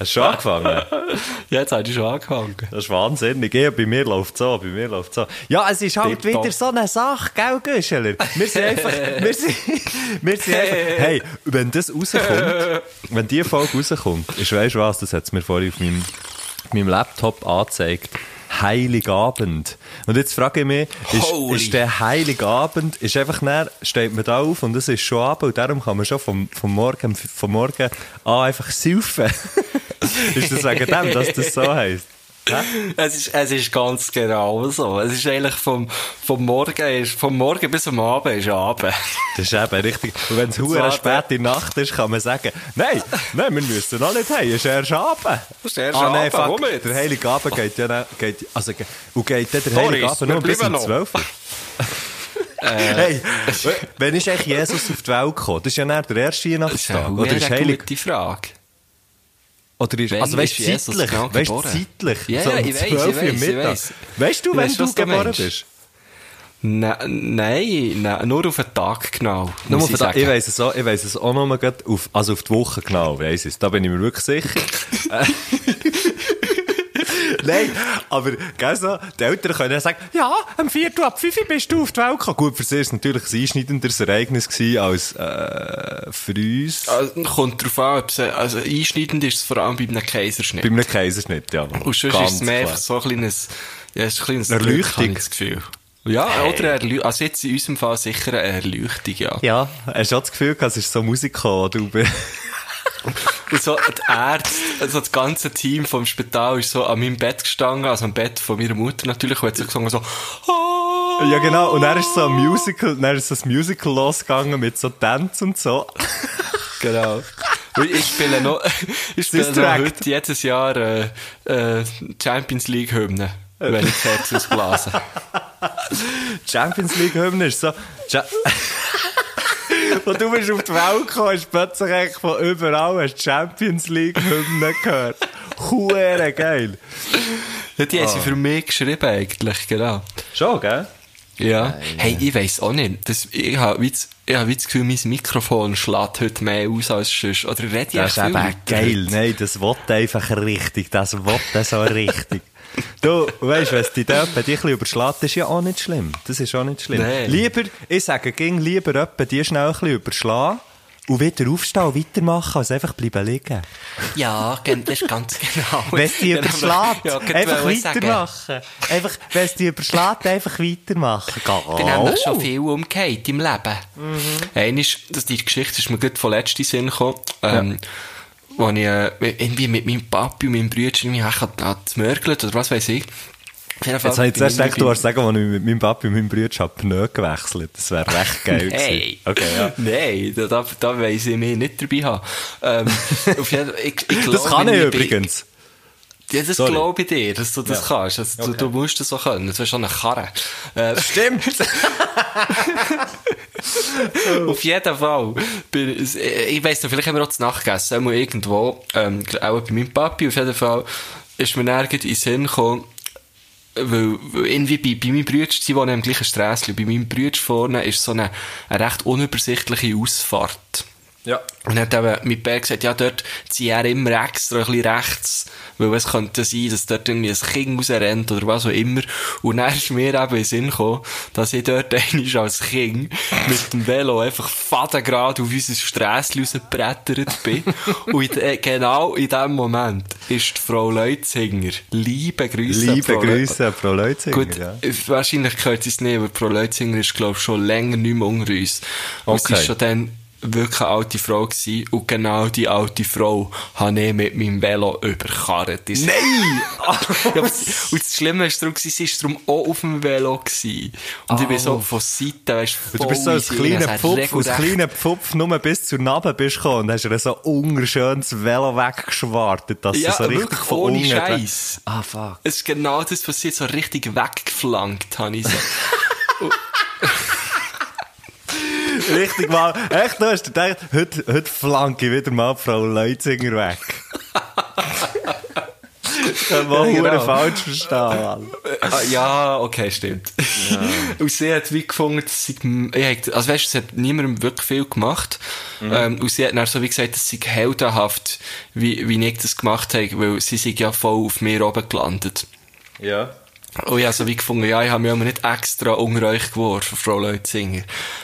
Hast du schon angefangen? Jetzt habe ich schon angefangen. Das ist wahnsinnig. Ja, bei mir läuft so, bei mir läuft so. Ja, es ist halt Tipptopp. wieder so eine Sache, gell, Güscheler? Wir sind einfach, wir sind, wir sind einfach, hey, wenn das rauskommt, wenn die Folge rauskommt, ist, weisst du was, das hat es mir vorhin auf meinem, auf meinem Laptop angezeigt. Heiligabend. Und jetzt frage ich mich, ist, ist der Heiligabend, ist einfach näher, steht man da auf und es ist schon Abend und darum kann man schon vom, vom Morgen, vom Morgen an einfach saufen. Ist das wegen dem, dass das so heisst? Es ist, es ist ganz genau so. Es ist eigentlich vom, vom Morgen, ist, vom Morgen bis am Abend ist Abend. Das ist eben richtig. Und wenn es Und hure zwar spät in der Nacht ist, kann man sagen, nein, nein, wir müssen noch nicht heim, es ist erst Abend. Das ist erst ah, nein, Abend, fuck, der Heilige Abend geht ja, nicht- geht, also, und geht dann der Boris, Heilige Abend nur bis um noch. 12 Uhr. Hey, wann ist eigentlich Jesus auf die Welt gekommen? Das ist ja nicht der erste Das ist Weihnachtstag. eine Oder ist Heilig, gute Frage. Oder ist, also weißt du, zeitlich, genau weißt zeitlich, Ja, so ja, um ich 12 ich ich weiss. Weißt du, Ich wenn du geboren bist? Ne, nein, nein, nur auf den Tag genau. Nur muss auf ich den- ich sagen. weiss es auch, ich weiss es auch grad auf, also auf die Woche genau, weiss ich es. Da bin ich mir wirklich sicher. Nein, aber, gell, so, die Eltern können ja sagen, ja, am 4. ab 5 Uhr bist du auf die Welt gekommen. Gut, für sie war es natürlich ein einschneidenderes Ereignis gewesen als, äh, für uns. Also, kommt drauf an, also einschneidend ist es vor allem bei einem Kaiserschnitt. Bei einem Kaiserschnitt, ja. Und sonst Ganz ist es mehr klar. so ein kleines, ja, es ist ein kleines Erleuchtung. Gefühl. Ja, oder eine Erleuchtung. Also jetzt in unserem Fall sicher eine Erleuchtung, ja. Ja, hast du auch das Gefühl, gehabt, es ist so Musik gekommen, du bist... Und so die Ärzte, also das ganze Team vom Spital ist so an meinem Bett gestanden, also am Bett von meiner Mutter natürlich, und hat so gesungen so, ah. Ja, genau. Und dann ist so ein Musical, dann ist so ein Musical losgegangen mit so Tanz und so. Genau. Ich spiele noch, ich spiele ist noch heute jedes Jahr äh, äh, Champions League Hymne, wenn ich das Herz ausblase. Champions League Hymne ist so. Cha Und du bist auf die Welt gekommen, hast plötzlich von überall hast Champions League Hymne gehört. Hure geil. Ja, die haben Ah. sie für mich geschrieben eigentlich, genau. Schon, gell? Ja. Hey, ich weiss auch nicht. Das, ich habe wie, ich hab wie das Gefühl, mein Mikrofon schlägt heute mehr aus als sonst. Oder rede ich Das ist eben geil. heute? Nein, das Wort einfach richtig. Das Wort so richtig. Du, weißt, wenn es dich dir ein bisschen überschlägt, ist ja auch nicht schlimm. Das ist auch nicht schlimm. Nein. Lieber, ich sage, ging lieber etwa die schnell ein bisschen überschlagen und wieder aufstehen und weitermachen, als einfach bleiben liegen. Ja, das ist ganz genau. Wenn es dich Ja, überschlägt, ja, gerade einfach weitermachen. Einfach, wenn es dich überschlägt, einfach weitermachen. Ich bin nämlich schon viel umgekehrt im Leben. Mhm. Einmal, das, die Geschichte ist mir gut von letztem Sinn gekommen, ähm, wo ich äh, irgendwie mit meinem Papi und meinem Bruder irgendwie gemörgelt oder was weiß ich. Jetzt habe ich zuerst gedacht, du hast sagen, als ich mit meinem Papi und meinem Bruder habe Pneu gewechselt. Das wäre recht geil. Hey. Okay, ja. Nein, da, da, da weiss ich mich nicht dabei haben. Ähm, auf jeden ich, ich Das glaube, kann ich übrigens. Ja, das Sorry. glaube ich dir, dass du das kannst. Also, du, du musst das so können. Das wäre schon eine Karre. Äh, Stimmt. Auf jeden Fall. Bin, ich weiss noch, vielleicht haben wir auch zu Nacht gegessen. Einmal irgendwo, ähm, auch bei meinem Papi. Auf jeden Fall ist mir nirgends in den Sinn gekommen, weil, weil irgendwie bei, bei meinem Bruder, sie wohnen im gleichen Strässchen, bei meinem Bruder vorne ist so eine, eine recht unübersichtliche Ausfahrt. Ja. Und hat eben mein Bär gesagt, ja, dort ziehe er immer extra ein bisschen rechts, weil es könnte sein, dass dort irgendwie ein Kind rausrennt oder was auch immer. Und dann ist mir eben in den Sinn gekommen, dass ich dort einmal als Kind mit dem Velo einfach fadengrad auf unser Strässchen rausgebrettert bin. Und in, genau in dem Moment ist die Frau Leutzinger, liebe Grüße. Liebe Frau Grüße, Frau Leutzinger. Gut, ja. wahrscheinlich gehört sie es nicht, aber Frau Leutzinger ist, glaube ich, schon länger nicht mehr unter uns. Und sie Okay. ist schon dann wirklich eine alte Frau gewesen. Und genau die alte Frau habe ich mit meinem Velo überkarrt. Nein! ja, sie- und das Schlimme ist darum, sie war darum auch auf dem Velo gewesen. Und ich bin so von Seite, weißt Und du bist so als kleiner Pfupf, als kleiner Pfupf nur bis zur Nabel bist gekommen und hast ihr so ungeschönes Velo weggeschwartet, dass Ja, du so richtig wirklich von ohne. Scheiß. Ah, fuck. Es ist genau das passiert, so richtig weggeflankt habe ich so. Richtig mal. Echt, du hast gedacht, heute, heute flanke ich wieder mal Frau Leutzinger weg. Kann man Ja, ja, genau. falsch verstehen, Mann. Ah, ja, okay, stimmt. und sie hat wie gefunden, dass sie, ich also weißt du, sie hat niemandem wirklich viel gemacht. Ähm, und sie hat dann so wie gesagt, dass sie heldenhaft, wie, wie ich das gemacht habe, weil sie sind ja voll auf mir oben gelandet. Ja. Und ich habe so wie gefunden, ja, ich habe mich aber nicht extra unter euch geworfen, Frau Leutzinger.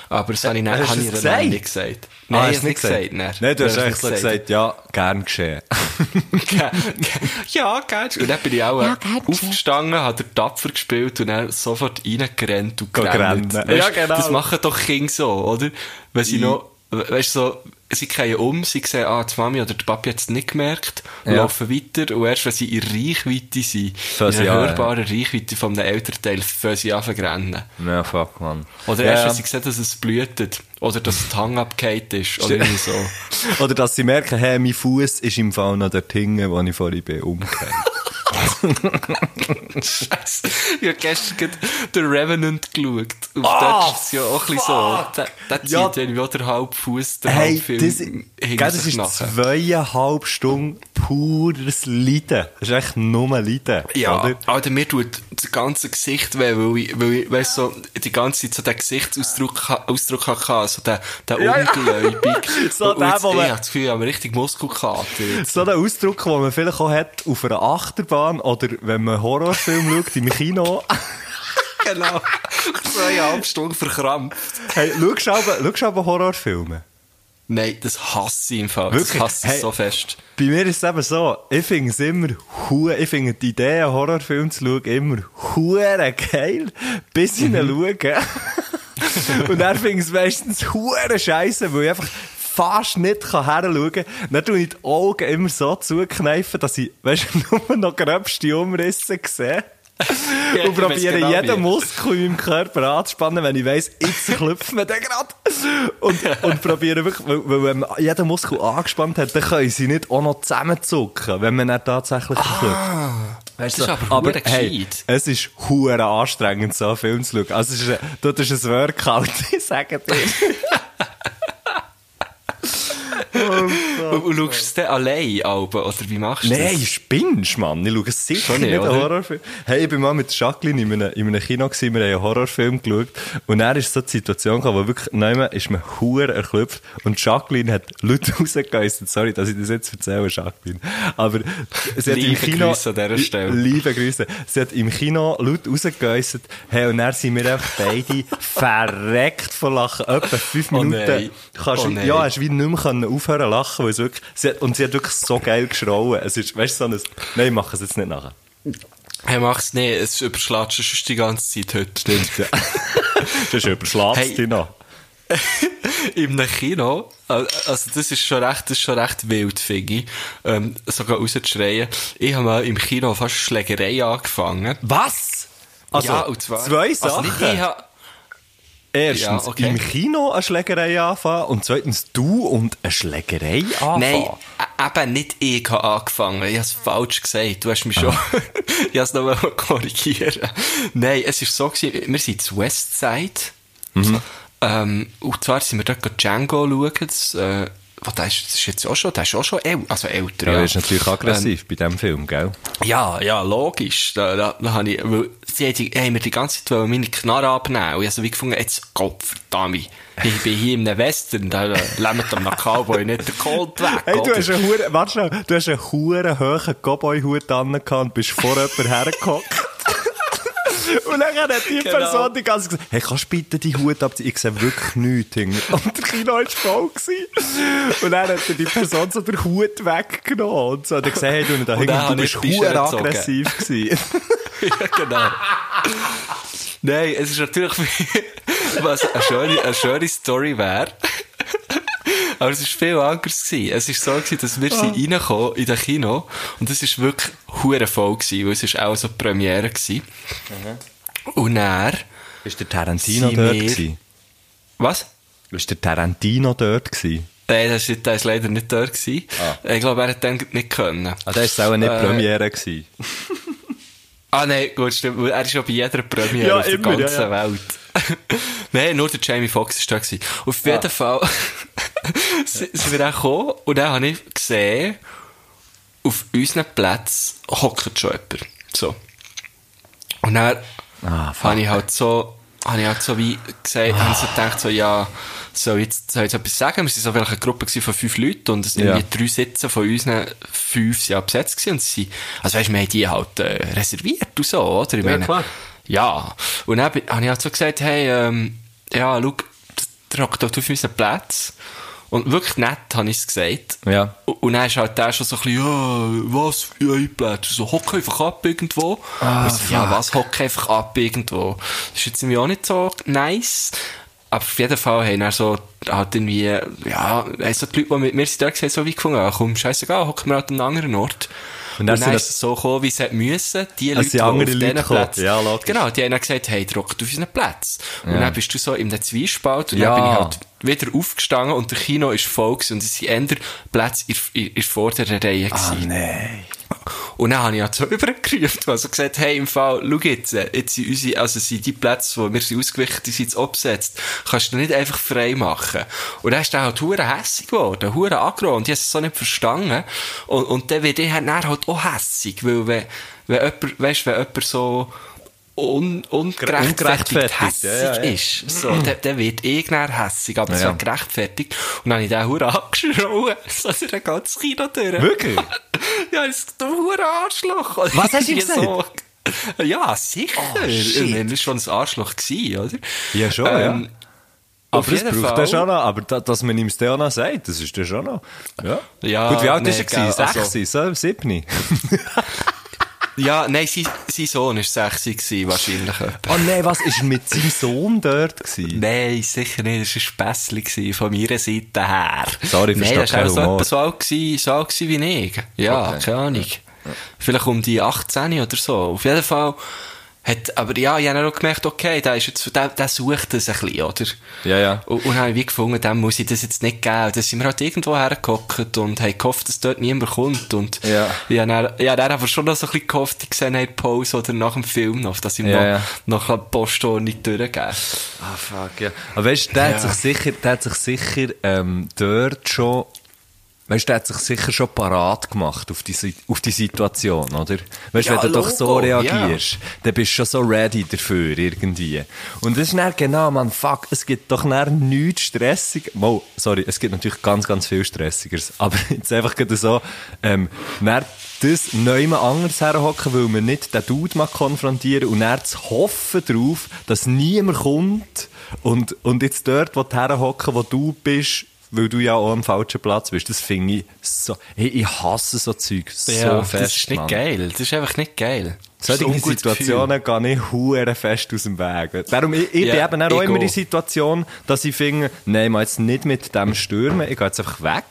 Aber das habe ich, dann, Hast habe ich gesagt? nicht gesagt. Ah, Nein, hast ich habe nicht gesagt. Nein, Nein, du hast eigentlich so gesagt, ja, gern geschehen. Ge- ge- ja, geil. Und dann bin ich auch Ja, äh, gern aufgestanden, habe den Tapfer gespielt und dann sofort reingerannt und gerannt. Ja, genau. Das machen doch Kinder so, oder? Wenn sie noch, we- weißt du, so, sie kehren um, sie sehen, ah, die Mami oder der Papi hat es nicht gemerkt, Ja. laufen weiter und erst wenn sie in Reichweite sind, Fangen in einer an, hörbaren Reichweite von einem Elternteil, fangen sie an zu rennen. Ja, fuck, Mann. Oder ja, erst wenn ja. sie sehen, dass es blutet. Oder dass die Hang abgehakt ist. Oder irgendwie so. Oder dass sie merken, hey, mein Fuß ist im Fall noch dort hinten, wo ich vorhin bin, umgekehrt. Scheiße. Ich habe gestern gerade den Revenant geschaut. Und Ah, dort ist es ja auch ein bisschen so. Der, der zieht Ja. irgendwie auch den halben Fuß, den Hey, halben Film das, gell, das ist nachher. zweieinhalb Stunden pures Leiden. Das ist echt nur Leiden. Ja, Oder? Alter, mir tut das ganze Gesicht weh, weil ich, weil ich, weißt so, die ganze Zeit so den Gesichtsausdruck, ha- Ausdruck hatte, so den, den Ja, ja. ungläubig. So Und der, jetzt, wo ich man- habe das Gefühl, ich habe richtig Muskelkater. So der Ausdruck, den man vielleicht auch hat auf einer Achterbahn oder wenn man Horrorfilm schaut im Kino. genau. Zweieinhalb Stunden verkrampft. Hey, schaust du aber, schaust du aber Horrorfilme? Nein, das hasse ich im Fall. Wirklich? Das hasse ich Hey. so fest. Bei mir ist es eben so, ich finde es immer hu, ich finde die Idee, einen Horrorfilm zu schauen, immer hure geil, bis ich ihn Mhm. schaue. Und dann finde ich es meistens hure scheiße, weil ich einfach fast nicht heranschauen kann. Dann tue ich die Augen immer so zukneifen, dass ich, weißt du, nur noch gröbste Umrisse sehe. Ja, und probiere genau jeden. Muskel in meinem Körper anzuspannen, wenn ich weiss, jetzt klopft mir der gerade. Und, und probiere wirklich, weil, weil wenn man jeden Muskel angespannt hat, dann können sie nicht auch noch zusammenzucken, wenn man dann tatsächlich ah, Das ist aber, aber hey, es ist hure anstrengend, so einen Film zu schauen. Also, es ist, ein- dort ist ein Workout, ich sage dir. Und, und schaust du dann allein, Alben, oder wie machst du Nein, das? spinnst, Mann. Ich schaue sicher Schon nicht nicht, einen? Horrorfilm. Hey, ich bin mal mit Jacqueline in einem, in einem Kino gewesen, wir haben einen Horrorfilm geschaut. Und dann ist so die Situation gekommen, wo wirklich, nein, ist mir hure erklüpft. Und Jacqueline hat Leute rausgegeistet. Sorry, dass ich das jetzt erzähle, Jacqueline. Aber sie hat im Liebe Kino... Grüße an dieser Stelle. Liebe Grüße. Sie hat im Kino Leute rausgegeistet. Hey, und dann sind wir einfach beide verreckt von Lachen. Etwa fünf Oh Minuten. nein. Kannst Oh nein. ja, hast wie nicht mehr können aufhören lachen, weil es wirklich, sie hat, und sie hat wirklich so geil geschrauen. Es ist, weißt du, so ein, nein, ich mache es jetzt nicht nachher. Hey, mach's nicht, es überschlägt schon die ganze Zeit heute. Stimmt, ja. das ist überschlägt Hey. dich noch. Im Kino, also das ist schon recht, das ist schon recht wild, finde ich, ähm, sogar rauszuschreien. Ich habe mal im Kino fast Schlägerei angefangen. Was? Also, ja, und zwar, zwei Also Sachen. nicht ich habe, Erstens, Ja, okay. im Kino eine Schlägerei anfangen und zweitens du und eine Schlägerei anfangen. Nein, e- eben nicht ich habe angefangen. Ich habe es falsch gesagt. Du hast mich schon, ich habe es noch korrigieren. Nein, es war so gewesen, wir sind zu Westside. Mhm. Ähm, und zwar sind wir dort Django schauen. Das, äh, was, der ist, jetzt auch schon, der ist auch schon äl also älter. Ja, Ja, ist natürlich aggressiv bei diesem Film, gell? Ja, ja, logisch. Da, da, da habe ich, weil, sie haben, haben mir die ganze Zeit meine Knarre abnehmen. Und ich habe so wie gefunden, jetzt, Gott verdammt. Ich bin hier einem Western, da lämmt am Cowboy nicht der Colt weg. Hey, du hast einen Hure, warte schnell, du hast einen hure hohen Cowboy-Hut an und bist vor jemandem hergehockt. Und dann hat die Genau. Person die ganze Zeit gesagt, hey, kannst du bitte die Hut abziehen? Ich sehe wirklich nichts hinter. Und der Kino war voll. Gewesen. Und dann hat die Person so den Hut weggenommen. Und so hat er gesagt, hey, du, da Und hinten, dann du habe bist gezogen. aggressiv gewesen. ja, genau. Nein, es ist natürlich, was eine schöne, eine schöne Story wäre. Aber es war viel anders. Gewesen. Es war so, gewesen, dass wir sind reingekommen in das Kino und es war wirklich hure voll, gewesen, weil es war auch so die Premiere. Gewesen. Und er Ist der Tarantino dort wir- gewesen? Was? Ist der Tarantino dort gewesen? Nein, das war, das war leider nicht dort. Gewesen. Ah. Ich glaube, er hat dann nicht können. Ah, der ist auch nicht Äh, Premiere gewesen. Ah, nein, gut, stimmt. Er ist ja bei jeder Premiere Ja, auf der immer, ja, ganzen ja. Welt. nein, nur der Jamie Foxx war da. Gewesen. Auf Ah. jeden Fall sind sind wir dann gekommen und dann habe ich gesehen, auf unseren Plätzen hockt schon jemand. So. Und dann Ah, fuck. habe ich halt so, habe ich halt so wie gesagt, habe ich so gedacht, so, ja, soll ich jetzt, soll ich jetzt etwas sagen? Wir waren so vielleicht eine Gruppe von fünf Leuten und es sind Ja. drei Sitze von unseren fünf sind ja besetzt gewesen und sie, sind- also weißt du, wir haben die halt äh, reserviert und so, oder? Ich Ja, meine, klar. Ja. Und dann habe ich halt so gesagt, hey, ähm, ja, schau, der hockt auf unseren Platz. Und wirklich nett habe ich es gesagt. Ja. Und und dann ist halt der schon so ein bisschen, ja, was für ein Platz? So, hock einfach ab irgendwo. Ah, Und so, ja, was, hock einfach ab irgendwo? Das ist jetzt irgendwie auch nicht so nice. Aber auf jeden Fall haben dann so, halt irgendwie, ja, haben so die Leute, die mit mir sind, da gesagt, so wie gefunden, ah, komm, scheißegal, hocken wir halt an einem anderen Ort. Und Und dann dann, sind ist es so gekommen, wie es hätte müssen. Die Es Leute, die auf diesen. Plätzen- Ja, logisch. Genau, die haben dann gesagt, hey, drückt auf unseren Platz. Und dann bist du so in der Zwiespalt und Ja. dann bin ich halt wieder aufgestanden und der Kino ist voll gewesen und es sind eher Plätze in, in, in vorderen Reihe Ah, gewesen. nein. Und dann habe ich halt so übergerufen, also gesagt, hey, im Fall, schau jetzt, äh, jetzt sind unsere, also sind die Plätze, wo wir sind ausgewichen, die sind jetzt abgesetzt. Kannst du nicht einfach frei machen. Und dann ist der halt hure hässig geworden, hure aggro, und ich habe es so nicht verstanden. Und, und dann wird ich halt dann halt auch hässig, weil wenn, wenn jemand, weißt, wenn jemand so, un, ungerechtfertigt hässig ja, ja, ja. ist, so, dann, dann wird ich dann hässig, aber es Ja. wird gerechtfertigt. Und dann habe ich den hure angeschrien, so durch den ganzen Kino durch. Wirklich? Ja, das ist ein hure Arschloch. Was hast du So, ja, sicher. Oh, shit. ich war schon ein Arschloch, gewesen, oder? Ja, schon, Ähm, ja. auf Aber das jeden braucht Fall- er schon noch. Aber da, dass man ihm es dann auch noch sagt, das ist dann schon noch. Ja. Ja, Gut, wie alt nee, ist er? gewesen? also- Sechs, so sieben? Ja, nein, sein, sein Sohn war 60 gewesen, wahrscheinlich. Oh nein, was, ist er mit seinem Sohn dort gewesen? Nein, sicher nicht. Das war ein gewesen, von meiner Seite her. Sorry, ich Nein, verstehe das war auch so, alt gewesen, so alt gewesen wie ich. Ja, Okay. keine Ahnung. Vielleicht um die 18 oder so. Auf jeden Fall hat, aber ja, ich habe auch gemerkt, okay, der ist jetzt, der, der sucht das ein bisschen, oder? Ja, ja. Und, und habe ich wie gefunden, dem muss ich das jetzt nicht geben. Dann sind wir halt irgendwo hergehockt und haben gehofft, dass dort niemand kommt. Und Ja. ich habe dann, ich habe dann aber schon noch so ein bisschen gehofft, ich sehe eine Pause oder nach dem Film noch, dass ich ihm Ja, noch, ja. noch eine Postordnung durchgebe. Ah, fuck, ja. Aber weißt du, der, Ja. hat sich sicher, der hat sich sicher ähm, dort schon, weißt du, der hat sich sicher schon parat gemacht auf die, auf die Situation, oder? Weißt du, Ja, wenn du doch so reagierst, dann bist du schon so ready dafür, irgendwie. Und das ist dann genau, man, fuck, es gibt doch dann nichts stressiger. Mo, sorry, es gibt natürlich ganz, ganz viel stressigeres. Aber jetzt einfach gerade so, ähm, dann das neu anders herhocken, weil man nicht den Dude mal konfrontieren und dann zu hoffen darauf, dass niemand kommt und, und jetzt dort, wo du herhocken, wo du bist, weil du ja auch am falschen Platz bist, das finde ich so, hey, ich hasse so Zeug so fest, das ist nicht Mann. geil. Das ist einfach nicht geil. Solche Situationen gehen ich hure fest aus dem Weg. Darum, ich, ich Ja, bin eben auch ich immer die auch. Situation, dass ich finde, nein, mal jetzt nicht mit dem stürmen, ich gehe jetzt einfach weg.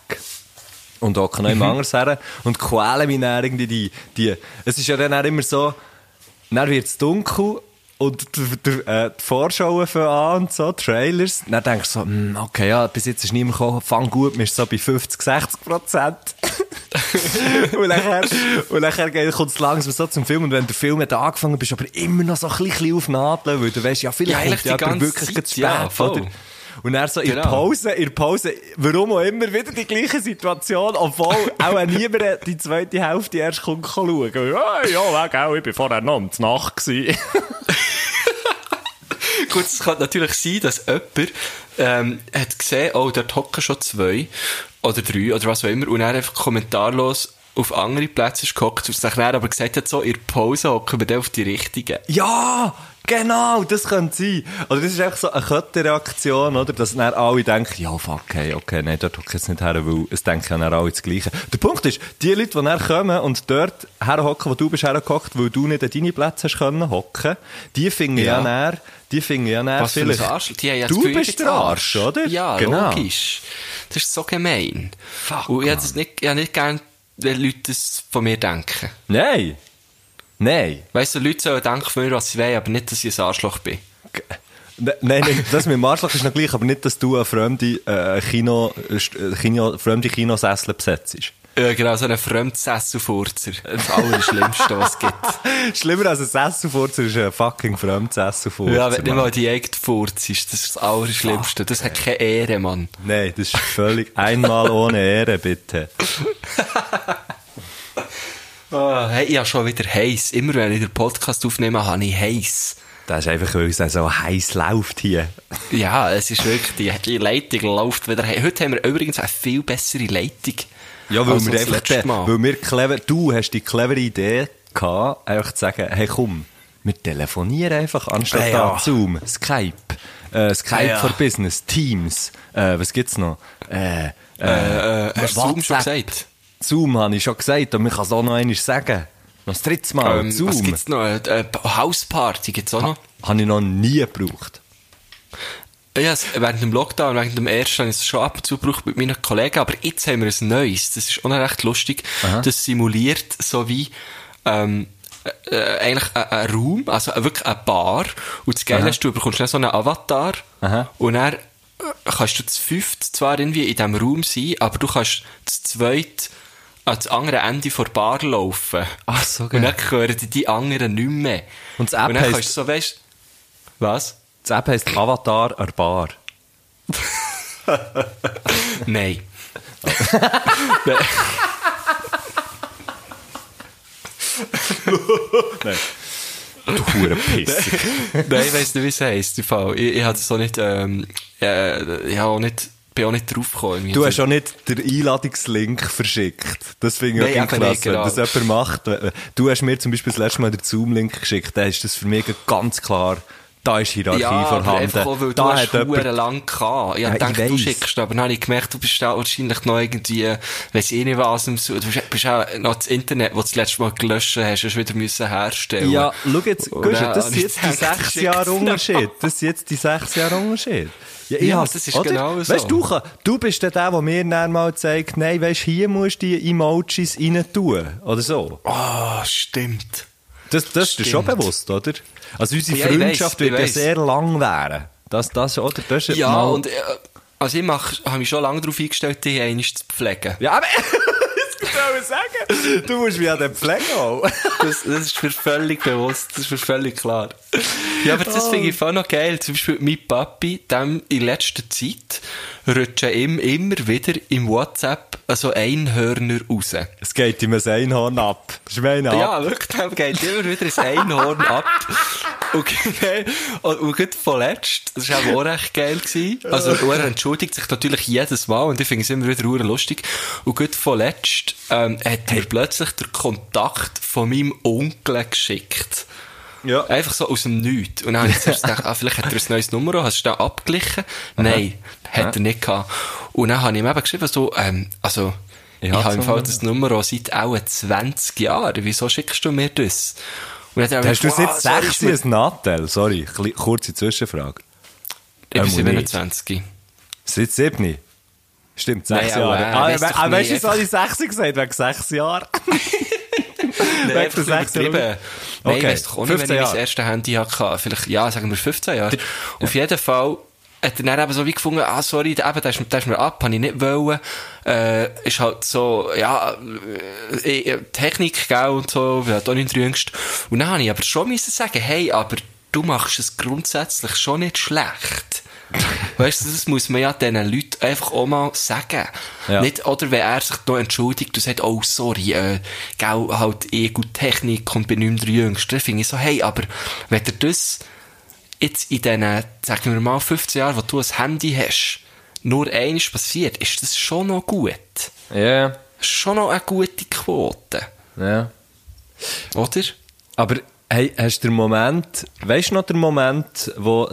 Und hocke noch jemand Mhm. anders her und quäle mich dann irgendwie die, die, es ist ja dann auch immer so, dann wird es dunkel und die, die, äh, die Vorschauen fangen an und so, Trailers. Dann denkst du so, hm, okay, ja, bis jetzt ist niemand gekommen, fang gut, wir sind so bei 50, 60 Prozent. und nachher, und nachher kommt es langsam so zum Film und wenn der Film hat angefangen bist, aber immer noch so ein bisschen auf Nadeln, weil du weißt, ja, vielleicht Ja, kommt ja wirklich Zeit, zu spät, ja? Und dann so in Genau. Pause, in Pause, warum auch immer, wieder die gleiche Situation, obwohl auch niemand die zweite Hälfte erst kommt schauen. Ja, ja, auch, ich bin vorher noch um die Nacht. Gut, es kann natürlich sein, dass jemand ähm, hat gesehen, oh, dort hocken schon zwei oder drei oder was auch immer und er einfach kommentarlos auf andere Plätze ist gehockt und dann aber gesagt hat, so, in der Pause hocken wir dann auf die richtigen. Ja, genau, das könnte sein. Oder das ist einfach so eine Kettenreaktion, oder? Dass dann alle denken, ja, fuck, okay, okay, nein, dort hocke ich jetzt nicht her, weil es denken ja dann alle das Gleiche. Der Punkt ist, die Leute, die dann kommen und dort herhocken, wo du bist hergehockt, weil du nicht an deine Plätze hast können hocken, die finden ja, Ja. dann, die finden ja dann Was vielleicht... Arsch. Die haben ja du Gefühl, bist der Arsch, oder? Ja, Genau. logisch. Das ist so gemein. Fuck, und ich das nicht, ich nicht gern, wenn Leute das von mir denken. Nein. Nein. Weißt du, Leute sollen denken von mir, was sie wollen, aber nicht, dass ich ein Arschloch bin. Ne- Nein, nein, das mit dem Arschloch ist noch gleich, aber nicht, dass du eine fremde, äh, Kino, äh, Kino, fremde Kinosessel besetzt. Ja, genau, so ein Fremdsesselfurzer. Das Allerschlimmste, was es gibt. Schlimmer als ein Sesselfurzer ist ein fucking Fremdsesselfurzer. Ja, wenn nicht mal die eigene Furz ist, das ist das Allerschlimmste. Das hat keine Ehre, Mann. Nein, das ist völlig einmal ohne Ehre, bitte. Oh, hey, ich habe schon wieder heiß. Immer wenn ich den Podcast aufnehme, habe ich heiß. Das ist einfach, weil es so heiß läuft hier. Ja, es ist wirklich, die, die Leitung läuft wieder. Hey, heute haben wir übrigens eine viel bessere Leitung. Ja, weil wir einfach, den, weil wir clever, du hast die clevere Idee gehabt, einfach zu sagen, hey komm, wir telefonieren einfach, anstatt Ah, ja. da Zoom, Skype, äh, Skype ja. for Business, Teams, äh, was gibt's noch? Äh, äh, Äh, hast du Zoom schon gesagt? Zoom habe ich schon gesagt, und man kann es auch noch einmal sagen. Noch das dritte Mal, Ähm, Zoom. was gibt's noch? Äh, äh, Hausparty gibt's auch noch? Habe ich noch nie gebraucht. Ja, es- während dem Lockdown, während dem ersten, habe ich es schon ab und zu gebraucht mit meinen Kollegen, aber jetzt haben wir ein neues. Das ist auch noch recht lustig. Das simuliert so wie, ähm, äh, eigentlich ein, Raum, also wirklich eine Bar. Und das Geile ist, du bekommst dann so einen Avatar. Aha. Und dann äh, kannst du zu fünft zwar irgendwie in diesem Raum sein, aber du kannst zu zweit an das andere Ende der Bar laufen. Ach, so Und geil. dann hören die, die anderen nicht mehr. Und das App Und dann heisst- kannst du so, weißt was? Das App heisst Avatar an Bar. Nein. Du hure Pisser. Nein, ich weiss nicht, wie es heisst. Ich, ich habe das auch nicht, ähm, äh, ich habe auch nicht, bin auch nicht drauf gekommen. irgendwie. Du hast auch nicht den Einladungslink verschickt. Das finde ich auch klasse, nicht, genau. wenn das jemand macht. Du hast mir zum Beispiel das letzte Mal den Zoom-Link geschickt. Da ist das für mich ganz klar, da ist Hierarchie ja, vorhanden. einfach auch, weil da du hast jemand- lang gehabt. Ich Ja, hab ich du schickst, aber dann habe ich gemerkt, du bist da wahrscheinlich noch irgendwie, weiss ich nicht was, Suchen. du bist, auch noch das Internet, das du das letzte Mal gelöscht hast, hast wieder müssen herstellen. Ja, schau jetzt, dann das sind ich jetzt die sechs Jahre. Unterschied. Das sind jetzt die sechs Jahre Unterschied. Ja, Ja, das ist oder? genau so. Weißt du, du, bist der, der mir dann mal zeigt, nein, weißt hier musst du die Emojis rein tun. Oder so. Ah, stimmt. Das, das ist dir schon bewusst, oder? Also unsere Ja, Freundschaft weiss, wird ja sehr lang wären. Das, das, oder? Das ist Ja, mal- und, äh, also ich mach, habe mich schon lange darauf eingestellt, dich einmal zu pflegen. Ja, aber... das sagen. Du musst mich an den pflegen auch. Das, das ist mir völlig bewusst, das ist mir völlig klar. Ja, aber das finde ich voll noch geil. Zum Beispiel mein Papi, dem in letzter Zeit rutschen ihm immer wieder im WhatsApp so Einhörner raus. Es geht ihm ein Einhorn ab. Das ist mein ab. Ja, wirklich, dem geht immer wieder ein Einhorn ab. Und, genau, und, und gerade vorletzt, das war auch recht geil. Gewesen. Also, er entschuldigt sich natürlich jedes Mal und ich finde es immer wieder lustig. Und gerade vorletzt ähm, hat mir plötzlich der Kontakt von meinem Onkel geschickt. Ja. Einfach so aus dem Nichts. Und dann habe ich zuerst gedacht, ah, vielleicht hat er ein neues Nummer, hast du da abgeglichen? Nein, hat er nicht gehabt. Und dann habe ich ihm eben geschrieben, so, ähm, also, Ich ich, hab habe im Fall das Nummer auch seit auch 20 Jahren. Wieso schickst du mir das? Und dann Hast du gesagt, jetzt «Wow, sorry, sechs ist mir- ein Nachteil? Sorry, kurze Zwischenfrage. Ich bin Ähm, nicht. 27. Seit sieben? Stimmt, sechs Nein, Jahre. aber, äh, ah, weiss we- doch ah, weißt du, habe ich sechs gesagt? Wegen sechs Jahren. Nein, Wegen einfach der sechs Jahre. übertrieben. Nein, Okay, ich weiss doch auch nicht, wenn 15 ich mein erstes Handy hatte. Vielleicht, ja, sagen wir 15 Jahre. Auf jeden Fall hat er dann eben so wie gefunden, ah, sorry, eben, der ist, der ist mir ab, habe ich nicht wollen. Äh, ist halt so, ja, äh, äh, Technik, gell, und so, ich halt auch nicht der Jüngste. Und dann habe ich aber schon müssen sagen, hey, aber du machst es grundsätzlich schon nicht schlecht. Weißt du, das muss man ja diesen Leuten einfach auch mal sagen. Ja. Nicht, oder wenn er sich noch entschuldigt und sagt, oh, sorry, äh, gell, halt, eh gut Technik und bin nicht mehr der Jüngste, dann finde ich so, hey, aber wenn du das jetzt in diesen, sagen wir mal, 15 Jahren, wo du ein Handy hast, nur eines passiert, ist das schon noch gut. Ja. schon noch eine gute Quote. Ja. Oder? Aber hey, hast du den Moment, weißt du noch den Moment, wo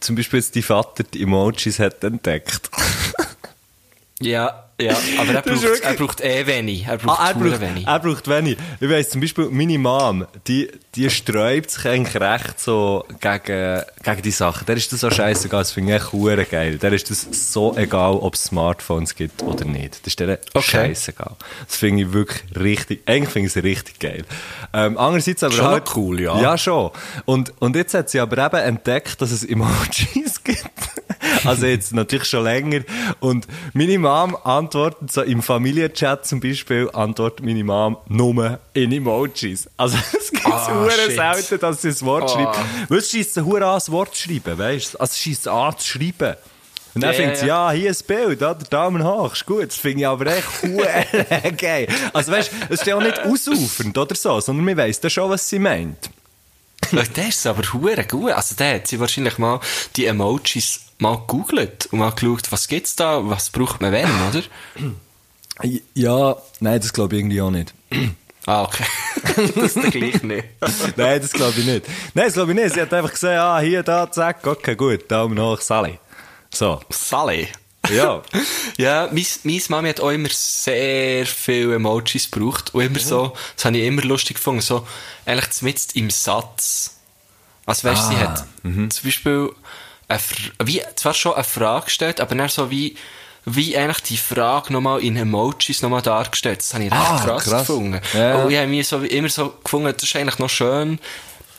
zum Beispiel jetzt dein Vater die Emojis hat entdeckt? Ja, ja. Aber er braucht, er braucht eh wenig. Er braucht, Ah, er braucht, wenig. er braucht wenig. Ich weiss, zum Beispiel meine Mom, die, die sträubt sich eigentlich recht so gegen, gegen die Sachen. Der ist das auch scheißegal, das finde ich echt geil. Der ist das so egal, ob es Smartphones gibt oder nicht. Das ist der Okay. scheißegal. Das finde ich wirklich richtig, eigentlich finde ich es richtig geil. Ähm, andererseits aber Schon halt... cool, ja. Ja, schon. Und, und jetzt hat sie aber eben entdeckt, dass es Emojis gibt. Also jetzt natürlich schon länger. Und meine Mom antwortet so im Familienchat zum Beispiel, antwortet meine Mom nur in Emojis. Also es gibt Ah, hure shit. selten, dass sie ein Wort Ah. schreibt. Weil es scheisst sie an, das Wort zu schreiben, weißt du? Also es scheisst an zu schreiben. Und dann Ja, findet sie, ja. hier ein Bild, oder? Daumen hoch, ist gut. Das finde ich aber echt geil. Also weißt du, es ist ja auch nicht ausufernd oder so, sondern man weiss dann schon, was sie meint. Das ist aber hure gut. Also, der hat sie wahrscheinlich mal die Emojis mal gegoogelt und mal geschaut, was gibt's da, was braucht man wenn, oder? Ja, nein, das glaube ich irgendwie auch nicht. Ah, okay. das ist der gleich nicht. Nein, das glaube ich nicht. Nein, das glaube ich nicht. Sie hat einfach gesagt, ah, hier, da, zack, okay, gut, Daumen hoch, Sally. So. Sally. Ja. Ja, meine, meine Mami hat auch immer sehr viele Emojis gebraucht. Und immer so, das habe ich immer lustig gefunden, so, eigentlich mitten im Satz. Also weißt du, sie Ah, hat zum Beispiel wie, zwar schon eine Frage gestellt, aber dann so wie, wie eigentlich die Frage nochmal in Emojis nochmal dargestellt. Das habe ich recht Ah, krass, krass. gefunden. Ja. Und ich habe mir so, immer so gefunden, das ist eigentlich noch schön,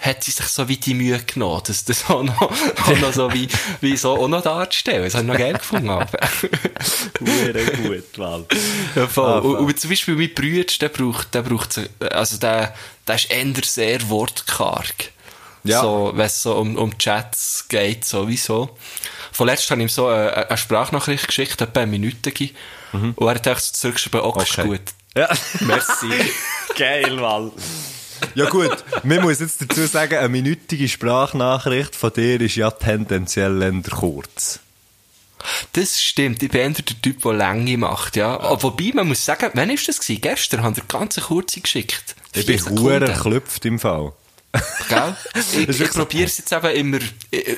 hat sie sich so wie die Mühe genommen, das, das auch noch, auch noch so wie, wie so auch noch darzustellen. Das habe ich noch geil gefunden. aber. Gut, Mann. Ja, voll. Ah, und, und zum Beispiel mein Bruder, der braucht, der braucht, also der, der ist eher sehr wortkarg. Ja. So, wenn es so um, um Chats geht, sowieso. Vorletzt habe ich ihm so eine, eine Sprachnachricht geschickt, etwa eine Minute. Und er hat so zurückgeschrieben, okay, ist Okay. gut. Ja. Merci. Geil, Mann. Ja gut, man muss jetzt dazu sagen, eine minütige Sprachnachricht von dir ist ja tendenziell eher kurz. Das stimmt. Ich bin eher der Typ, der Länge macht, ja. Aber Wobei, man muss sagen, wann ist das gewesen? Gestern haben wir ganz kurze geschickt. Ich bin hure erklüpft im Fall. Gell? Ich, ich probiere es jetzt eben immer,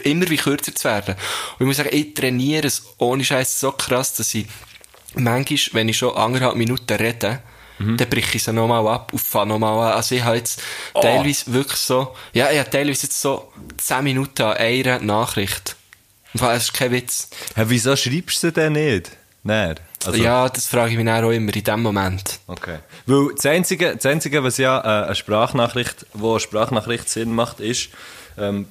immer wie kürzer zu werden. Und ich muss sagen, ich trainiere es ohne Scheiß so krass, dass ich manchmal, wenn ich schon anderthalb Minuten rede, Mhm. dann breche ich sie nochmal ab und fange nochmal an. Also ich habe jetzt Oh. teilweise wirklich so, ja, ich habe teilweise jetzt so 10 Minuten an einer Nachricht. Das ist kein Witz. Hä, wieso schreibst du denn nicht? Nein. Also, ja, das frage ich mich auch immer in dem Moment. Okay. Weil das Einzige, das Einzige was ja äh, eine Sprachnachricht, wo eine Sprachnachricht Sinn macht, ist, ähm,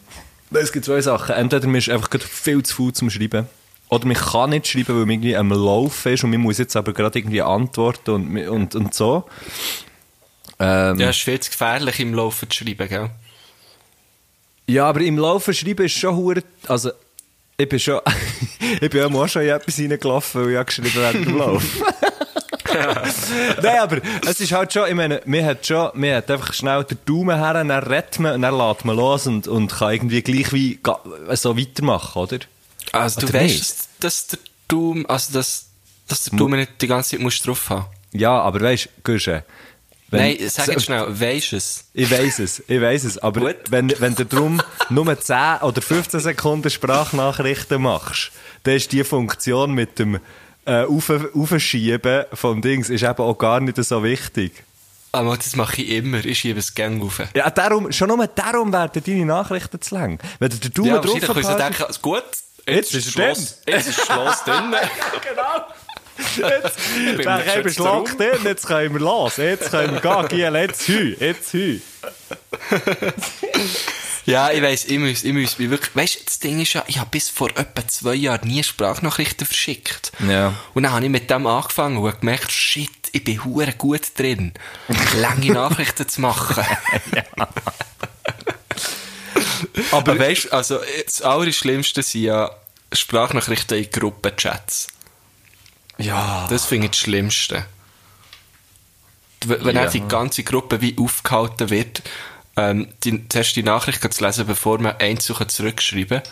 es gibt zwei Sachen. Entweder man ist einfach viel zu faul zum Schreiben. Oder man kann nicht schreiben, weil man irgendwie am Laufen ist und man muss jetzt aber gerade irgendwie antworten und, und, und so. Ähm, Ja, es ist viel zu gefährlich im Laufen zu schreiben, gell? Ja, aber im Laufen schreiben ist schon hure, also ich bin schon, ich bin ja auch schon in etwas reingelaufen, weil ich habe geschrieben während dem Lauf. Nein, aber es ist halt schon, ich meine, man hat schon, man hat einfach schnell den Daumen her, dann redet man und dann lädt man los und, und kann irgendwie gleich wie so weitermachen, oder? Also du Oder weißt, nicht? dass, der Daumen, also dass, dass der Daumen nicht die ganze Zeit musst drauf haben. Ja, aber weißt du, Guschen, wenn- Nein, sag jetzt schnell, weisst es? Ich weiß es, ich weiß es. Aber wenn, wenn du darum nur 10 oder 15 Sekunden Sprachnachrichten machst, dann ist die Funktion mit dem äh, Auf Aufschieben vom Dings ist eben auch gar nicht so wichtig. Aber das mache ich immer, ich schiebe es gerne rauf. Ja, darum, schon nur darum werden deine Nachrichten zu lang. Wenn du den Daumen Ja, drauf sie behältst- denken, gut, Jetzt ist er Schloss, jetzt ist Schloss drin. Jetzt, bin geschützt Schlag drin, jetzt können wir los, jetzt können wir gehen, jetzt hü, jetzt hü. Ja, ich weiss, ich muss, ich muss mich wirklich, weißt du, das Ding ist ja, ich habe bis vor etwa zwei Jahren nie Sprachnachrichten verschickt. Ja. Und dann habe ich mit dem angefangen und habe gemerkt, shit, ich bin hure gut drin, lange Nachrichten zu machen. Aber weißt du, also, das Allerschlimmste sind ja Sprachnachrichten in Gruppenchats. Ja. Das finde ich das Schlimmste. Wenn Ja. einfach die ganze Gruppe wie aufgehalten wird, ähm, die, zuerst die Nachricht zu lesen, bevor man einzeln zurückschreiben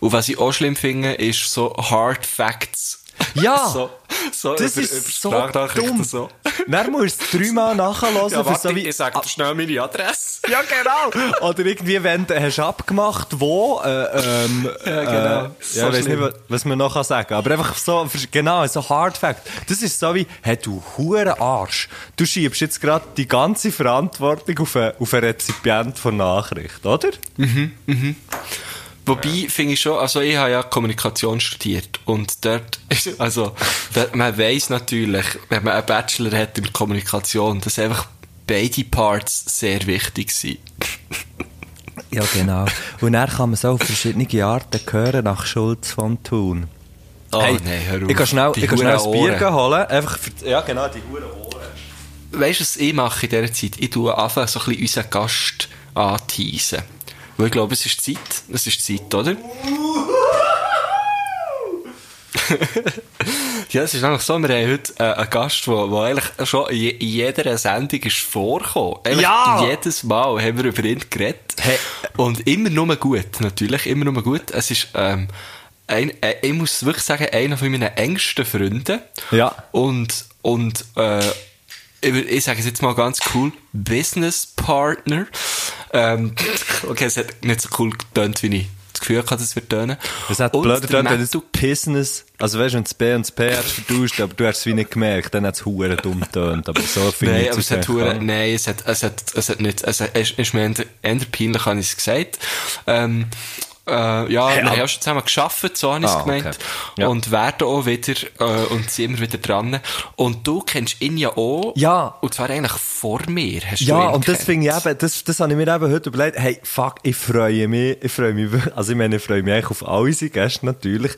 Und was ich auch schlimm finde, ist so Hard Facts. Ja. So, So, Das über- ist über so dumm. So. Dann musst du es dreimal nachhören. Ja, warte, so wie, ich sag dir schnell meine Adresse. Ja, genau. Oder irgendwie, wenn du hast abgemacht, wo, äh, ähm, Ja, genau. Äh, So ja, ich weiß nicht, was man noch kann sagen Aber einfach so, genau, so Hard Fact. Das ist so wie, hey, du hure Arsch. Du schiebst jetzt gerade die ganze Verantwortung auf einen, auf einen Rezipient von Nachricht, oder? Wobei, finde ich schon, also ich habe ja Kommunikation studiert und dort, ist, also, dort, man weiss natürlich, wenn man einen Bachelor hat in Kommunikation, dass einfach beide Parts sehr wichtig sind. Ja, genau. Und dann kann man so auf verschiedene Arten hören nach Schulz von Thun. Oh, hey, nein, hör auf. Ich kann schnell, Die ich kann schnell ein Bier holen. Einfach für, ja, genau, die Huren Ohren. Weißt du, was ich mache in dieser Zeit? Ich tue einfach so ein bisschen unseren Gast anteasen. Weil ich glaube, es ist Zeit. Es ist Zeit, oder? ja, es ist eigentlich so, wir haben heute äh, einen Gast, der, eigentlich schon in je- in jeder Sendung ist vorgekommen. Eigentlich Ja! Jedes Mal haben wir über ihn geredet. Hey. Und immer nur gut, natürlich, immer nur gut. Es ist, ähm, ein, äh, ich muss wirklich sagen, einer von meinen engsten Freunden. Ja. Und, und, äh, ich, ich sage es jetzt mal ganz cool, Business Partner. Ähm, okay, es hat nicht so cool getönt, wie ich das Gefühl hatte, es wird tönen. Es hat der gedacht, wenn Matthew- Business, also weißt du, wenn das B und das P hast vertauscht, aber du hast es wie nicht gemerkt, dann hat es hure dumm getönt, aber so finde Nein, aber es hat, hure, nein, es hat, es hat, es hat nicht, es hat, es ist mir eher peinlich, habe ich es gesagt. Ähm, äh, ja, wir haben ja schon zusammen geschafft, so habe ich es Ah, okay. gemeint. Ja. Und werden auch wieder, äh, und sind immer wieder dran. Und du kennst ihn ja auch. Ja. Und zwar eigentlich vor mir, hast du Ja, und das finde ich eben, das, das habe ich mir eben heute überlegt, hey, fuck, ich freue mich, ich freue mich, also ich meine, ich freue mich eigentlich auf all unsere Gäste natürlich,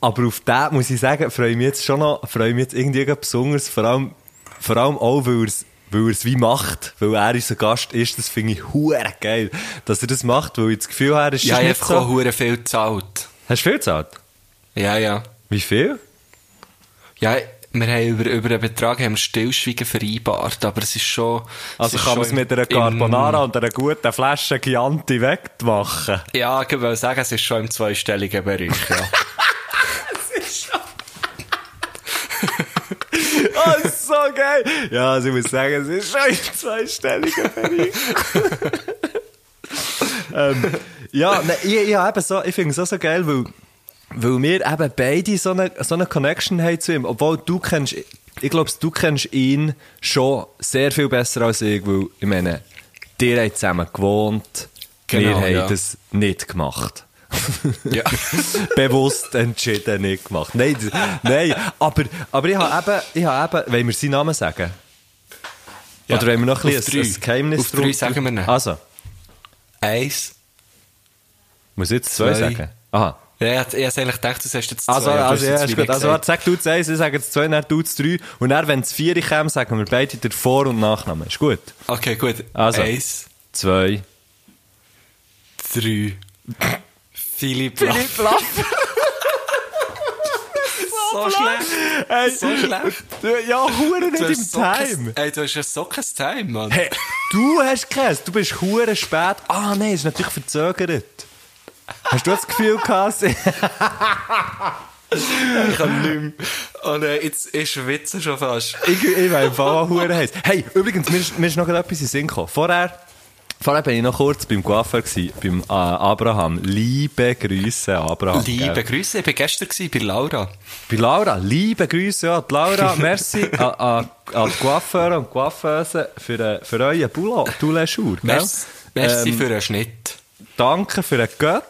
aber auf den muss ich sagen, freue ich mich jetzt schon noch, freue ich mich jetzt irgendwie besonders, vor allem, vor allem auch, weil es weil er es wie macht, weil er unser Gast ist, das finde ich hure geil, dass er das macht, weil ich das Gefühl habe, er ist Ja, ich habe so... hure viel gezahlt. Hast du viel gezahlt? Ja, ja. Wie viel? Ja, wir haben über, über einen Betrag haben wir Stillschweigen vereinbart, aber es ist schon... Also es ist kann man es mit einer Carbonara und einer guten Flasche Chianti wegmachen? Ja, ich will sagen, es ist schon im zweistelligen Bereich, ja. Oh, das ist so geil. Ja, also ich muss sagen, es ist schon ein zweistelliger Bereich. ähm, ja, ne, ich, ich, eben so, ich finde es auch so geil, weil, weil wir eben beide so eine, so eine Connection haben zu ihm. Obwohl du kennst, ich glaube, du kennst ihn schon sehr viel besser als ich, weil, ich meine, ihr habt zusammen gewohnt, wir Genau, haben ja. das nicht gemacht. Ja. bewusst entschieden nicht gemacht. Nein, nein aber, aber ich habe eben, ich habe eben, wollen wir seinen Namen sagen? Ja. Oder wollen wir noch ein, bisschen ein, ein Geheimnis Auf drei sagen wir ihn. Also, Eins. muss ich jetzt zwei, Zwei. sagen? Aha. Ja, ich hätte eigentlich gedacht, du sagst jetzt zwei. Also, aber du also, hast ja, ist gut. nicht Also, sag du das eins, ich sage jetzt zwei, dann du das drei. Und dann, wenn es vier kommt, sagen wir beide den Vor- und Nachnamen. Ist gut? Okay, gut. Also. Eins, Zwei. drei. Philipp Laff. Laff. So schlecht. So schlecht. Ja, hure nicht im kein- Time. Ey, du hast ja so kein Time, Mann. Hey, du hast keins. Du bist hure spät. Ah, nein, ist natürlich verzögert. Hast du das Gefühl gehabt? Ich kann nicht mehr. Oh nein, jetzt ist schwitze schon fast. ich, ich weiß auch hure heiß. Hey, übrigens, mir ist, mir ist noch etwas in Sinn gekommen. Vorher, vorher bin ich noch kurz beim Coiffeur beim äh, Abraham. Liebe Grüße, Abraham. Liebe gell? Grüße, ich war gestern gewesen bei Laura. Bei Laura, liebe Grüße an die Laura. Merci an, die Coiffeure und Coiffeuse für, äh, für euren Boulot. Merci, merci Ähm, für den Schnitt. Danke für den Gött.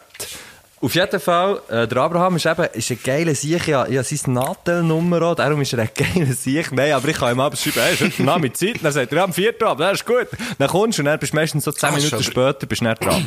Auf jeden Fall, äh, der Abraham ist eben, ist ein geiler Sieg. Ich habe, ich habe sein Nadelnummer auch, darum ist er ein geiler Sieg. Nein, aber ich kann ihm abends schreiben, hey, ist heute Abend Zeit? Dann sagt er, ja, am vierten Abend, das ist gut. Dann kommst du und dann bist du meistens so zehn Ah, Minuten schon. später, bist du nicht dran.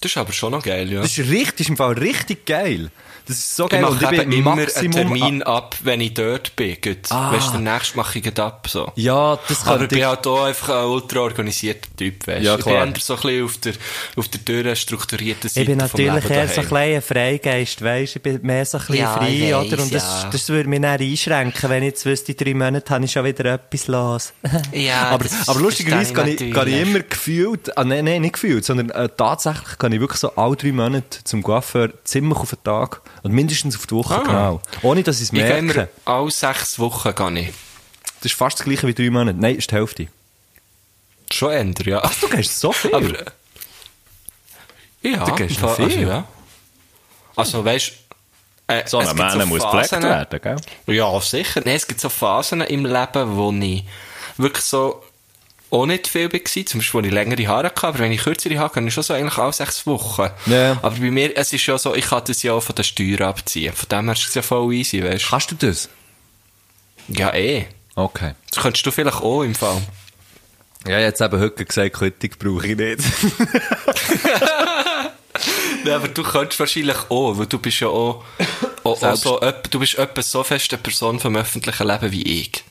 Das ist aber schon noch geil, ja. Das ist richtig, ist im Fall richtig geil. Das ist so Ich geil. mache eben bin immer einen Termin ab, wenn ich dort bin. Gut. Ah. Weißt du, den nächsten mache ich gleich ab, so. Ja, das Aber kann ich bin halt auch einfach ein ultra organisierter Typ, weißt du. Ja, Ich klar. bin eher so ein bisschen auf der, auf der durchstrukturierten Seite Ich bin natürlich eher so ein kleiner Freigeist, weisst Ich bin mehr so ein bisschen Ja, frei, ich weiss, oder? Und das, ja. das würde mich dann einschränken, wenn ich jetzt wüsste, in drei Monaten habe ich schon wieder etwas los. Ja, aber, das aber lustigerweise kann ich, kann ich immer gefühlt, ah, nein, nein, nicht gefühlt, sondern äh, tatsächlich kann ich wirklich so alle drei Monate zum Coiffeur ziemlich auf den Tag und mindestens auf die Woche, Ah. genau. Ohne, dass ich es Ich gehe merke. alle sechs Wochen gehe ich. Das ist fast das gleiche wie drei Monate. Nein, ist die Hälfte. Schon ändern, ja. Du gehst so viel. Aber, äh, ja, Du gehst noch Fall- viel. Also, ja. also weißt äh, so es ein gibt Mann muss gepflegt Phasen- werden, gell? Ja, sicher. Nein, es gibt so Phasen im Leben, wo ich wirklich so auch nicht viel war. Zum Beispiel, wo ich längere Haare hatte. Aber wenn ich kürzere Haare habe, kann ich schon so eigentlich alle sechs Wochen. Ja. Aber bei mir, es ist ja so, ich kann das ja auch von der Steuer abziehen. Von dem her ist es ja voll easy, weißt du? Kannst du das? Ja, eh. Okay. Das könntest du vielleicht auch im Fall. Ja, jetzt eben heute gesagt, Quittung brauche ich nicht. Ja, aber du könntest wahrscheinlich auch, weil du bist ja auch, auch, auch so, du bist etwa so fest eine Person vom öffentlichen Leben wie ich.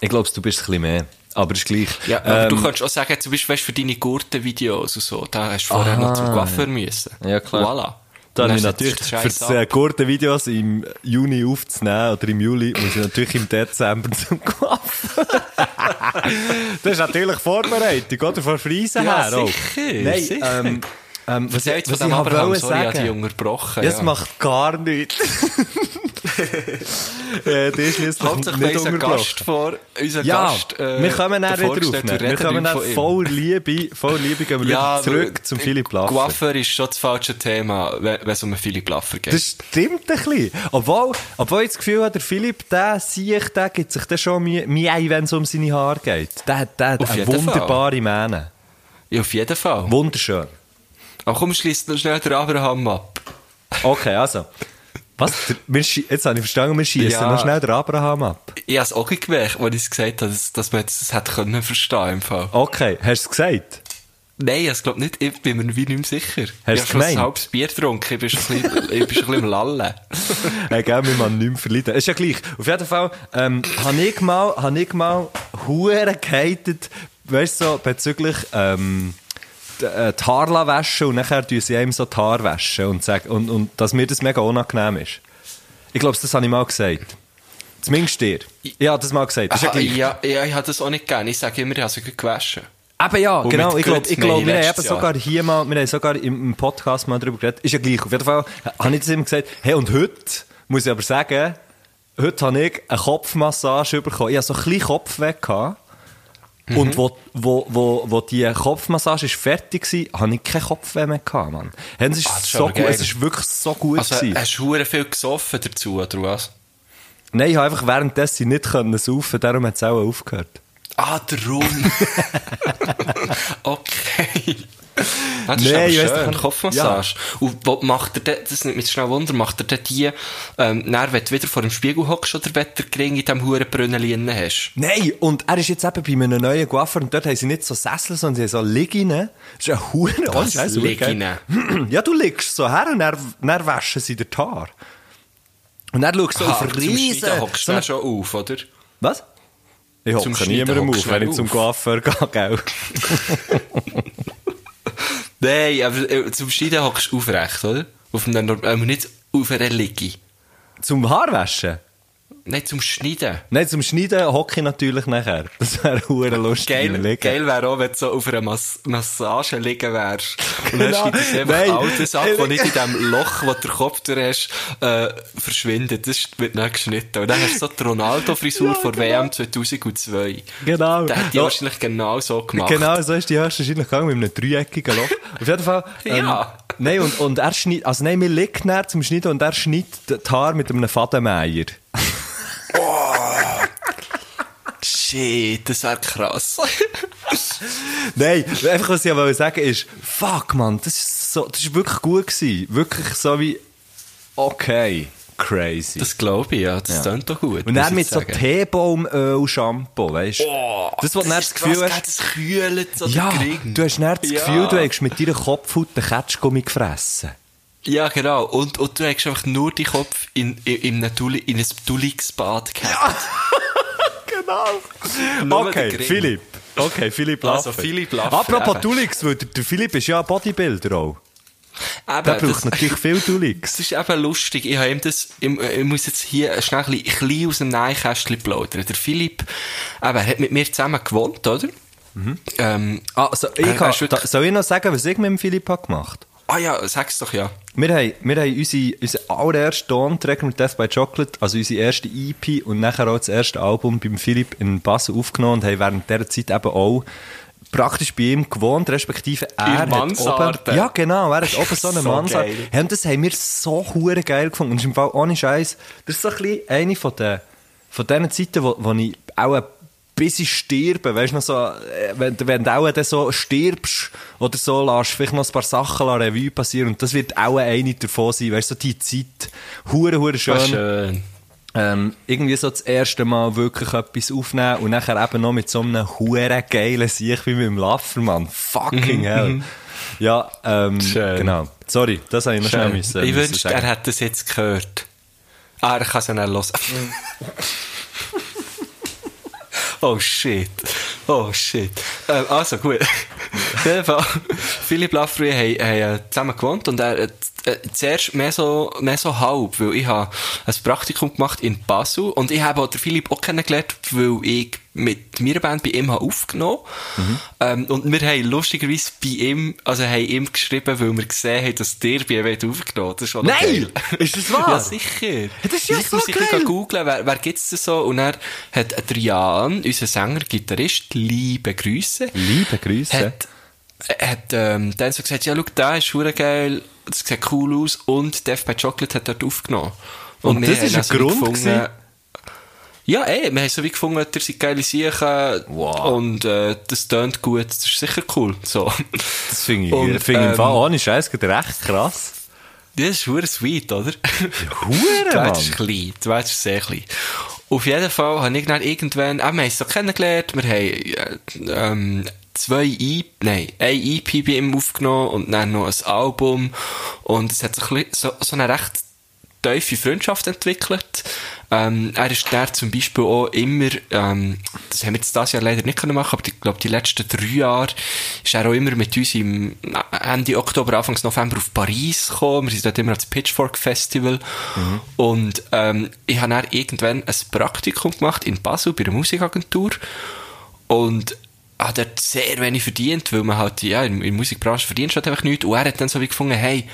ich glaube, du bist ein bisschen mehr. Aber ist gleich. Ja, aber Ähm, du könntest auch sagen, zum Beispiel weißt, für deine Gurtenvideos und so, da hast du vorher noch zum Coiffeur müssen. Ja, klar. Voilà. Dann hast natürlich, für die äh, ab. guten Videos im Juni aufzunehmen oder im Juli, muss ich natürlich im Dezember zum Coiffeur. das ist natürlich Vorbereitung, oder? Von Friesen Ja, her auch. sicher, Nein, sicher. ähm, ähm, was, jetzt von ich dem Abraham, sorry, ich sagen. unterbrochen. Das ja. macht gar nichts. äh, die ist schliesslich Kommt sich nicht unser. Gast vor, unser Ja, Gast, äh, wir kommen dann der wieder drauf. wird, Wir kommen dann voll Liebe, voll Liebe gehen wir Ja, zurück zum Philipp Laffer. Coiffeur ist schon das falsche Thema, wenn es um Philipp Laffer geht. Das stimmt ein bisschen. Obwohl, obwohl ich das Gefühl habe, der Philipp, der sich, der gibt sich dann schon mir, wenn es um seine Haare geht. Der hat, der hat eine wunderbare Mähne. ja, auf jeden Fall. Wunderschön. Aber komm, schließ noch schnell den Abraham ab. Okay, also. Was? Wir, jetzt habe ich verstanden, wir schießen Ja. noch schnell den Abraham ab. Ich habe es auch gemerkt, als ich es gesagt habe, dass, dass man jetzt das hätte können verstehen im Fall. Okay, hast du es gesagt? Nein, ich glaube nicht. Ich bin mir wie nicht mehr sicher. Hast ich du habe schon ein halbes Bier getrunken. Ich bin schon ein bisschen, ich bin schon ein bisschen im Lallen. Hey, gell, wir man nicht mehr verleiden. Ist ja gleich. Auf jeden Fall, ähm, habe ich mal, habe ich mal hure gehatet, weißt du, so, bezüglich, ähm, äh, die Haare waschen und nachher tun sie einem so die Haare waschen und sagen, und, und, dass mir das mega unangenehm ist. Ich glaube, das habe ich mal gesagt. Zumindest dir. Ja, das mal gesagt. Das Aha, ja, ja, ich habe das auch nicht gerne. Ich sage immer, ich habe sie gewaschen. Eben ja, Und genau. Ich glaube, ich glaub, wir haben eben sogar hier mal, wir haben sogar im, Podcast mal darüber geredet. Ist ja gleich. Auf jeden Fall habe ich das immer gesagt, hey, und heute muss ich aber sagen, heute habe ich eine Kopfmassage bekommen. Ich hatte so ein bisschen Kopfweh gehabt. Mhm. Und wo, wo, wo, wo die Kopfmassage ist fertig war, habe ich keinen Kopfweh mehr gehabt, Mann. Hey, Es ist Ah, ist so gut, es ist wirklich so gut Also, gewesen. hast du viel gesoffen dazu, oder was? Nein, ich habe einfach währenddessen nicht saufen, darum hat es auch aufgehört. Ah, darum. okay. Ah, das Nee, ist ich weiss schön, nicht. Kopfmassage. Und wo macht er denn, das nimmt mich schnell Wunder, macht er denn die, ähm, dann, wenn du wieder vor dem Spiegel hockst oder wenn du in diesem Hurenbrünneli hast? Nein, und er ist jetzt eben bei einem neuen Coiffeur und dort haben sie nicht so Sessel, sondern sie haben so Ligginen. Das ist ein Hure. Was, Ligginen? Ja, du liegst so her und dann, dann waschen sie dir die Haare. Und dann schaust du so Aha, auf zum riesen... Schneiden hockst so du schon auf, oder? Was? Ich hocke niemandem auf, du wenn ich auf. zum Coiffeur gehe, gell? Nein, aber äh, zum Schneiden hockst du aufrecht, oder? Auf einem, Norm- äh, nicht auf einer Liege. Zum Haarwaschen? Nein, zum Schneiden. Nein, zum Schneiden hocke ich natürlich nachher. Das wäre hure lustig. Geil, geil wäre auch, wenn du so auf einer Mas Massage liegen wärst. Und dann Genau. schneidest du einfach Nein. alles ab, das nicht in dem Loch, wo der Kopf drin hast, äh, verschwindet. Das wird nicht geschnitten. Und dann hast du so die Ronaldo-Frisur vor WM 2002. Genau. Der hat die Ja. wahrscheinlich genau so gemacht. Genau, so ist die erste wahrscheinlich gegangen, mit einem dreieckigen Loch. Auf jeden Fall. Ähm, Ja. Nein, und, und er schneidet, also nein, wir liegen zum Schneiden und er schneidet die Haare mit einem Fadenmeier. Shit, das wäre krass. nein, einfach was ich aber sagen ist, fuck man, das ist so, das ist wirklich gut gewesen. Wirklich so wie, okay, crazy. Das glaube ich, ja. Das Ja. klingt doch gut. und dann mit so. Teebaumöl-Shampoo, weißt du? Oh, das, was ist das Gefühl krass, hast, Das kühlt so ja, du hast dann das Ja. Gefühl, du hast mit deiner Kopfhaut den Ketschgummi gefressen. Ja, genau. Und, und du hast einfach nur den Kopf in, in, in, in ein Dulligsbad gehabt. Genau. Okay. Philipp. Okay, Philipp Also, Laffer. Philipp Laffer, Apropos eben. Dulix, weil der, Philipp ist ja ein Bodybuilder auch. Eben, Der braucht das, natürlich viel Dulix. das ist eben lustig. Ich, habe ihm das, ich, ich muss jetzt hier schnell ein bisschen, aus dem Nähkästchen plaudern. Der Philipp eben, hat mit mir zusammen gewohnt, oder? Ähm, Ah, so, ich er kann, da, soll ich noch sagen, was ich mit dem Philipp habe gemacht Ah ja, sag's doch ja. Wir haben, wir haben unsere, unseren allerersten Tonträger mit Death by Chocolate, also unsere erste EP und nachher auch das erste Album beim Philipp in Basel aufgenommen und haben während dieser Zeit eben auch praktisch bei ihm gewohnt, respektive er In hat oben, ja genau, er hat oben so eine So Mansarde. geil. Hey, und das haben wir so hure geil gefunden. Und es ist im Fall ohne Scheiß, das ist so ein bisschen eine von den, von den Zeiten, wo, wo ich auch ein bisschen sterbe, weißt du noch so, äh, wenn, wenn du auch dann so stirbst oder so, lässt vielleicht noch ein paar Sachen la Revue passieren und das wird auch eine davon sein, weißt du, so die Zeit, hure, hure schön. Schön. Ähm, irgendwie so das erste Mal wirklich etwas aufnehmen und nachher eben noch mit so einem hure geilen Sieg wie mit dem Laffermann. Fucking hell. Ja, ähm, Schön. genau. Sorry, das habe ich noch schnell Schön. müssen, ich wünschte, er hätte das jetzt gehört. Ah, er kann es ja nicht hören. oh shit. Oh shit. Ähm, also gut. Auf jeden Fall, Philipp Lafroy haben, haben äh, zusammen gewohnt und er, äh, äh, zuerst mehr so, mehr so halb, weil ich habe ein Praktikum gemacht in Basel und ich habe auch den Philipp auch kennengelernt, weil ich mit meiner Band bei ihm aufgenommen ähm, und wir haben lustigerweise bei ihm, also haben ihm geschrieben, weil wir gesehen haben, dass der bei ihm hat aufgenommen Das ist schon noch Nein! geil. Ist das wahr? Ja, sicher. Das ist ja Jetzt so muss ich geil. gleich googeln, wer, wer gibt's denn so? Und er hat der Jan, unser Sänger, Gitarrist, liebe Grüße, Liebe Grüße. hat, hat ähm, dann so gesagt, ja, schau, der ist hure geil, das sieht cool aus und Death by Chocolate hat dort aufgenommen. Und wir das ist ein also Grund gefunden-? Ja, ey, wir haben so wie gefunden, ihr seid geile Siechen Wow. und äh, das tönt gut, das ist sicher cool. So. Das finde ich, Und, finde ich im ähm, Fall ohne Scheiß geht recht krass. Das ist hure sweet, oder? Hure, Die Welt Mann. ist klein. Welt ist sehr klein. Auf jeden Fall habe ich dann irgendwann, auch wir haben es so kennengelernt, wir haben, äh, ähm, zwei E, nein, ein EP bei ihm aufgenommen und dann noch ein Album. Und es hat bisschen so, so eine recht tiefe Freundschaft entwickelt. Ähm, er ist der zum Beispiel auch immer, ähm, das haben wir jetzt dieses Jahr leider nicht können machen, aber ich glaube, die letzten drei Jahre ist er auch immer mit uns im Ende Oktober, Anfang November auf Paris gekommen. Wir sind dort immer ans Pitchfork Festival. Und ähm, ich habe dann irgendwann ein Praktikum gemacht in Basel bei der Musikagentur und habe dort sehr wenig verdient, weil man halt, ja, in, in der Musikbranche verdient halt einfach nichts. Und er hat dann so wie gefunden, hey,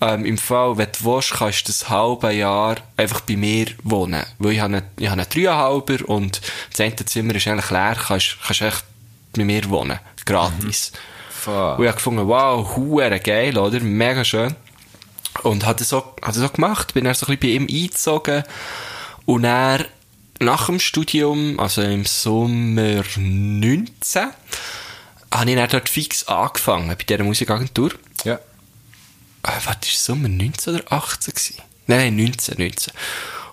ähm, im Fall, wenn du willst, kannst du das halbe Jahr einfach bei mir wohnen. Weil ich habe einen, ich habe einen Dreieinhalber und das eine Zimmer ist eigentlich leer, kannst, kannst echt bei mir wohnen. Gratis. Fuck. Und ich habe gefunden, wow, hure geil, oder? Mega schön. Und hat das so, hat das so gemacht, bin dann so ein bisschen bei ihm eingezogen. Und er, nach dem Studium, also im Sommer 19, habe ich dann dort fix angefangen, bei dieser Musikagentur. Ja. Was, ist Sommer 19 oder 18 gewesen? Nein, nein, 19, 19.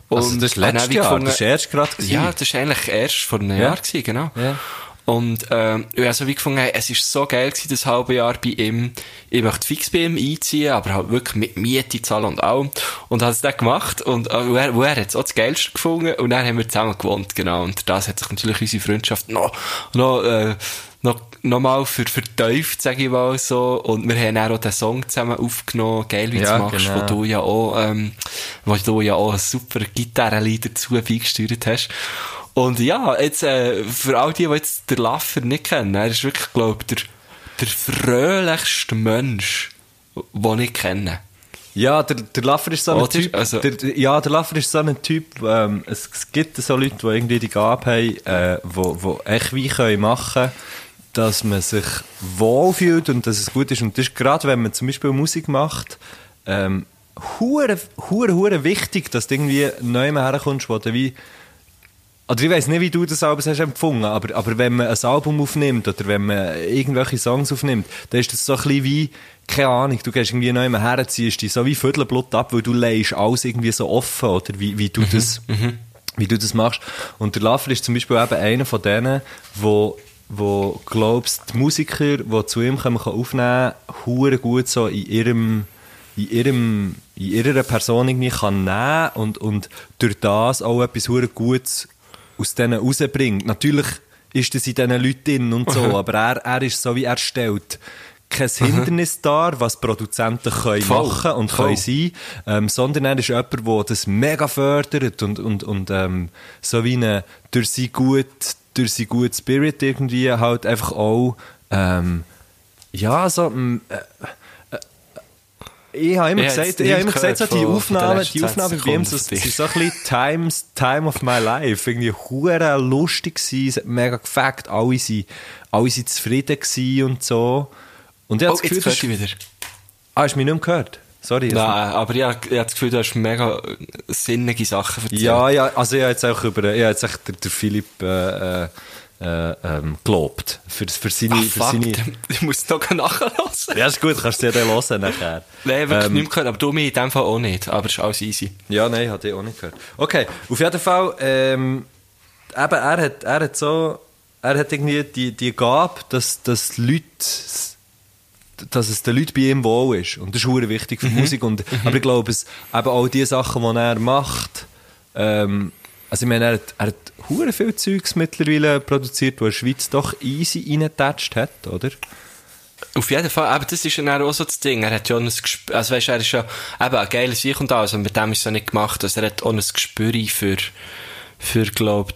Also das ist letztes wie Jahr, gefunden- das ist erst gerade gewesen. Ja, das ist eigentlich erst vor einem Ja. Jahr gewesen, genau. Ja. Und, ähm, ich habe so wie gefunden, hey, es ist so geil gewesen, das halbe Jahr bei ihm. Ich möchte fix bei ihm einziehen, aber halt wirklich mit Miete zahlen und allem. Und habe es dann gemacht und, äh, wo er, wo er hat es auch das Geilste gefunden und dann haben wir zusammen gewohnt, genau. Und das hat sich natürlich unsere Freundschaft noch, noch, äh, noch, noch mal ver vertieft, sage ich mal so. Und wir haben dann auch den Song zusammen aufgenommen, geil, wie du Ja, es machst, genau. wo du ja auch, ähm, wo du ja auch ein super Gitarrenlied dazu beigesteuert hast. Und ja, jetzt, äh, für all die, die jetzt den Laffer nicht kennen, er ist wirklich, glaube ich, der, der fröhlichste Mensch, den ich kenne. Ja, der, der Laffer ist so ein Oder? Typ. Also- der, ja, der Laffer ist so ein Typ. Ähm, es, es gibt so Leute, die irgendwie die Gabe haben, äh, wo, wo echt wie können machen dass man sich wohlfühlt und dass es gut ist. Und das ist gerade, wenn man zum Beispiel Musik macht, ähm, hure, hure, hure wichtig, dass du irgendwie neu herkommst, wo du wie oder ich weiß nicht, wie du das Album hast empfunden, aber, aber wenn man ein Album aufnimmt oder wenn man irgendwelche Songs aufnimmt, dann ist das so ein bisschen wie, keine Ahnung, du gehst irgendwie neu her, ziehst dich so wie Viertelblut ab, weil du leist alles irgendwie so offen, oder wie, wie du das, wie du das machst. Und der Laffer ist zum Beispiel eben einer von denen, wo, wo glaubst, die Musiker, die zu ihm kommen, kann aufnehmen, hure gut so in ihrem, in ihrem, in ihrer Person irgendwie kann nehmen und, und durch das auch etwas hure Gutes aus denen rausbringt. Natürlich ist das in diesen Leuten drin und so, aber er, er ist so wie er stellt kein Hindernis dar, was Produzenten können Voll, machen und voll. können sein, ähm, sondern er ist jemand, der das mega fördert und, und, und ähm, so wie eine, durch sein gut, durch sein gut Spirit irgendwie halt einfach auch ähm, ja, so mm, äh, äh, Ich habe immer Ich gesagt, ich habe immer gesagt, so die Aufnahmen, die Aufnahmen 20 bei ihm, so, so ein bisschen Times, Time of my life. Irgendwie hure lustig gewesen, es hat mega gefackt, alle sind, alle sind zufrieden gewesen und so. Und ich Oh, das Gefühl, jetzt das ich ist, wieder. ah, hast du mich nicht mehr gehört? Sorry. Nein, aber ich, hab- ich habe das Gefühl, du hast mega äh, sinnige Sachen erzählt. Ja, ja, also ich habe jetzt auch über, ich habe jetzt echt der, der Philipp, äh, äh, äh, ähm, gelobt. Für, für seine, Ah, für fuck, seine, ich muss noch nachhören. ja, ist gut, kannst du dir dann hören nachher. Nein, wirklich Ähm, nicht gehört, aber du mich in dem Fall auch nicht. Aber es ist alles easy. Ja, nein, hatte ich auch nicht gehört. Okay, auf jeden Fall, ähm, eben, er hat, er hat so, er hat irgendwie die, die Gabe, dass, dass Leute, dass es den Leuten bei ihm wohl ist. Und das ist hure wichtig für Musik. Und, Aber ich glaube, es, eben auch die Sachen, die er macht, ähm, also ich meine, er hat, er hat viel Zeugs mittlerweile produziert, wo der Schweiz doch easy reingetatscht hat, oder? Auf jeden Fall, aber das ist ja auch so das Ding. Er hat ja auch ein Gespür, also weißt, er ist ja eben ein geiler Sieg und alles, und mit dem ist es ja nicht gemacht. Also er hat auch ein Gespür für, für, glaub,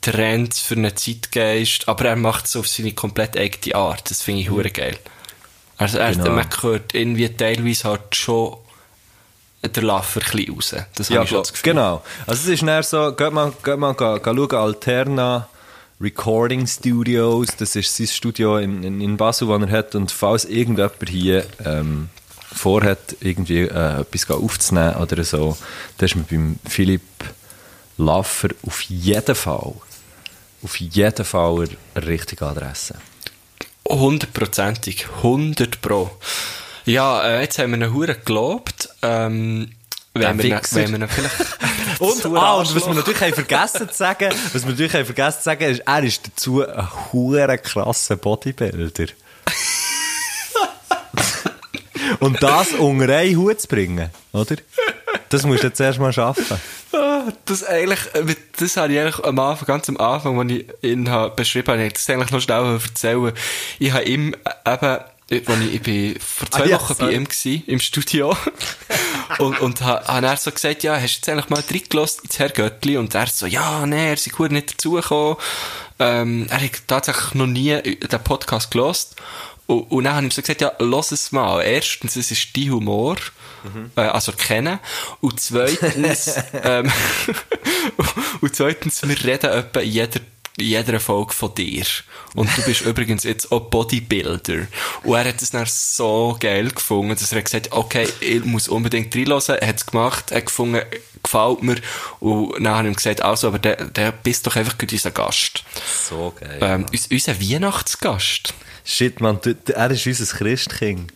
Trends, für einen Zeitgeist, aber er macht es auf seine komplett eigene Art. Das finde ich hure geil. Also er, Genau. man hört irgendwie teilweise halt schon der Laffer ein bisschen raus. Das habe ich schon das Gefühl. genau. Also es ist näher so, geht mal, geht mal ga, ga schauen, Alterna Recording Studios, das ist sein Studio in, in, in Basel, das er hat und falls irgendjemand hier ähm, vorhat, irgendwie äh, etwas aufzunehmen oder so, dann ist man beim Philipp Laffer auf jeden Fall auf jeden Fall eine richtige Adresse. Hundertprozentig. Hundert pro. Ja, äh, jetzt haben wir einen Huren gelobt. Ähm, wenn wir, wenn wir ihn vielleicht... Und, ah, und was wir natürlich haben vergessen zu sagen, was wir natürlich haben vergessen zu sagen, ist, er ist dazu ein hure krasser Bodybuilder. und das unter einen Hut zu bringen, oder? Das musst du jetzt erst mal schaffen. Das eigentlich, äh, das habe ich eigentlich am Anfang, ganz am Anfang, als ich ihn habe beschrieben habe, ich das eigentlich noch schnell erzählen. Ich habe ihm äh, eben, äh, als ich, ich bin vor zwei Ah, ja, Wochen bei sorry. ihm gsi, im Studio. und, und ha- habe er so gesagt, ja, hast du jetzt eigentlich mal reingelassen ins Herr Göttli? Und er so, ja, nee, er ist gut nicht dazugekommen. Ähm, er hat tatsächlich noch nie den Podcast gelost. Und, und dann habe ich ihm so gesagt, ja, lass es mal. Erstens, es ist dein Humor. Äh, also kennen. Und zweitens, ähm, und zweitens, wir reden etwa in jeder, in jeder Folge von dir. Und du bist übrigens jetzt auch Bodybuilder. Und er hat es dann so geil gefunden, dass er hat gesagt okay, ich muss unbedingt reinhören. Er hat es gemacht, er hat gefunden, gefällt mir. Und dann habe ich ihm gesagt, also, aber der, der bist doch einfach unser Gast. So geil. Ähm, uns, unser Weihnachtsgast. Shit, man, du- er ist unser Christkind.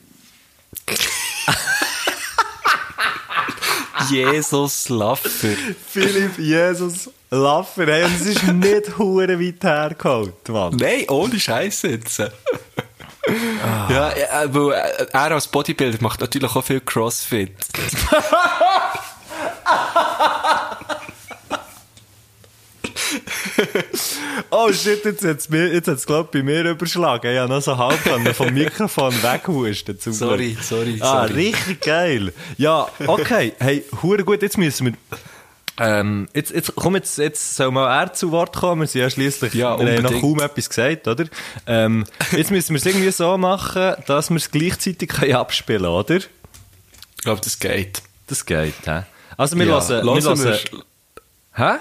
Jesus Laffer. Philipp Jesus Laffer, hey, und es ist nicht hure weit hergeholt, Mann. Nein, ohne Scheiß jetzt. Ja, äh, weil äh, er als Bodybuilder macht natürlich auch viel Crossfit. Oh shit, jetzt hat es, jetzt hat's, glaub bei mir überschlagen. Ich habe noch so halb können vom Mikrofon weghusten. zum Sorry, Glück. sorry, Ah, sorry. richtig geil. Ja, okay. Hey, hure gut, jetzt müssen wir... Ähm, jetzt, jetzt, komm, jetzt, jetzt soll mal er zu Wort kommen. Wir sind ja schliesslich, Ja, wir haben noch kaum etwas gesagt, oder? Ähm, jetzt müssen wir es irgendwie so machen, dass wir es gleichzeitig können abspielen oder? Ich glaube, das geht. Das geht, hä? Also, wir Ja, lassen, wir hören lassen, hä?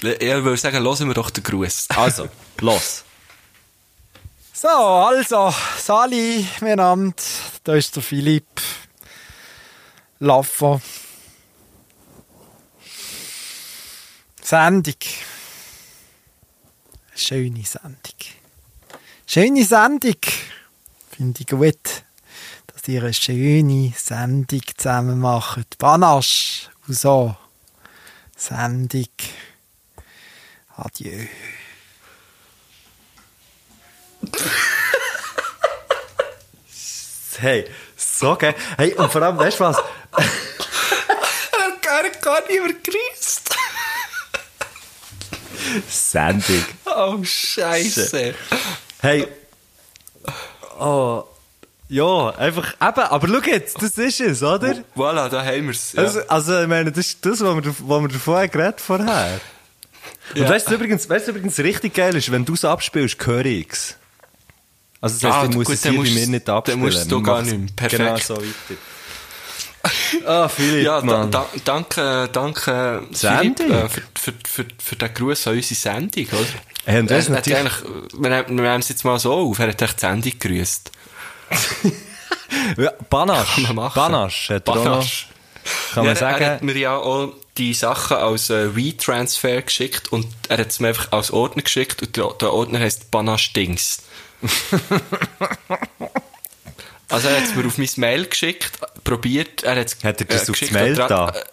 Wir, ich würde sagen, hören wir doch den Gruß. Also, los. So, also, Sali, miteinander. Da ist der Philipp Laffer. Sendung. Schöne Sendung. Schöne Sendung. Finde ich gut, dass ihr eine schöne Sendung zusammen macht. Banasch so. Sendung. Adieu. Hey, so geil. Hey, und vor allem, weißt du was? gar, gar nicht mehr grüßt. Sendung. Oh, Scheiße. Hey. Oh. Ja, einfach, eben, aber schau jetzt, das ist es, oder? Voilà, da haben wir es. Ja. Also, also, ich meine, das ist das, was wir, was wir davon geredet vorher. Und Ja. weißt du übrigens, weißt du übrigens richtig geil ist, wenn du es abspielst, höre ich es. Also, das heisst, Ah, ich muss gut, es dann hier bei mir nicht dann abspielen. musst du gar nicht mehr. Genau Perfekt. so weiter. Ah, Philipp, Ja, da, da, danke, danke. Philipp, äh, für, für, für, für den Gruß an unsere Sendung, oder? Hey, und das Er hat natürlich- eigentlich, wir, nehmen- wir nehmen es jetzt mal so auf, er hat echt die Sendung gegrüßt. Ja, Banasch. Kann man machen. Banasch. Hat Banasch. Kann man Ja, Er hat sagen. mir ja auch die Sachen als äh, WeTransfer geschickt und er hat es mir einfach als Ordner geschickt und der, der Ordner heisst Banasch Dings. also er hat es mir auf mein Mail geschickt, probiert, er hat's, Hat er das aufs geschickt Mail da? äh,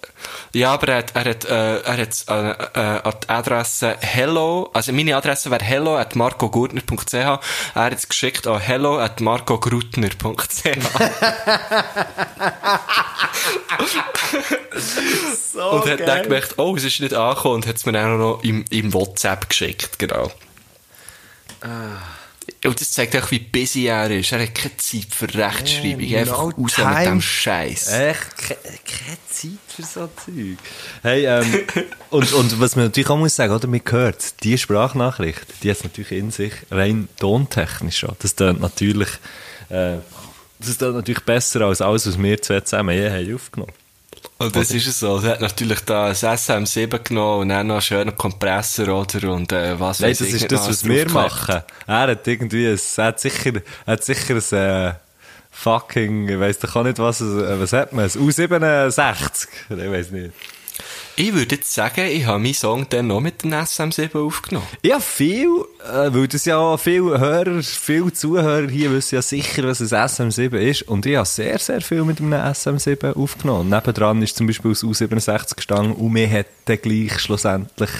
Ja, aber er hat, er hat, äh, er hat äh, äh, an die Adresse hello, also meine Adresse wäre hello at marcogurtner.ch, er hat es geschickt an hello at marcogrutner.ch. und hat dann gemerkt, oh, es ist nicht angekommen und hat es mir dann auch noch im, im WhatsApp geschickt, genau. Und das zeigt auch, wie busy er ist. Er hat keine Zeit für Rechtschreibung. Einfach no raus mit dem Scheiß. Echt, ke- keine Zeit für so Zeug. Hey, ähm, und, und was man natürlich auch muss sagen, oder, man hört, die Sprachnachricht, die hat natürlich in sich, rein tontechnisch schon. Das tönt natürlich, äh, das tönt natürlich besser als alles, was wir zwei zusammen je haben aufgenommen. Und das ist es so. Er hat natürlich da ein SM7 genommen und dann noch einen schönen Kompressor, oder? Und, äh, was Nein, das ist das, was wir machen. Er hat irgendwie, ein, er hat sicher, er hat sicher ein, äh, fucking, ich weiss doch auch nicht, was, äh, was hat man, ein U67? Ich weiss nicht. Ich würde jetzt sagen, ich habe meinen Song dann noch mit dem SM7 aufgenommen. Ja, viel, äh, weil das ja viele Hörer, viele Zuhörer hier wissen ja sicher, was ein SM7 ist. Und ich habe sehr, sehr viel mit einem SM7 aufgenommen. Nebendran ist zum Beispiel das U67 gestanden und mir hat dann gleich schlussendlich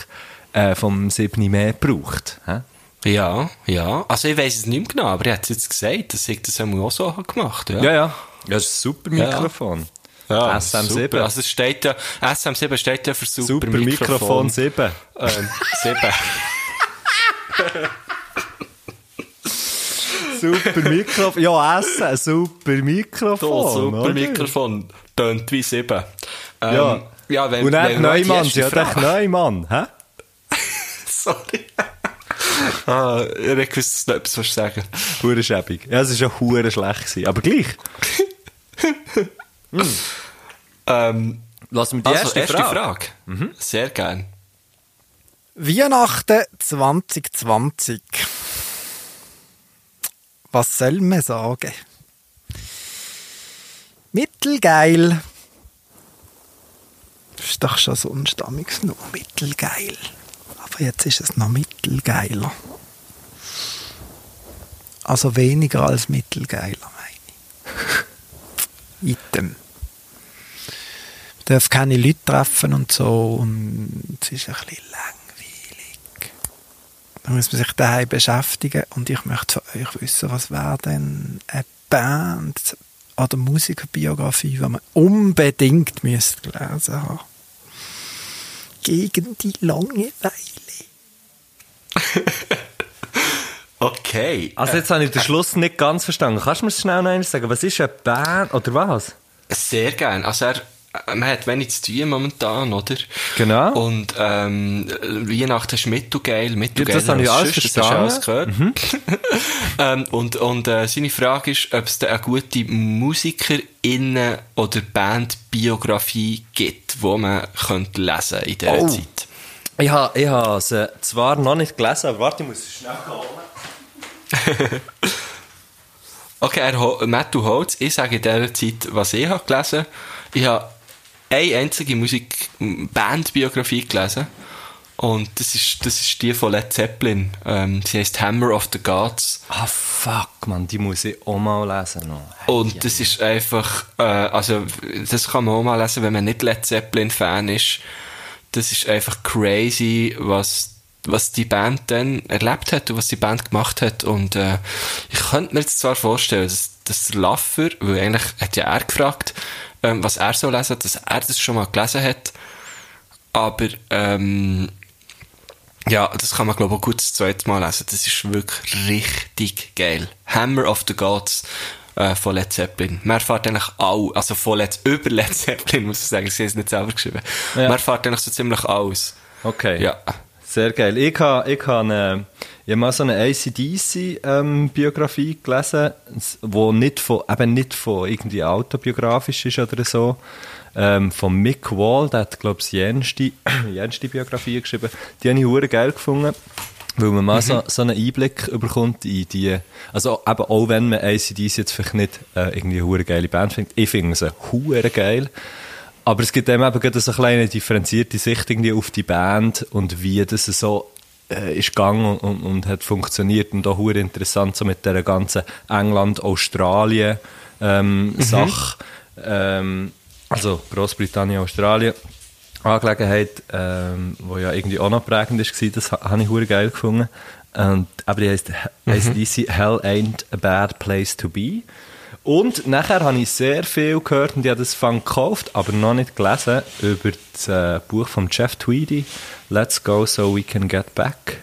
äh, vom 7 mehr gebraucht. Hä? Ja, ja. Also ich weiss es nicht mehr genau, aber er hat jetzt gesagt, dass ich das auch so gemacht habe. Ja, ja. Ja, das ist ein super. Mikrofon. Ja, SM7. Super. Also es steht ja, SM7 steht ja für super, Super Mikrofon 7. Ähm, 7. Super Mikrofon. Ja, Essen, super Mikrofon. So, super oder? Mikrofon. Tönt wie 7. Ähm, Ja. ja wenn, Und dann Neumann, ja, der Neumann, hä? Sorry. ah, ich du noch etwas willst sagen Hure schäbig. Ja, es war schon hure schlecht. Aber gleich. Ähm, Lassen wir also, erste Frage. Sehr gern. Weihnachten 2020. Was soll man sagen? Mittelgeil. Das ist doch schon sonst damals noch mittelgeil. Aber jetzt ist es noch mittelgeiler. Also weniger als mittelgeiler, meine ich. Item. Darf keine Leute treffen und so und es ist ein bisschen langweilig. Da muss man sich daheim beschäftigen und ich möchte von euch wissen, was wäre denn eine Band oder Musikerbiografie, die man unbedingt müsste gelesen haben. Gegen die Langeweile. Okay. Also jetzt habe ich den Schluss nicht ganz verstanden. Kannst du mir das schnell noch einmal sagen? Was ist eine Band oder was? Sehr gern. Also er, man hat wenig zu tun momentan, oder? Genau. Und ähm, Weihnachten ist mittelgeil, mittelgeil. Ja, das habe ich alles verstanden. gehört. ähm, und und äh, seine Frage ist, ob es da eine gute Musikerinnen- oder Bandbiografie gibt, die man könnte lesen in dieser Oh. Zeit. Ich habe, ich habe sie zwar noch nicht gelesen, aber warte, ich muss schnell holen. Okay, er, Matthew Holz, ich sage in dieser Zeit, was ich habe gelesen. Ich habe eine einzige Musik Bandbiografie gelesen. Und das ist, das ist die von Led Zeppelin. Ähm, sie heißt Hammer of the Gods. Ah, fuck, man, die muss ich auch mal lesen noch. Und das ist einfach, äh, also, das kann man auch mal lesen, wenn man nicht Led Zeppelin-Fan ist. Das ist einfach crazy, was, was die Band dann erlebt hat und was die Band gemacht hat. Und äh, ich könnte mir jetzt zwar vorstellen, dass, dass der Laffer, weil eigentlich hat ja er gefragt, ähm, was er so lesen, dass er das schon mal gelesen hat. Aber ähm, ja, das kann man, glaube ich, auch gut das zweite Mal lesen. Das ist wirklich richtig geil. Hammer of the Gods äh, von Led Zeppelin. Man erfährt eigentlich all, also von Led, über Led Zeppelin, muss ich sagen, sie haben es nicht selber geschrieben. Ja. Man erfährt eigentlich so ziemlich alles. Okay. Ja. Sehr geil. Ich habe, ich habe, äh, Ich habe mal so eine ACDC-Biografie gelesen, die nicht von, eben nicht von irgendwie autobiografisch ist oder so. Ähm, von Mick Wall, der hat, glaube ich, die jenste, jenste Biografie geschrieben. Die habe ich hure geil gefunden. Weil man mal so, so einen Einblick bekommt in die, also eben auch wenn man ACDC jetzt vielleicht nicht äh, irgendwie eine geile Band findet, ich finde sie hure geil. Aber es gibt eben eben gerade so eine kleine differenzierte Sicht irgendwie auf die Band und wie das so äh, ist gegangen und, und, hat funktioniert und auch hure interessant so mit der ganzen England-Australien ähm, Sache. Ähm, also Großbritannien, Australien. Angelegenheit, ähm, wo ja irgendwie auch noch prägend war, das ha- habe ich hure geil gefunden. Und, aber die heisst, heisst DC Hell Ain't a Bad Place to Be. Und nachher habe ich sehr viel gehört und ich habe das Fang gekauft, aber noch nicht gelesen, über das äh, Buch von Jeff Tweedy, Let's Go So We Can Get Back.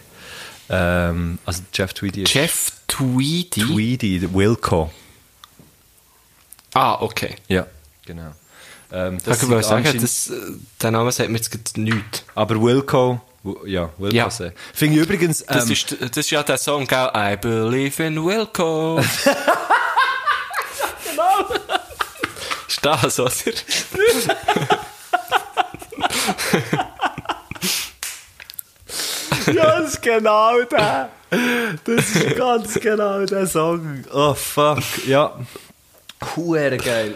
Ähm, also Jeff Tweedy ist Jeff Tweedy. Tweedy, Wilco. Ah, okay. Ja, genau. Ähm, Das ich wollte sagen, das, äh, der Name sagt mir jetzt nichts. Aber Wilco, ja, Wilco Ja. sehr. Finde ich übrigens, Das, ähm, ist, das ist ja der Song, gell? I believe in Wilco. genau. Ist das, oder? ja, das ist genau der. Das ist ganz genau der Song. Oh, fuck, ja. Huere geil.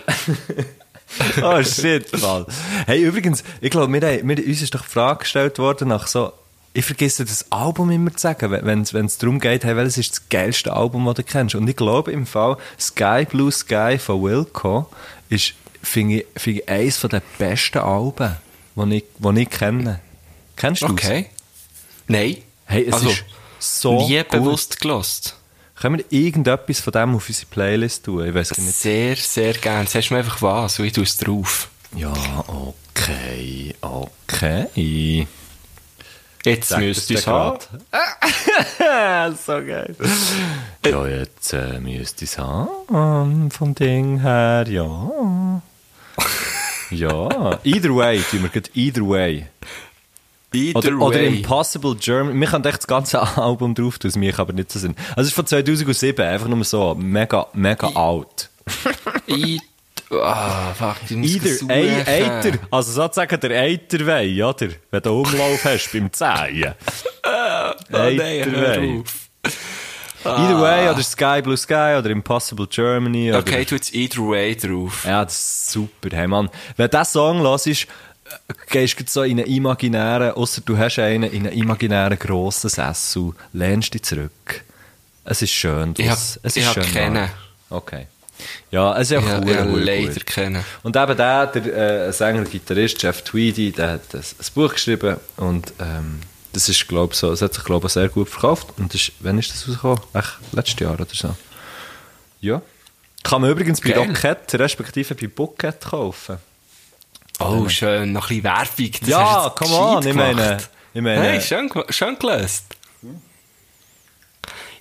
oh, shit, Mann. Hey, übrigens, ich glaube, wir, haben- wir, uns ist doch die Frage gestellt worden nach so, ich vergesse das Album immer zu sagen, wenn es darum geht, hey, welches ist das geilste Album, das du kennst. Und ich glaube im Fall, Sky Blue Sky von Wilco ist, finde ich, finde ich, eines der besten Alben, die ich, die ich kenne. Kennst du Okay. Nein. Hey, es also, ist so nie gut. bewusst gelost. Können wir irgendetwas von dem auf unsere Playlist tun? Ich weiß nicht. Sehr, sehr gern. Sagst du mir einfach was und ich tue es drauf. Ja, okay, okay. Jetzt Sag müsst ihr es haben. so geil. Ja, jetzt äh, müsste ich es haben, vom Ding her, ja. ja, either way, tun wir either way. Either Oder, oder way. Impossible German. Wir können echt das ganze Album drauf tun, das mich aber nicht so sind. Also es ist von 2007, einfach nur so, mega, mega alt. I ah, fuck, ich muss Either, ein Eiter, also sozusagen der Eiterwei, oder? Wenn du Umlauf hast beim Zehen. Oh, Eiterwei. auf. Either way, oder Sky Blue Sky, oder Impossible Germany. Oder, Okay, tu jetzt Either Way drauf. Ja, das ist super, hey Mann. Wenn dieser Song los ist, gehst du so in einen imaginären, außer du hast einen, in einen imaginären grossen Sessel, lehnst dich zurück. Es ist schön. Ich hab- es ich ist hab schön keinen. Okay. Ja, es ist Ja, einfach ja, cool, leider kennen. Und eben der, der äh, Sänger, Gitarrist Jeff Tweedy, der hat ein, ein Buch geschrieben und ähm, das ist, glaube so, es hat sich, glaube ich, sehr gut verkauft. Und das ist, wann ist das rausgekommen? Echt, letztes Jahr oder so. Ja. Kann man übrigens bei. Rocket, respektive bei Bucket kaufen. Oh, schön. Noch ein bisschen Werbung. Das ja, come on, ich meine, ich meine, Hey, schön, schön gelöst.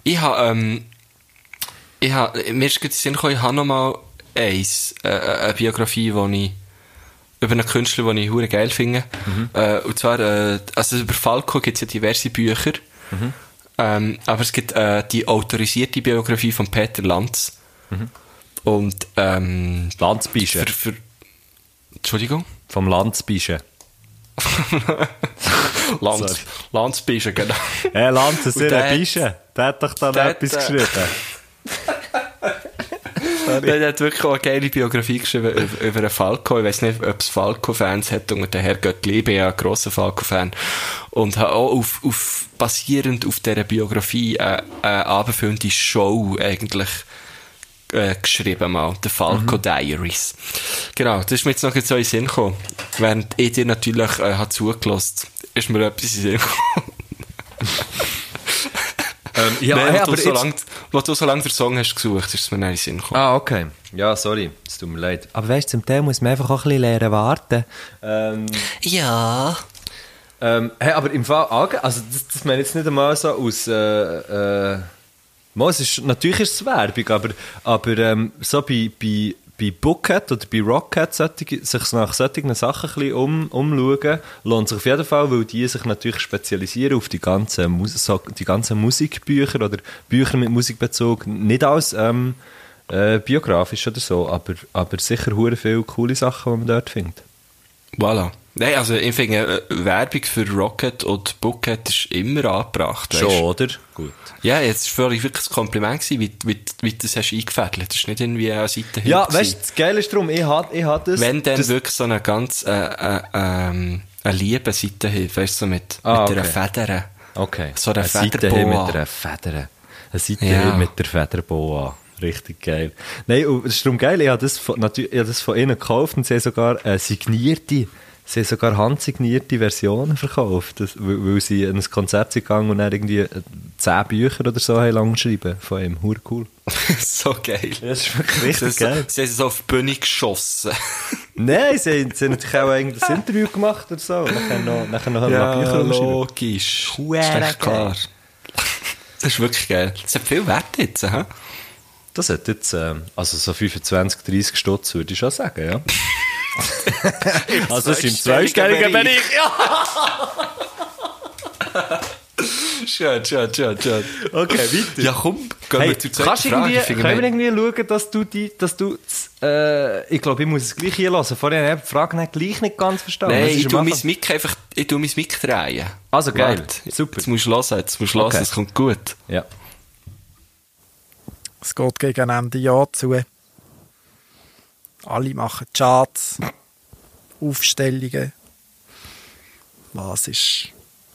Ich habe, ähm, ich habe, mir ist gerade Sinn gekommen, ich habe noch mal eins, äh, eine Biografie, die ich, über einen Künstler, den ich hure geil finde. Äh, und zwar, äh, also über Falco gibt es ja diverse Bücher. Ähm, aber es gibt äh, die autorisierte Biografie von Peter Lanz. Und, ähm, Landsbische. für, für, Entschuldigung? Vom Landsbische. Lanz, Lanzbischen, genau. Hey, Lanz, das Und ist der ein hat- Bische. Der hat doch da der etwas hat, äh, geschrieben. Der hat wirklich auch eine geile Biografie geschrieben über, über einen Falco. Ich weiß nicht, ob es Falco-Fans hat und der Herrgott Liebe, ja, ein grosser Falco-Fan. Und hat auch auf, auf, basierend auf dieser Biografie eine, eine abendfüllende Show eigentlich äh, geschrieben mal. The Falco Diaries. Genau, das ist mir jetzt noch so in den Sinn gekommen. Während ich dir natürlich äh, hat zugelassen, ist mir etwas in den Sinn gekommen. Ähm, ja, Nein, hey, aber du so lang, wo du so lange den Song hast gesucht, ist es mir nicht in den Sinn gekommen. Ah, okay. Ja, sorry. Es tut mir leid. Aber weißt du, zum Teil muss man einfach auch ein bisschen lernen warten. Ähm, Ja. ähm, hey, aber im Fall, also das, das meine ich jetzt nicht einmal so aus, äh, äh, mal, ist, natürlich ist es Werbung, aber, aber ähm, so bei, bei, bei Bookcat oder bei Rockcat solche, sich nach solchen Sachen ein um, umschauen, lohnt sich auf jeden Fall, weil die sich natürlich spezialisieren auf die ganzen, so, die ganzen Musikbücher oder Bücher mit Musikbezug. Nicht als ähm, äh, biografisch oder so, aber, aber sicher hure viele coole Sachen, die man dort findet. Voilà. Nein, also ich finde, äh, Werbung für Rocket und Bucket ist immer angebracht. weisst. Schon, oder? Gut. Ja, jetzt war wirklich ein Kompliment, gewesen, wie, wie, wie du das hast eingefädelt. Das ist nicht irgendwie eine Seite Ja, weißt du, das Geile ist darum, ich hatte ich hat das... Wenn dann das, wirklich so eine ganz, äh, äh, ähm, eine liebe Seite hat, weißt du, so mit, Ah, mit einer okay. Feder. Okay. So eine Seite Federboa. mit einer Feder. Eine Seite Ja. mit der Federboa. Richtig geil. Nein, und es ist darum geil, ich habe das von, natürlich, ich habe das von ihnen gekauft und sie haben sogar äh, signierte, sie haben sogar handsignierte Versionen verkauft, das, weil, weil sie in ein Konzept sind gegangen und dann irgendwie äh, zehn Bücher oder so haben lang geschrieben von ihm. Hure cool. so geil. Das ist wirklich richtig Das, geil. sie haben es auf die Bühne geschossen. Nein, sie haben, sie haben natürlich auch das Interview gemacht oder so. Und nachher noch, nachher noch ja, Bücher umschreiben. logisch. Huere Das ist klar. Das ist wirklich geil. Das hat viel Wert jetzt, hä? Das hat jetzt, ähm, also so 25, 30 Stutz würde ich schon sagen, ja. also es ist im zweistelligen Bereich. Schön, schön, schön, schön. Okay, weiter. Ja, komm, gehen Hey, wir zur zweiten kannst Frage. irgendwie, können wir irgendwie schauen, dass du die, dass du, äh, ich glaube, ich muss es gleich hier lassen. Vorher habe ich die Frage nicht, gleich nicht ganz verstanden. Nein, ich am tu mein? Mic einfach, ich tu mein Mic drehen. Also geil. Warte, Super. Jetzt musst du hören, jetzt musst du hören, Okay. es kommt gut. Ja. Es geht gegen Ende Jahr zu. Alle machen Charts, Aufstellungen. Was ist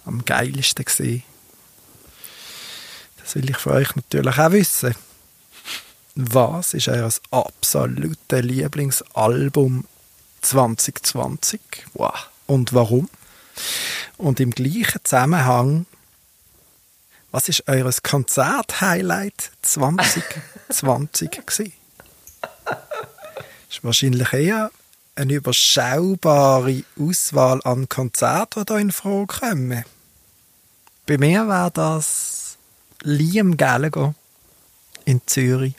am geilsten gewesen? Das will ich von euch natürlich auch wissen. Was ist euer absolutes Lieblingsalbum 2020? Wow. Und warum? Und im gleichen Zusammenhang was ist eures Konzert-Highlight 2020 gewesen? Ist wahrscheinlich eher eine überschaubare Auswahl an Konzerten, die da in Frage kommen. Bei mir war das Liam Gallagher in Zürich.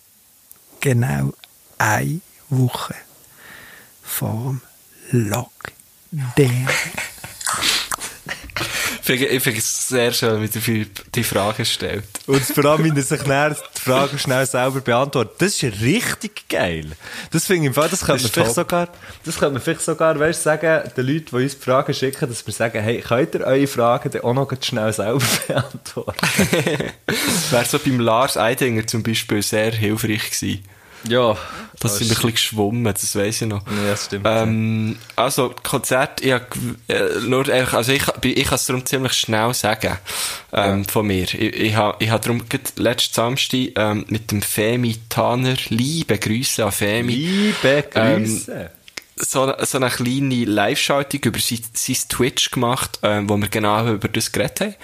Genau eine Woche vor dem Lockdown. Ich finde ich finde es sehr schön, wie der Philipp die Frage stellt. Und vor allem, wenn er sich dann die Frage schnell selber beantwortet. Das ist richtig geil. Das finde ich im Fall, das könnte man vielleicht sogar, das könnte man vielleicht sogar, weißt sagen, den Leuten, die uns die Fragen schicken, dass wir sagen, hey, könnt ihr eure Fragen dann auch noch schnell selber beantworten? Wäre so beim Lars Eidinger zum Beispiel sehr hilfreich gewesen. Ja. Das sind ein bisschen geschwommen, das weiss ich noch. Ja, das stimmt. Ähm, also, Konzert, ich, hab äh, nur, also ich, ich kann es darum ziemlich schnell sagen, ähm, von mir. Ich, ich habe ich hab darum letzten Samstag, ähm, mit dem Femi Tanner, liebe Grüße an Femi, Liebe Ähm, Grüße. so, so eine kleine Live-Schaltung über sein, sein Twitch gemacht, ähm, wo wir genau über das geredet haben.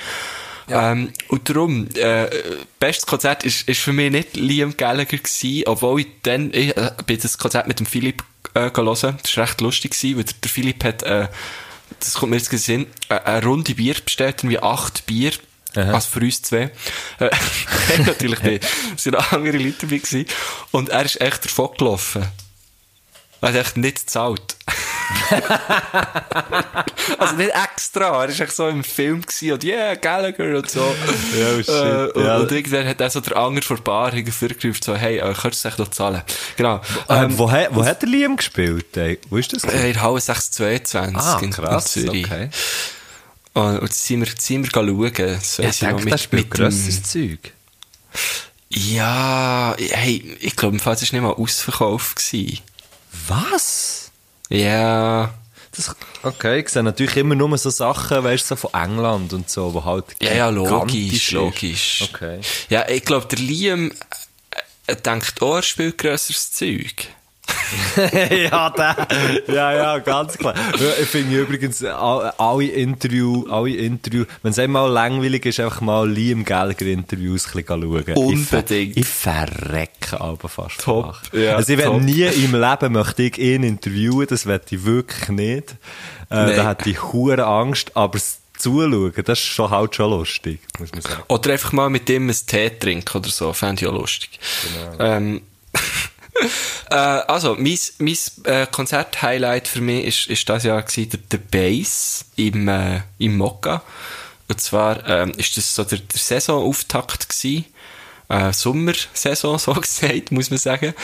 Ähm, und darum, äh, bestes Konzert ist, ist für mich nicht Liam Gallagher gewesen, obwohl ich dann, ich, äh, bin das Konzert mit dem Philipp, äh, hören. Das war recht lustig gewesen, weil der, der Philipp hat, äh, das kommt mir jetzt Sinn, äh, eine Runde Bier bestellt, irgendwie acht Bier. Aha. Also für uns zwei. Äh, natürlich nicht. Es waren noch andere Leute dabei gewesen. Und er ist echt davon gelaufen. Er hat echt nicht gezahlt. also nicht extra. Er war echt so im Film gewesen und yeah, Gallagher und so. Ja, oh shit. Äh, und, Ja. und irgendwann hat er so der Anger vor Bar vorgerufen, so, hey, äh, könntest du es echt noch zahlen? Genau. Ähm, wo, ha- wo hat der Liam gespielt? Ey? Wo ist das? äh, in Halle 622 ah, in, krass. in Zürich. Okay. Und, und jetzt sind wir, sind wir schauen. So, Ich denke, das spielt grösseres Zeug. Ja, hey, ich glaube, im Fall war es nicht mal ausverkauft. Gewesen. Was? Ja, Das, okay, ich sehe natürlich immer nur so Sachen, weißt du, so von England und so, wo halt ja, ja, logisch, logisch. Okay. Ja, ich glaube, der Liam äh, denkt auch, er spielt grösseres Zeug. ja, der. Ja, ja, ganz klar. Ich finde übrigens, all- alle Interview, alle Interview, wenn es einmal langweilig ist, einfach mal Liam Gallagher Interviews ein schauen. Unbedingt. Ich, ver ich verrecke aber fast. Top, ja, also ich top. nie im Leben möchte ich ihn interviewen, das möchte ich wirklich nicht. Äh, Nein. da hätte ich hure Angst, aber das Zuschauen, das ist schon halt schon lustig, muss man sagen. Oder einfach mal mit ihm einen Tee trinken oder so, fände ich auch lustig. Genau. Ähm, Äh, also, mein, mein äh, Konzert-Highlight für mich ist, ist das Jahr gewesen, der, der Bass im, äh, im Mokka. Und zwar ähm, ist das so der, der Saisonauftakt gewesen. Äh, Sommersaison, so gesagt, muss man sagen.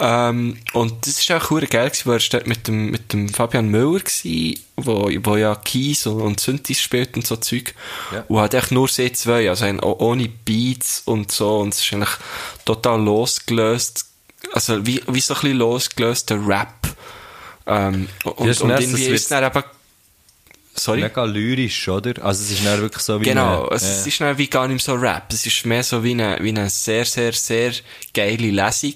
Ähm, und das war auch cool geil, gewesen, weil er dort mit dem, mit dem Fabian Müller war, wo, wo ja Keys und, und Synthes spielt und so Zeug. Ja. Und hat echt nur sie zwei, also ein, ohne Beats und so. Und es ist eigentlich total losgelöst. Also wie, wie so ein bisschen losgelöster Rap. Ähm, und, ist und irgendwie das ist es dann eben... Sorry? Mega lyrisch, oder? Also es ist dann wirklich so wie Genau, eine, also es ist dann wie gar nicht so Rap. Es ist mehr so wie eine, wie eine sehr, sehr, sehr geile Lesung.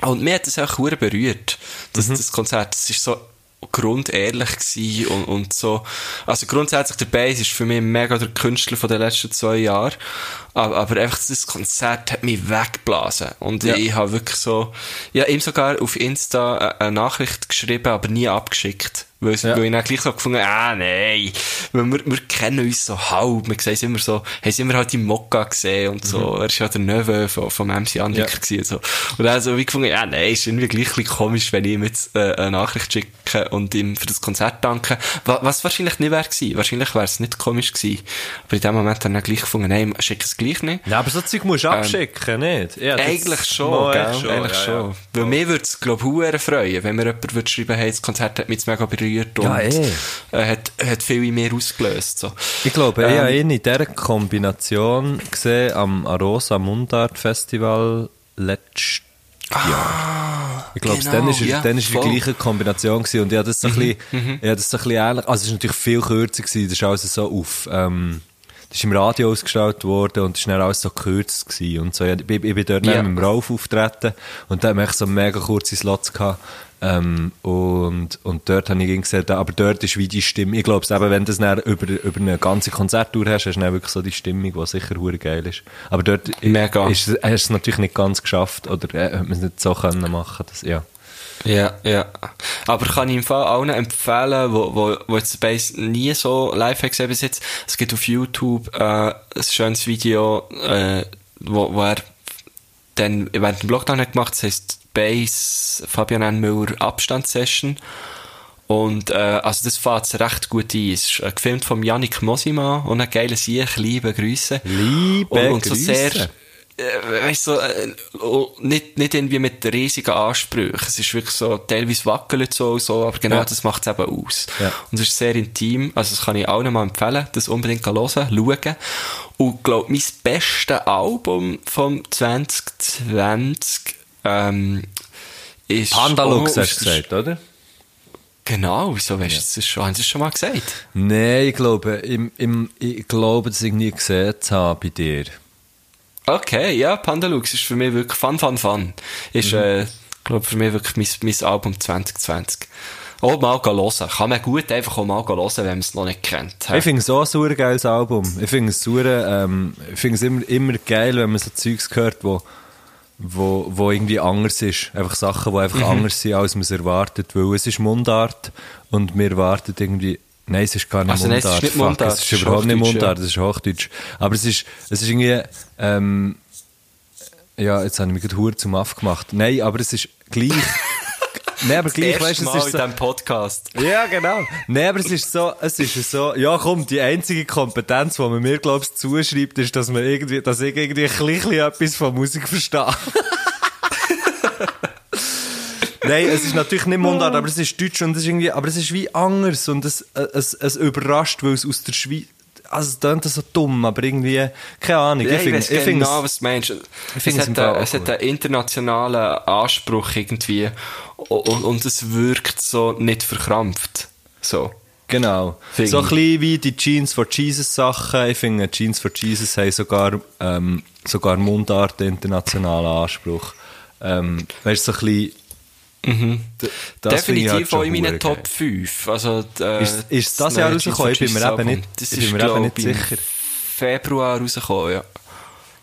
Und mir hat das auch sehr berührt, das, Mhm. das Konzert. Es ist so grundehrlich gewesen und, und so. Also grundsätzlich, der Bass ist für mich mega der Künstler von den letzten zwei Jahren. Aber, aber einfach das Konzert hat mich weggeblasen. Und Ja. ich habe wirklich so, ja, ihm sogar auf Insta eine- eine Nachricht geschrieben, aber nie abgeschickt. Weil, Ja. weil ich dann gleich so gefunden ah, nein. Weil wir, wir kennen uns so halb. Wir sehen immer so, haben sie immer halt im Mokka gesehen und so. Er ist ja der Neveu von, vom MC Andik Mhm. Ja. gewesen und so. Und dann so wie gefunden, ja, nein, ist irgendwie gleich ein komisch, wenn ich ihm jetzt äh, eine Nachricht schicke und ihm für das Konzert danke. Was, was wahrscheinlich nicht wäre gewesen. Wahrscheinlich wäre es nicht komisch gewesen. Aber in dem Moment hat er dann gleich gefunden, nein, schick es gleich nicht. Ja, aber so Zeug musst du abschicken, nicht? Ja, Eigentlich schon, gell? echt Eigentlich ja, schon. ja. Weil mir würde es, glaube ich, freuen, wenn mir jemand würde schreiben, hey, das Konzert hat mich mega berührt und Ja, eh. äh, hat, hat viel in mir ausgelöst. So. Ich glaube, ich Ähm, habe ihn in dieser Kombination gesehen am Arosa Mundart Festival letztes Jahr. Ich glaube, genau, dann ist, er- ja, dann ist die gleiche Kombination gewesen. und ich habe das so ein bisschen, ich habe das so ein bisschen ähnlich, also es ist natürlich viel kürzer gewesen, das ist alles so auf, ähm, das ist im Radio ausgestrahlt worden und es war dann alles so gewesen und so. Ich, ich, ich bin dort dann mit dem Rauf auftreten und da haben wir echt so mega kurze Slots gehabt. Ähm, und, und dort habe ich gesagt, aber dort ist wie die Stimmung, ich glaube, eben, wenn du das über, über eine ganze Konzerttour hast, hast du dann wirklich so die Stimmung, die sicher hure geil ist. Aber dort Mega. Ist, hast du es natürlich nicht ganz geschafft, oder äh, hat man es nicht so können machen, das, ja. Ja, ja. Aber kann ich im Fall allen empfehlen, wo, wo, wo jetzt Bass nie so live gesehen bis jetzt. Es gibt auf YouTube äh, ein schönes Video, äh, wo, wo er dann während dem Lockdown hat gemacht, das heisst Bass Fabian N. Müller Abstandssession. Und äh, also das fährt recht gut ein. Es ist äh, gefilmt von Yannick Mosima und einen geilen Sieg, liebe Grüße. Liebe und, und so Grüße. sehr, äh, weißt du, so, äh, oh, nicht, nicht irgendwie mit riesigen Ansprüchen. Es ist wirklich so, teilweise wackelt so und so, aber genau Ja. das macht es eben aus. Ja. Und es ist sehr intim, also das kann ich allen mal empfehlen, das unbedingt hören, schauen. Und glaub, mein bestes Album vom 2020, ähm, ist... Pandalux hast du gesagt, oder? Genau, wieso weißt du das schon? Haben sie es schon mal gesagt? Nein, ich glaube, im, im, ich glaube, das ich nie gesehen zu haben bei dir. Okay, ja, Pandalux ist für mich wirklich Fun, Fun, Fun. Ist, äh, glaube für mich wirklich mein, mein Album 2020. Auch mal hören. Kann man gut einfach auch mal hören, wenn man es noch nicht kennt. Ich finde es auch ein super geiles Album. Ich finde es ähm, ich immer, immer geil, wenn man so Zeugs hört, wo, wo, wo irgendwie anders ist. Einfach Sachen, die einfach anders sind, als man es erwartet. Weil es ist Mundart und wir erwarten irgendwie, nein, es ist gar nicht Also nein, es Mundart. ist nicht Fuck, Mundart, es es ist ist überhaupt nicht Mundart, es ist Hochdeutsch. Aber es ist, es ist irgendwie, ähm, ja, jetzt habe ich mich gerade zum Aff gemacht. Nein, aber es ist gleich, nein, aber gleich, Erste weißt du, es ist in so, diesem Podcast. ja, genau. Nein, aber es ist so, es ist so, ja komm, die einzige Kompetenz, die man mir, glaub ich, zuschreibt, ist, dass man irgendwie, dass ich irgendwie ein bisschen etwas von Musik verstehe. Nein, es ist natürlich nicht Mundart, aber es ist Deutsch und es ist irgendwie, aber es ist wie anders und es, es, es überrascht, weil es aus der Schweiz, also es klingt so dumm, aber irgendwie, keine Ahnung, Ja, ich finde, ich genau, es, was du meinst. ich finde es, es hat, auch es hat einen internationalen Anspruch irgendwie und, und es wirkt so nicht verkrampft. So. Genau. Finde So ein bisschen wie die Jeans for Jesus Sachen. Ich finde, Jeans for Jesus haben sogar, ähm, sogar Mundart internationalen Anspruch. Ähm, weißt du, so ein bisschen, Mhm. Definitiv halt auch in meinen Top 5. Also, äh, Ist- ist das Jahr rausgekommen? Ich bin mir eben nicht-. Das ist, mir eben nicht sicher. Februar rausgekommen, ja.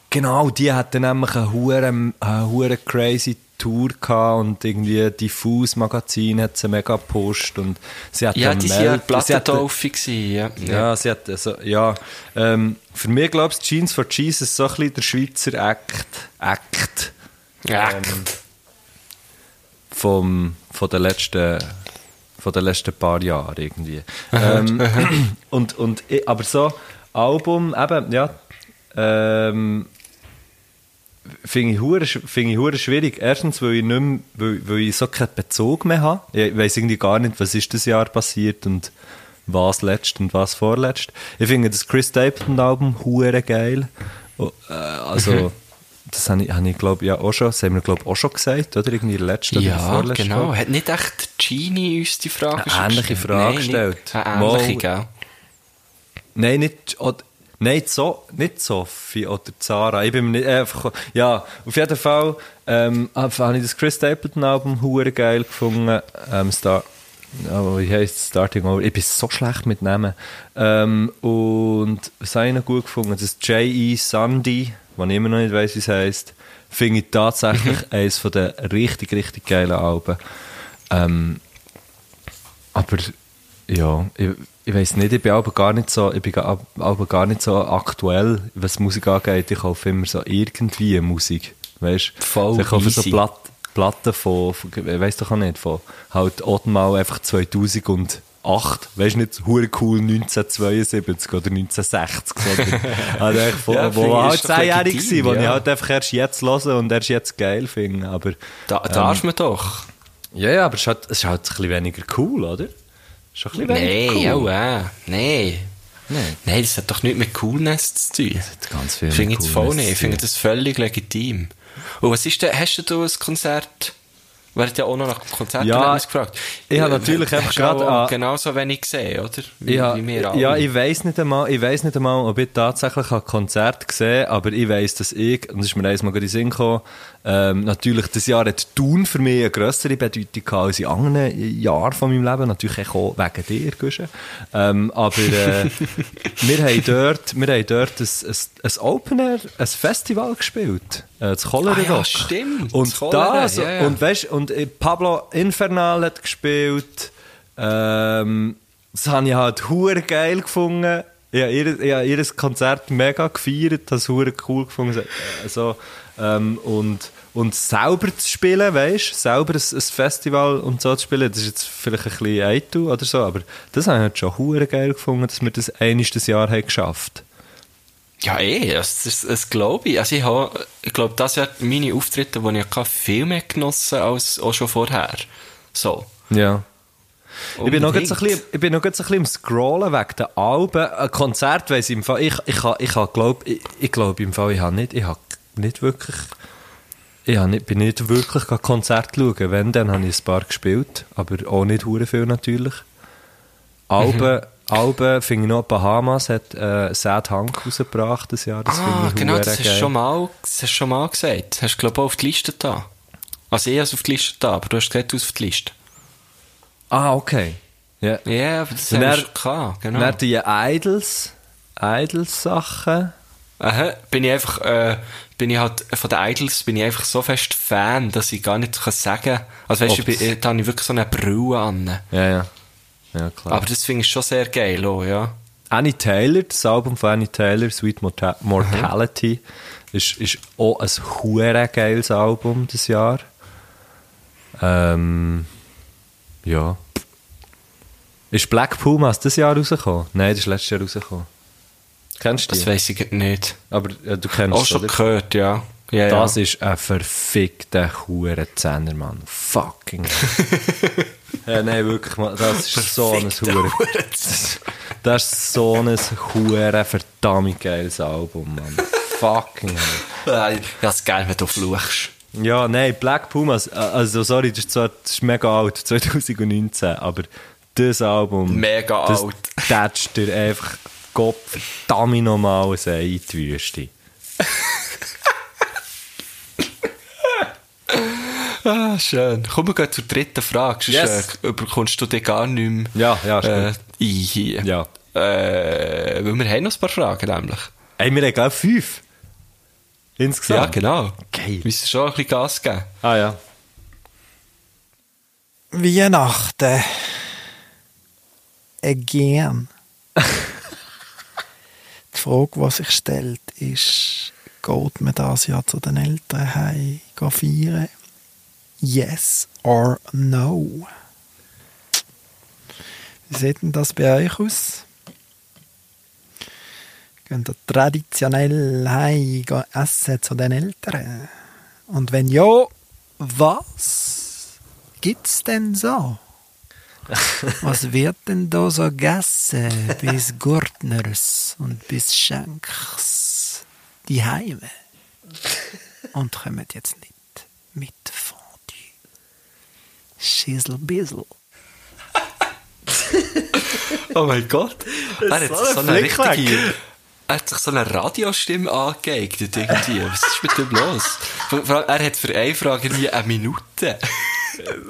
Genau, die hatten nämlich eine hure, eine hure crazy Tour gehabt und irgendwie Diffus Magazin hat sie mega gepusht und sie hat Ja, die Mel- ja Plattentaufe gewesen, ja. Ja, sie hat, also, ja, ähm, für mich glaubst du, Jeans for Jesus so ein bisschen der Schweizer Act, Act. Ja. Ähm, vom, von den letzten von den letzten paar Jahren irgendwie. ähm, und, und, aber so Album, eben, ja, ähm, finde ich hure finde ich hure schwierig. Erstens, weil ich nicht mehr, weil, weil ich so keinen Bezug mehr habe. Ich weiß irgendwie gar nicht, was ist das Jahr passiert und was letzt und was vorletzt. Ich finde das Chris Stapleton Album hure geil. Oh, äh, also das habe ich, habe ich glaube ja auch schon, das haben wir glaube auch schon gesagt, oder irgendwie letzte oder Ja, vorletzte genau. Folge. Hat nicht echt Genie uns die Frage Eine schon ähnliche gestellt? Frage Nein, gestellt. Eine ähnliche, Mal. gell? Nein, nicht, nein, so, nicht Sophie oder Zara. Ich bin mir nicht einfach, ja, auf jeden Fall ähm, hab- habe ich das Chris Stapleton Album hure geil gefunden. Ähm, Star, oh, wie heisst es? Starting Over. Ich bin so schlecht mit Namen. Ähm, und was habe ich noch gut gefunden? Das J.E. Sandy, was ich immer noch nicht weiss, wie es heisst, finde ich tatsächlich eines von der richtig, richtig geilen Alben. Ähm, aber ja, ich, ich weiß nicht, ich bin aber gar nicht so, ich bin aber gar nicht so aktuell, was Musik angeht. Ich kaufe immer so irgendwie Musik, weißt? Voll ich kaufe so. Platt, Platten von, von ich weiß doch auch nicht, von halt auch mal einfach 2008, weißt du nicht, hure cool 1972 oder 1960, sondern halt echt von, Ja, wo ich, halt ist doch 10-jährig legitim, war, wo ich ja. halt einfach erst jetzt höre und erst jetzt geil finde, aber... Da, darf man doch. Ja, ja, aber es ist halt, es ist halt ein bisschen weniger cool, oder? Es ist ein bisschen Nein, cool. ja, äh. Nein. Nein. Nein, das hat doch nichts mit Coolness zu tun. hat ganz viel Ich finde voll nicht. Ich finde das völlig legitim. Und was ist denn, hast du ein Konzert? Wir haben ja auch noch nach dem Konzert Ja, gefragt. ich habe natürlich Hast einfach gerade an- genauso wenig gesehen, oder? Wie, Ja, wie wir alle. ja, ich weiß nicht einmal, ich weiß nicht einmal, ob ich tatsächlich ein Konzert gesehen habe, aber ich weiß, dass ich, und das ist mir eines Mal in den Sinn gekommen, ähm, natürlich, das Jahr hat Thun für mich eine grössere Bedeutung gehabt als in anderen Jahren von meinem Leben, natürlich auch wegen dir, Guschen. Ähm, aber äh, wir haben dort, wir haben dort ein, ein, ein Open Air, ein Festival gespielt, äh, das Cholera Ah ja, stimmt, Und das Cholera, das, ja. und weißt, und äh, Pablo Infernal hat gespielt, ähm, das habe ich halt hure geil gefunden. Ich habe ihr, ich habe ihr Konzert mega gefeiert, das hure cool gefunden. Äh, So, ähm, und, und selber zu spielen, weißt du, selber ein, ein Festival und so zu spielen, das ist jetzt vielleicht ein bisschen eitel oder so, aber das habe ich halt schon hure geil gefunden, dass wir das eines das Jahr haben geschafft Ja, eh, das, das, das glaube ich. Also ich habe, ich glaube, das Jahr meine Auftritte, die ich hatte, viel mehr genossen als auch schon vorher. So. Ja. Ich bin, noch ein bisschen, ich bin noch ein bisschen am Scrollen wegen der Alben. Ein Konzert weiss ich im Fall. Ich, ich, ich, ha- glaub, ich, ich glaube im Fall, ich habe nicht, ich habe nicht wirklich. Ich nicht, bin nicht wirklich Konzert schauen. Wenn, dann habe ich ein paar gespielt. Aber auch nicht hure viel natürlich. Alben, Alben finde ich noch, Bahamas hat äh, Sad Hank rausgebracht das Jahr. Das ah, genau, das hast, geil. schon mal, das hast du schon mal gesagt. Hast du, glaube ich, auf die Liste da. Also ich habe es auf die Liste da, aber du hast gesagt, du auf die Liste. Ah, okay. Ja. Ja, aber das dann- schon gehabt, genau. Dann die Idols, Idols-Sachen. Aha, bin ich einfach, äh, bin ich halt, von den Idols bin ich einfach so fest Fan, dass ich gar nicht kann sagen Also weißt du, ich Ob's- bin- da habe ich wirklich so eine Brille an. Ja, ja. Ja, klar. Aber das finde ich schon sehr geil, auch, ja. Annie Taylor, das Album von Annie Taylor, Sweet Morta Mortality, ist, ist auch ein hure geiles Album das Jahr. Ähm, ja. Ist Black Pumas das Jahr rausgekommen? Nein, das ist letztes Jahr rausgekommen. Kennst du die? Das weiss ich nicht. Aber äh, du kennst Auch es, schon oder? gehört, ja. ja Das ja. ist ein verfickter Huren-Zehner, Mann. Fucking. ja, nein, wirklich, Mann. Das ist so ein Huren. Das ist so ein Huren verdammt geiles Album, Mann. Fucking. hell. Ich hab's geil, wenn du fluchst. Ja, nein, Black Pumas, äh, also sorry, das ist, zwar, das ist mega alt, 2019, aber das Album. Mega das alt. tätscht dir einfach Gott verdammt nochmal ein Ei in die Wüste. Ah, schön. Kommen wir gleich zur dritten Frage, sonst Yes. äh, überkommst du dich gar nicht mehr Ja, ja, äh, ein hier. Ja. Äh, weil wir haben noch ein paar Fragen, nämlich. Ey, wir haben glaube fünf. Insgesamt. Ja, genau. Geil. Wir müssen schon ein bisschen Gas geben. Ah ja. Weihnachten. Again. Frage, die sich stellt, ist, geht man das Jahr zu den Eltern heim gehen feiern? Yes or No. Wie sieht denn das bei euch aus? Könnt ihr traditionell heim gehen essen zu den Eltern? Und wenn ja, was gibt's denn so? Was wird denn da so gegessen bis Gurtners und bis Schenks die Heime? Und kommt jetzt nicht mit Fondue. Schissel-Bissel. Oh mein Gott. Er hat so sich so ein eine richtige... Er hat sich so eine Radiostimme angeeignet irgendwie. Was ist mit dem los? Vor vor allem, er hat für eine Frage irgendwie eine Minute.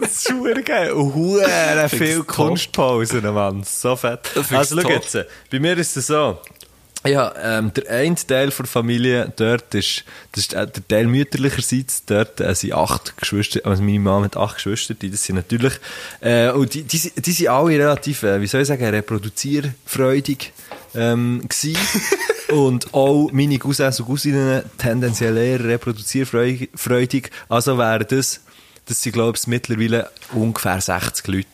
Das ist super geil. Huere viel. Kunstpausen, Mann. So fett. Also, schau jetzt. Bei mir ist es so. Ja, ähm, der eine Teil der Familie dort ist, das ist äh, der Teil mütterlicherseits, dort äh, sind acht Geschwister, also meine Mama hat acht Geschwister, die das sind natürlich, äh, und die, die, die sind alle relativ, äh, wie soll ich sagen, reproduzierfreudig ähm, gsi und auch meine Cousins und Cousinen tendenziell eher reproduzierfreudig, also wären das, das sind glaube ich mittlerweile ungefähr 60 Leute.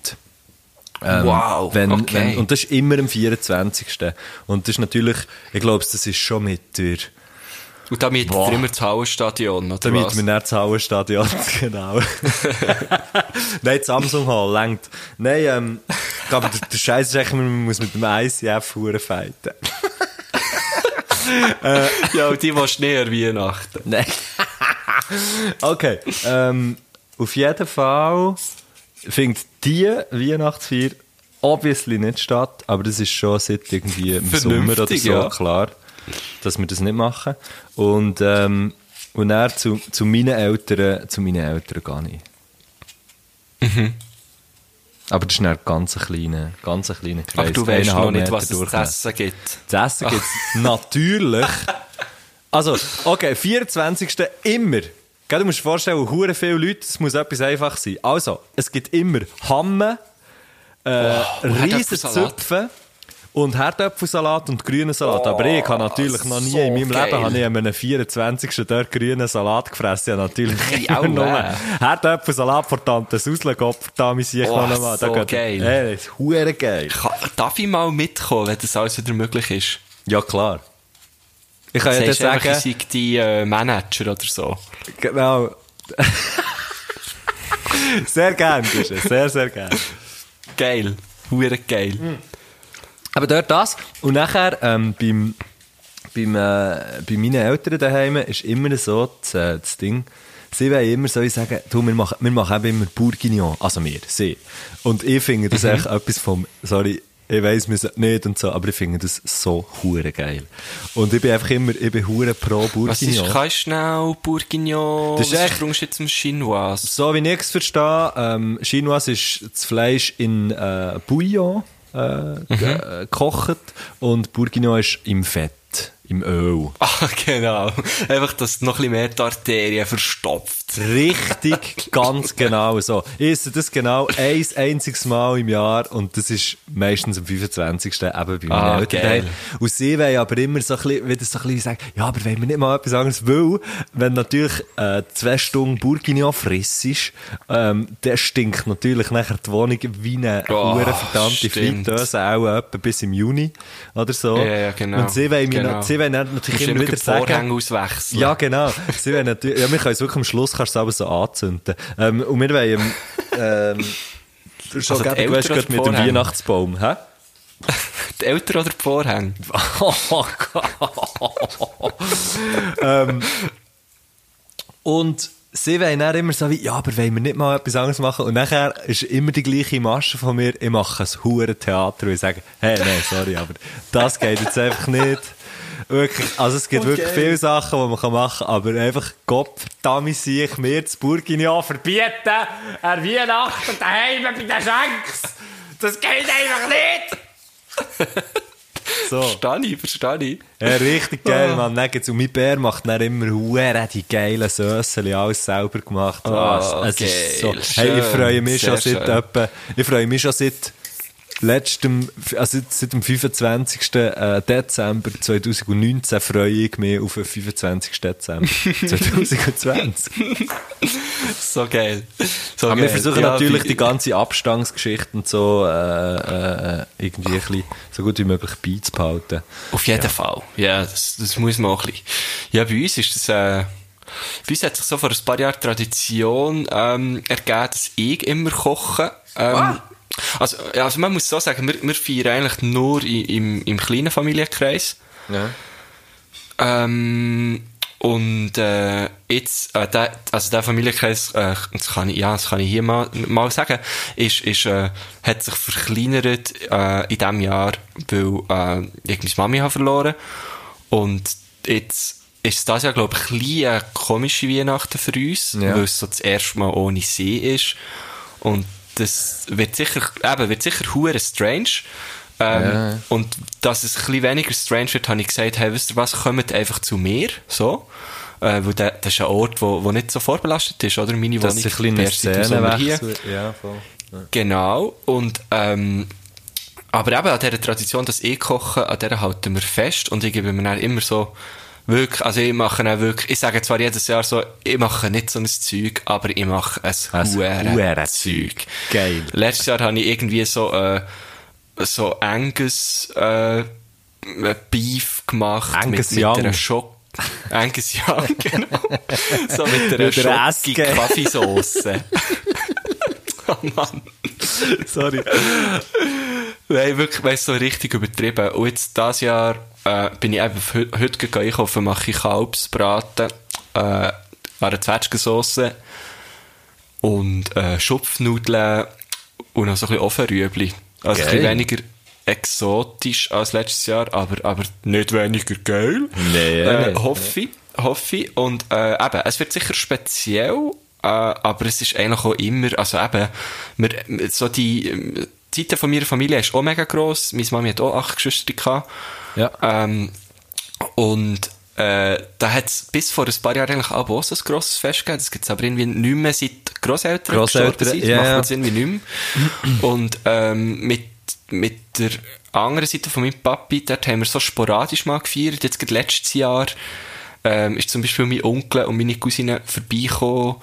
Ähm, Wow, wenn, okay. wenn, und das ist immer am 24. Und das ist natürlich, ich glaube, das ist schon mit der, Und da mietet Boah. er immer das Hallenstadion, oder damit was? wir nicht das Hallenstadion, genau. Nein, das Samsung Hall längt. Nein, ähm, aber der, der Scheiß ist eigentlich, man muss mit dem ICF hure fighten. ja, und die willst du näher Weihnachten. Nein. okay, ähm, auf jeden Fall findet die Weihnachtsfeier obviously nicht statt, aber das ist schon seit irgendwie im Sommer oder so ja. klar, dass wir das nicht machen. Und, ähm, und dann zu, zu meinen Eltern, zu meinen Eltern gehe ich. Mhm. Aber das ist dann ganz ein kleiner, ganz ein kleiner Kreis. Aber du weißt noch nicht, was es zu essen gibt. Das Essen gibt es natürlich. Also, okay, 24. immer. Gell, Du musst dir vorstellen, hure viele Leute, es muss etwas einfach sein. Also, es gibt immer Hamme, äh, riesen Herdöpfelsalat. Zöpfe und Herdöpfelsalat und grünen Salat. Aber ich habe natürlich noch nie in meinem geil. Leben habe ich an einem 24. dort grünen Salat gefressen. Habe natürlich Hey, immer au, nur. Herdöpfelsalat von Tante Susle Gott, da muss ich Oh, noch mal. Da so geht- geil. Ey, das ist hure geil. Darf ich mal mitkommen, wenn das alles wieder möglich ist? Ja, klar. Ich kann ja einfach, sagen... ich die äh, Manager oder so. Genau. sehr gern, Guschen. Sehr, sehr gern. Geil. Hure geil. Aber dort das. Und nachher, ähm, beim, beim, äh, bei meinen Eltern daheim ist immer so das, äh, das Ding, sie wollen immer so sagen, du, wir machen, wir machen eben immer Bourguignon. Also wir, sie. Und ich finde das echt etwas vom, sorry, ich weiss, wir sind nicht und so, aber ich finde das so hure geil. Und ich bin einfach immer, ich bin hure pro Was ist, Bourguignon. du schnell Bourguignon, Das ist was echt- du jetzt zum Chinois? So wie ich es verstehe, ähm, Chinois ist das Fleisch in äh, Bouillon äh, ge- äh, gekocht und Bourguignon ist im Fett, im Öl. Ah, genau. Einfach, dass noch ein bisschen mehr die Arterien verstopft. Richtig, ganz genau so. Ich esse das genau ein einziges Mal im Jahr und das ist meistens am 25. eben bei meinen Ah, Eltern. geil. Und sie wollen aber immer so ein bisschen, wieder so ein bisschen sagen, ja, aber wenn wir nicht mal etwas anderes will, wenn natürlich äh, zwei Stunden Bourguignon frissest, ähm, der stinkt natürlich nachher die Wohnung wie eine Oh, verdammte. Fritteuse, auch etwa bis im Juni oder so. Ja, ja, genau. Und sie wollen, Genau. noch- sie wollen natürlich immer wieder sagen, Vorhänge auswechseln. ja, genau. Sie natürlich, ja, wir können es wirklich am Schluss kannst du es aber so anzünden. Ähm, und wir wollen, ähm, schon Also also, du Eltern gerade mit dem. Weihnachtsbaum, hä? Die Eltern oder die Vorhänge? Oh Gott. ähm, und sie wollen dann immer so wie, ja, aber wollen wir nicht mal etwas anderes machen? Und nachher ist immer die gleiche Masche von mir, ich mache ein hure Theater und ich sage, hey, nein, sorry, aber das geht jetzt einfach nicht. Wirklich, also es gibt wirklich viele Sachen, die man machen kann, aber einfach Gott, damit sehe ich mir das Bourguignon verbieten, an Weihnachten daheim bei den Schenks. Das geht einfach nicht. So. Verstehe ich, verstehe ich. Ja, richtig geil, man. Dann gibt's, und mein Bär macht dann immer hure die geilen Sösseli, alles selber gemacht. Ah, Was? es ist so. Hey, ich freue mich schon sehr seit schön. etwa, ich freue mich schon seit letztem, also seit dem 25. äh, Dezember 2019 freue ich mich auf den 25. Dezember 2020. So geil. So Aber wir versuchen Ja, natürlich die ganze Abstandsgeschichte und so äh, äh, irgendwie ein bisschen so gut wie möglich beizubehalten. Auf jeden Fall. Ja, das, das muss man auch ein bisschen. Ja, bei uns ist das, äh, bei uns hat sich so vor ein paar Jahren Tradition, ähm, ergeben, dass ich immer koche. Ähm, also, ja, also man muss so sagen, wir, wir feiern eigentlich nur i- im, im kleinen Familienkreis. Ja. Ähm, und äh, jetzt, äh, der, also der Familienkreis, äh, das kann ich, ja, das kann ich hier mal, mal sagen, ist, ist, äh, hat sich verkleinert äh, in diesem Jahr, weil äh, ich meine Mami habe verloren und jetzt ist das ja, glaube ich, ein eine komische Weihnachten für uns, Ja. weil es so das erste Mal ohne See ist und das wird sicher, eben, wird sicher hure strange. Ähm, Ja. Und dass es ein bisschen weniger strange wird, habe ich gesagt, hey, wisst ihr was, kommt einfach zu mir, so. Äh, weil das ist ein Ort, wo, wo nicht so vorbelastet ist, oder? Meine Wohnung. sich ein Sommer hier. Ja, voll. Genau. Und, ähm, aber eben an dieser Tradition, dass ich koche, an der halten wir fest. Und ich gebe mir dann immer so, wirklich, also ich mache dann wirklich, ich sage zwar jedes Jahr so, ich mache nicht so ein Zeug, aber ich mache ein Ein Hurenzeug. Zeug. Geil. Letztes Jahr habe ich irgendwie so, äh, so Angus, äh, Beef gemacht. Angus mit, mit Young. einer Schock. Angus Young, genau. so mit einer Mit einer schockigen Eske. Kaffeesauce. oh Mann. Sorry. Nein, wirklich, weißt so richtig übertrieben. Und jetzt dieses Jahr äh, bin ich einfach heu- heute gegangen einkaufen, mache ich Kalbsbraten, äh, eine Zwetschgensauce und äh, Schupfnudeln und noch so ein bisschen Ofenrüebli. Also ein Geil. bisschen weniger exotisch als letztes Jahr, aber, aber nicht weniger geil. Nee, äh, hoffe ich. Hoffe ich. Und äh, eben, es wird sicher speziell, äh, aber es ist eigentlich auch immer, also eben, wir, so die die Seite von meiner Familie ist auch mega gross. Meine Mami hat auch acht Geschwister gehabt. Ja. Ähm, und äh, da hat es bis vor ein paar Jahren eigentlich auch so ein grosses Fest gegeben. Das gibt es aber irgendwie nicht mehr seit Grosseltern Grosseltern, sind. ja, macht man das irgendwie nicht mehr. Und ähm, mit, mit der anderen Seite von meinem Papi, dort haben wir so sporadisch mal gefeiert. Jetzt gerade letztes Jahr ähm, ist zum Beispiel mein Onkel und meine Cousine vorbeigekommen.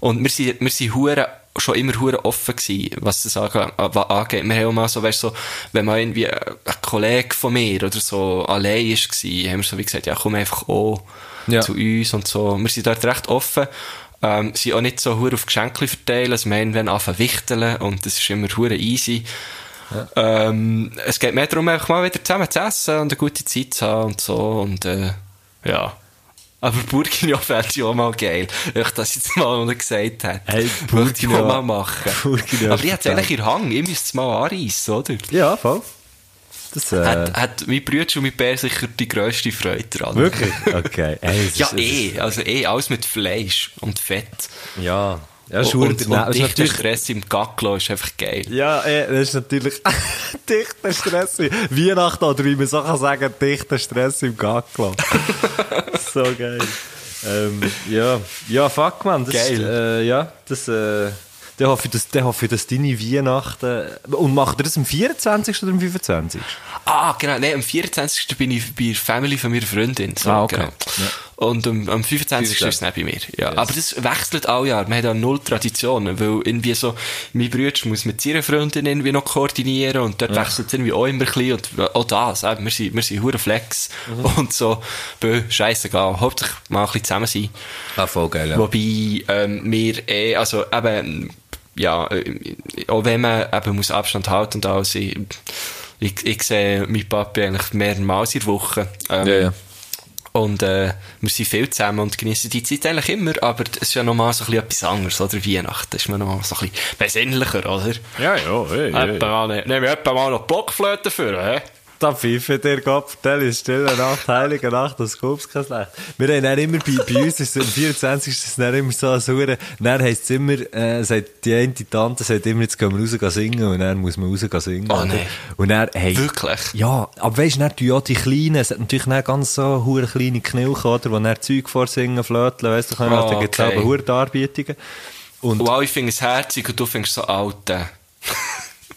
Und wir sind, wir sind hure schon immer hure offen gewesen, was das äh, angeht. Wir haben auch mal so, weißt, so, wenn mal irgendwie äh, ein Kollege von mir oder so allein ist gewesen, haben wir so wie gesagt, ja, komm einfach auch Ja. zu uns und so. Wir sind dort recht offen. Ähm, sind auch nicht so hure auf Geschenke verteilen, also wir haben wenn anfangen wichteln und das ist immer hure easy. Ähm, es geht mehr darum, einfach mal wieder zusammen zu essen und eine gute Zeit zu haben und so und äh, ja. Aber Burkina fände ich auch mal geil. Ich das jetzt mal noch gesagt habe. Hey, Möchte ich Burkina- auch mal machen. Burkina Aber ich hätte es eigentlich in Hang. Ich müsste es mal anreissen, oder? Ja, voll. Das, äh, Hat, hat mein Bruder und mein Bär sicher die grösste Freude dran. wirklich? Okay. Hey, Ja, ist- eh. Also eh, alles mit Fleisch und Fett. Ja. Ja, und, und, und, dichter natürlich... Stress im Gacklo ist einfach geil. Ja, eh, das ist natürlich dichter Stress. Weihnachten, oder wie man so kann sagen, dichter Stress im Gacklo. so geil. Ähm, ja, ja, fuck, man. Das Geil. Äh, ja, das, äh, dann hoffe ich, dass, dann hoffe ich, dass deine Weihnachten... Und macht ihr das am 24. oder am 25.? Ah, genau. Nein, am 24. bin ich bei der Family von meiner Freundin. So, Ah, okay. Genau. Und am, am 25. ist es nicht bei mir. Ja. Aber das wechselt alle Jahr. Wir haben da null Traditionen, weil irgendwie so, mein Bruder muss mit seiner Freundin irgendwie noch koordinieren und dort wechselt es irgendwie auch immer ein bisschen und auch das, eben, wir sind, wir sind hure Flex Mhm. und so, bö, scheissegal. Hauptsächlich mal ein bisschen zusammen sein. Ah, voll geil, Wobei, ähm, wir eh, also eben, ja, äh, auch wenn man eben muss Abstand halten und alles, ich, ich, ich sehe meinen Papi eigentlich mehrmals in der Woche. Ähm, Ja, ja. Und äh, wir sind viel zusammen und genießen die Zeit eigentlich immer, aber es ist ja nochmal so ein bisschen etwas anderes, oder? Weihnachten ist man nochmal so ein bisschen besinnlicher, oder? Ja, ja, hey, hey. Ne- nehmen wir etwa mal noch Blockflöte für, hä? Da pfeife dir Gott, vertell ist stille Nacht, heilige Nacht, das kommt kein Schlecht. Wir haben dann immer, bei, bei uns ist es am 24. ist es dann immer so eine Saure, dann heisst es immer, äh, sagt die eine Tante, sagt immer, jetzt gehen wir raus gehen singen, und dann muss man raus gehen singen. Oh, nee. Und dann, hey. Wirklich? Ja, aber weisst du, dann tun ja die Kleinen, es hat natürlich nicht ganz so hure kleine Knilchen, oder, die dann Zeug vorsingen, flöteln, weisst du, können, Oh, dann gibt es okay. aber hure Darbietungen. Und, Wow, ich finde es herzig und du findest so alt.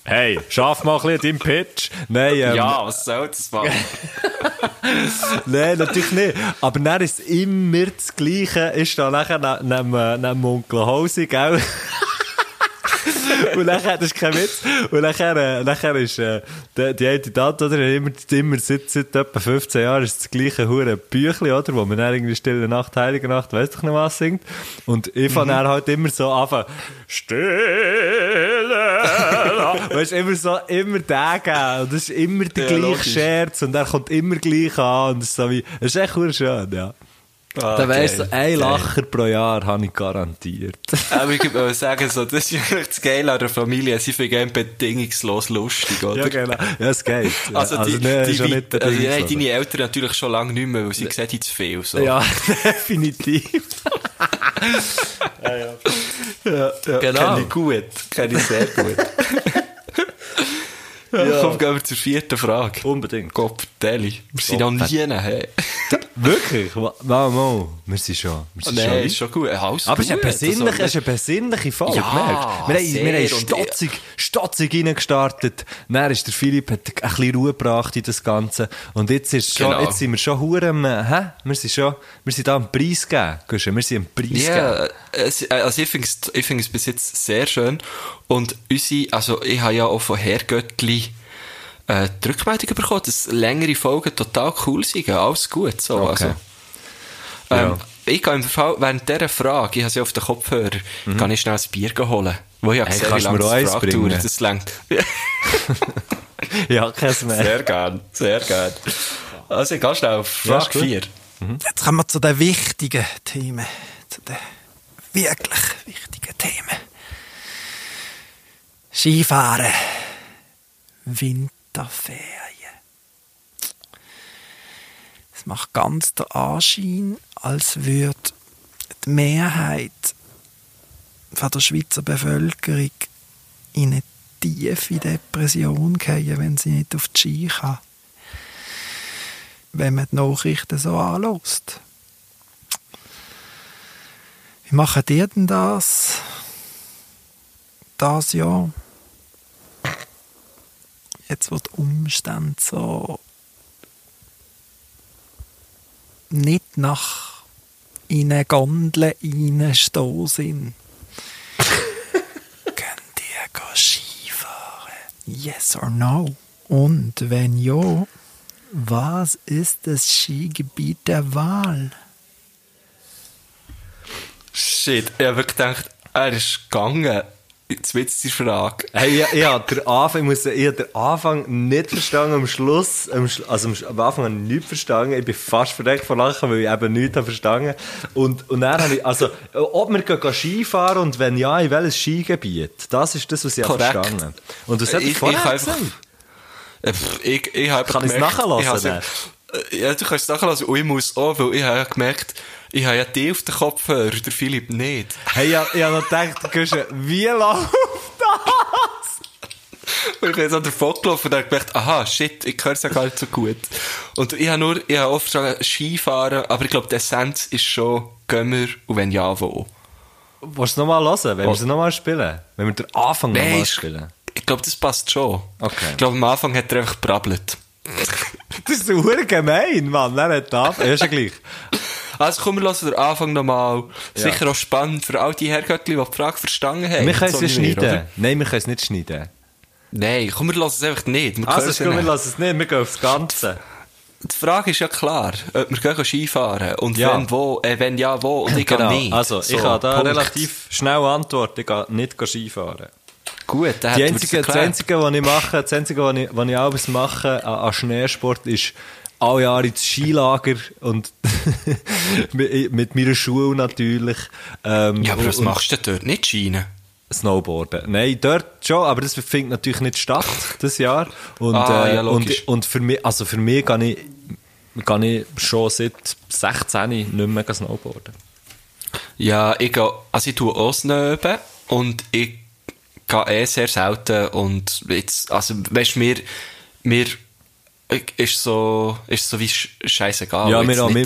Äh. Hey, schaff mal ein bisschen deinen Pitch. Nein, ähm, Ja, was soll das machen? Nein, natürlich nicht. Aber dann ist immer das Gleiche, ist da nachher ne- neben, äh, neben Onkel Hausi, gell? Und nachher, das ist kein Witz, und nachher, äh, nachher ist, äh, die, die eine Tante, oder, immer, immer seit, seit etwa 15 Jahren ist das gleiche hure Büchli, oder, wo man dann irgendwie Stille Nacht, Heilige Nacht, weiss doch nicht was singt. Und ich fand dann halt immer so anfangen, Stille. Weißt du, immer so, immer geben. Und das ist immer der Ja, gleiche logisch. Scherz, und er kommt immer gleich an, und das ist so wie, das ist echt hure schön, ja. Ah, da weisst du, geil. ein Geil. Lacher pro Jahr habe ich garantiert. Aber ich würde sagen, so, das ist eigentlich das Geile an der Familie. Sie finden bedingungslos lustig, oder? ja, genau. Ja, es geht. Ja, Also, die, nee, die, nicht also, nein, bedingungslos. deine Eltern natürlich schon lange nicht mehr, weil sie sehen zu viel. So. Ja, definitiv. ja, ja. Genau. Kenne ich gut. Kenne ich sehr gut. Ja. Komm, gehen wir zur vierten Frage. Unbedingt. Gott, Deli. Wir sind noch nie, hey. Wirklich? Mal, mal. Wir sind schon. Wir sind Nein, schon ist schon gut. Alles Aber es ist eine persönliche, Also, es ist eine persönliche Folge, Ja, gemerkt. Wir haben, wir haben stotzig, stotzig reingestartet. Dann ist der Philipp hat ein bisschen Ruhe gebracht in das Ganze. Und jetzt ist schon, Genau. jetzt sind wir schon hure am, äh, hä? Wir sind schon, wir sind da am Preis geben. Wir sind am Preis geben. Ja, es, also ich finde es bis jetzt sehr schön. Und unsere, also ich habe ja auch von Herrgöttli äh, die Rückmeldung bekommen, dass längere Folgen total cool sind. Alles gut. So. Okay. Also, ähm, Ich gehe im Fall, während dieser Frage, ich habe sie auf den Kopfhörer, kann ich schnell ein Bier holen. Wo ich Mhm. Hey, gesehen kannst wie mir lange Frage bringen? dauert. Das längt. Ja, kein mehr. Sehr gern, sehr gern. Also ich gehe schnell auf Ja, Frage gut. 4. Jetzt kommen wir zu den wichtigen Themen. Zu den wirklich wichtigen Themen. Skifahren. Winterferien. Es macht ganz den Anschein, als würde die Mehrheit von der Schweizer Bevölkerung in eine tiefe Depression fallen, wenn sie nicht auf die Ski kann wenn man die Nachrichten so anlässt. Wie machen ihr denn das? Das Jahr? Jetzt, wo die Umstände so nicht nach in eine Gondel reinstehen sind. Könnt ihr Skifahren? Yes or no? Und wenn ja, was ist das Skigebiet der Wahl? Shit, ich habe wirklich gedacht, er ist gegangen. Jetzt wird die Frage. Hey, ich, ich habe den Anfang, ich muss sagen, ich habe den Anfang nicht verstanden, am Schluss, am, also am, Anfang habe ich nichts verstanden, ich bin fast verdeckt von Lachen, weil ich eben nichts habe verstanden. Und, und dann habe ich, also, ob wir gehen Skifahren und wenn ja, in welches Skigebiet, das ist das, was ich habe Korrekt. verstanden. Und das hat Ich- ich, vorher ich einfach- gesagt. Äh, Ich, ich habe Kann ich habe- dann? Äh, Ja, du kannst es nachhören. Und ich muss auch, weil ich habe ja gemerkt, ich habe ja die auf den Kopfhörer, der Philipp nicht. Hey, ich, ich habe noch gedacht, Guschen, wie läuft Und ich bin an davon gelaufen und habe gemerkt, aha, shit, ich höre es ja gar nicht so gut. Und ich habe nur, ich habe oft schon Skifahren, aber ich glaube, die Essenz ist schon, gehen wir und wenn ja, wo? Willst du es nochmal hören? Wenn wir es nochmal spielen? Wenn wir den Anfang nochmal ist- spielen? ich glaube, das passt schon. Okay. Ich glaube, am Anfang hat er einfach gebrabbelt. Das ist so gemein, Mann. Er hat ab. Ja, ist ja gleich. Also komm, wir hören den Anfang nochmal. Ja. Sicher auch spannend für all die Herrgöttli, die die Frage verstanden haben. Wir können es So wie wir, schneiden. oder? Nein, wir können es nicht schneiden. Nein, komm, wir hören es einfach nicht. Wir Also, es gut, wir nicht. lassen es nicht. Wir gehen aufs Ganze. Die Frage ist ja klar, ob wir gehen Skifahren und Ja. wenn wo, äh, wenn ja wo und ich Genau. nicht. Also, ich So, kann da Punkt. relativ schnell antworten. Ich gehe nicht Skifahren. Gut, dann Die einzige, das das. Einzige, was ich mache, das Einzige, was ich, was ich abends mache an, an Schneesport, ist alle Jahre ins Skilager und mit, meiner Schule natürlich. Ähm, Ja, aber was machst du dort? Nicht Schienen? Snowboarden. Nein, dort schon, aber das findet natürlich nicht statt, das Jahr. Und, Ah, äh, ja, und, logisch. und für mich, also für mich kann ich, kann ich schon seit 16 nicht mehr snowboarden. Ja, ich gehe, also ich tue auch Snöben und ich gehe eh sehr selten und jetzt, also weißt du, mir, mir ist so, ist so wie sch- scheissegal. Ja, mir mir- mir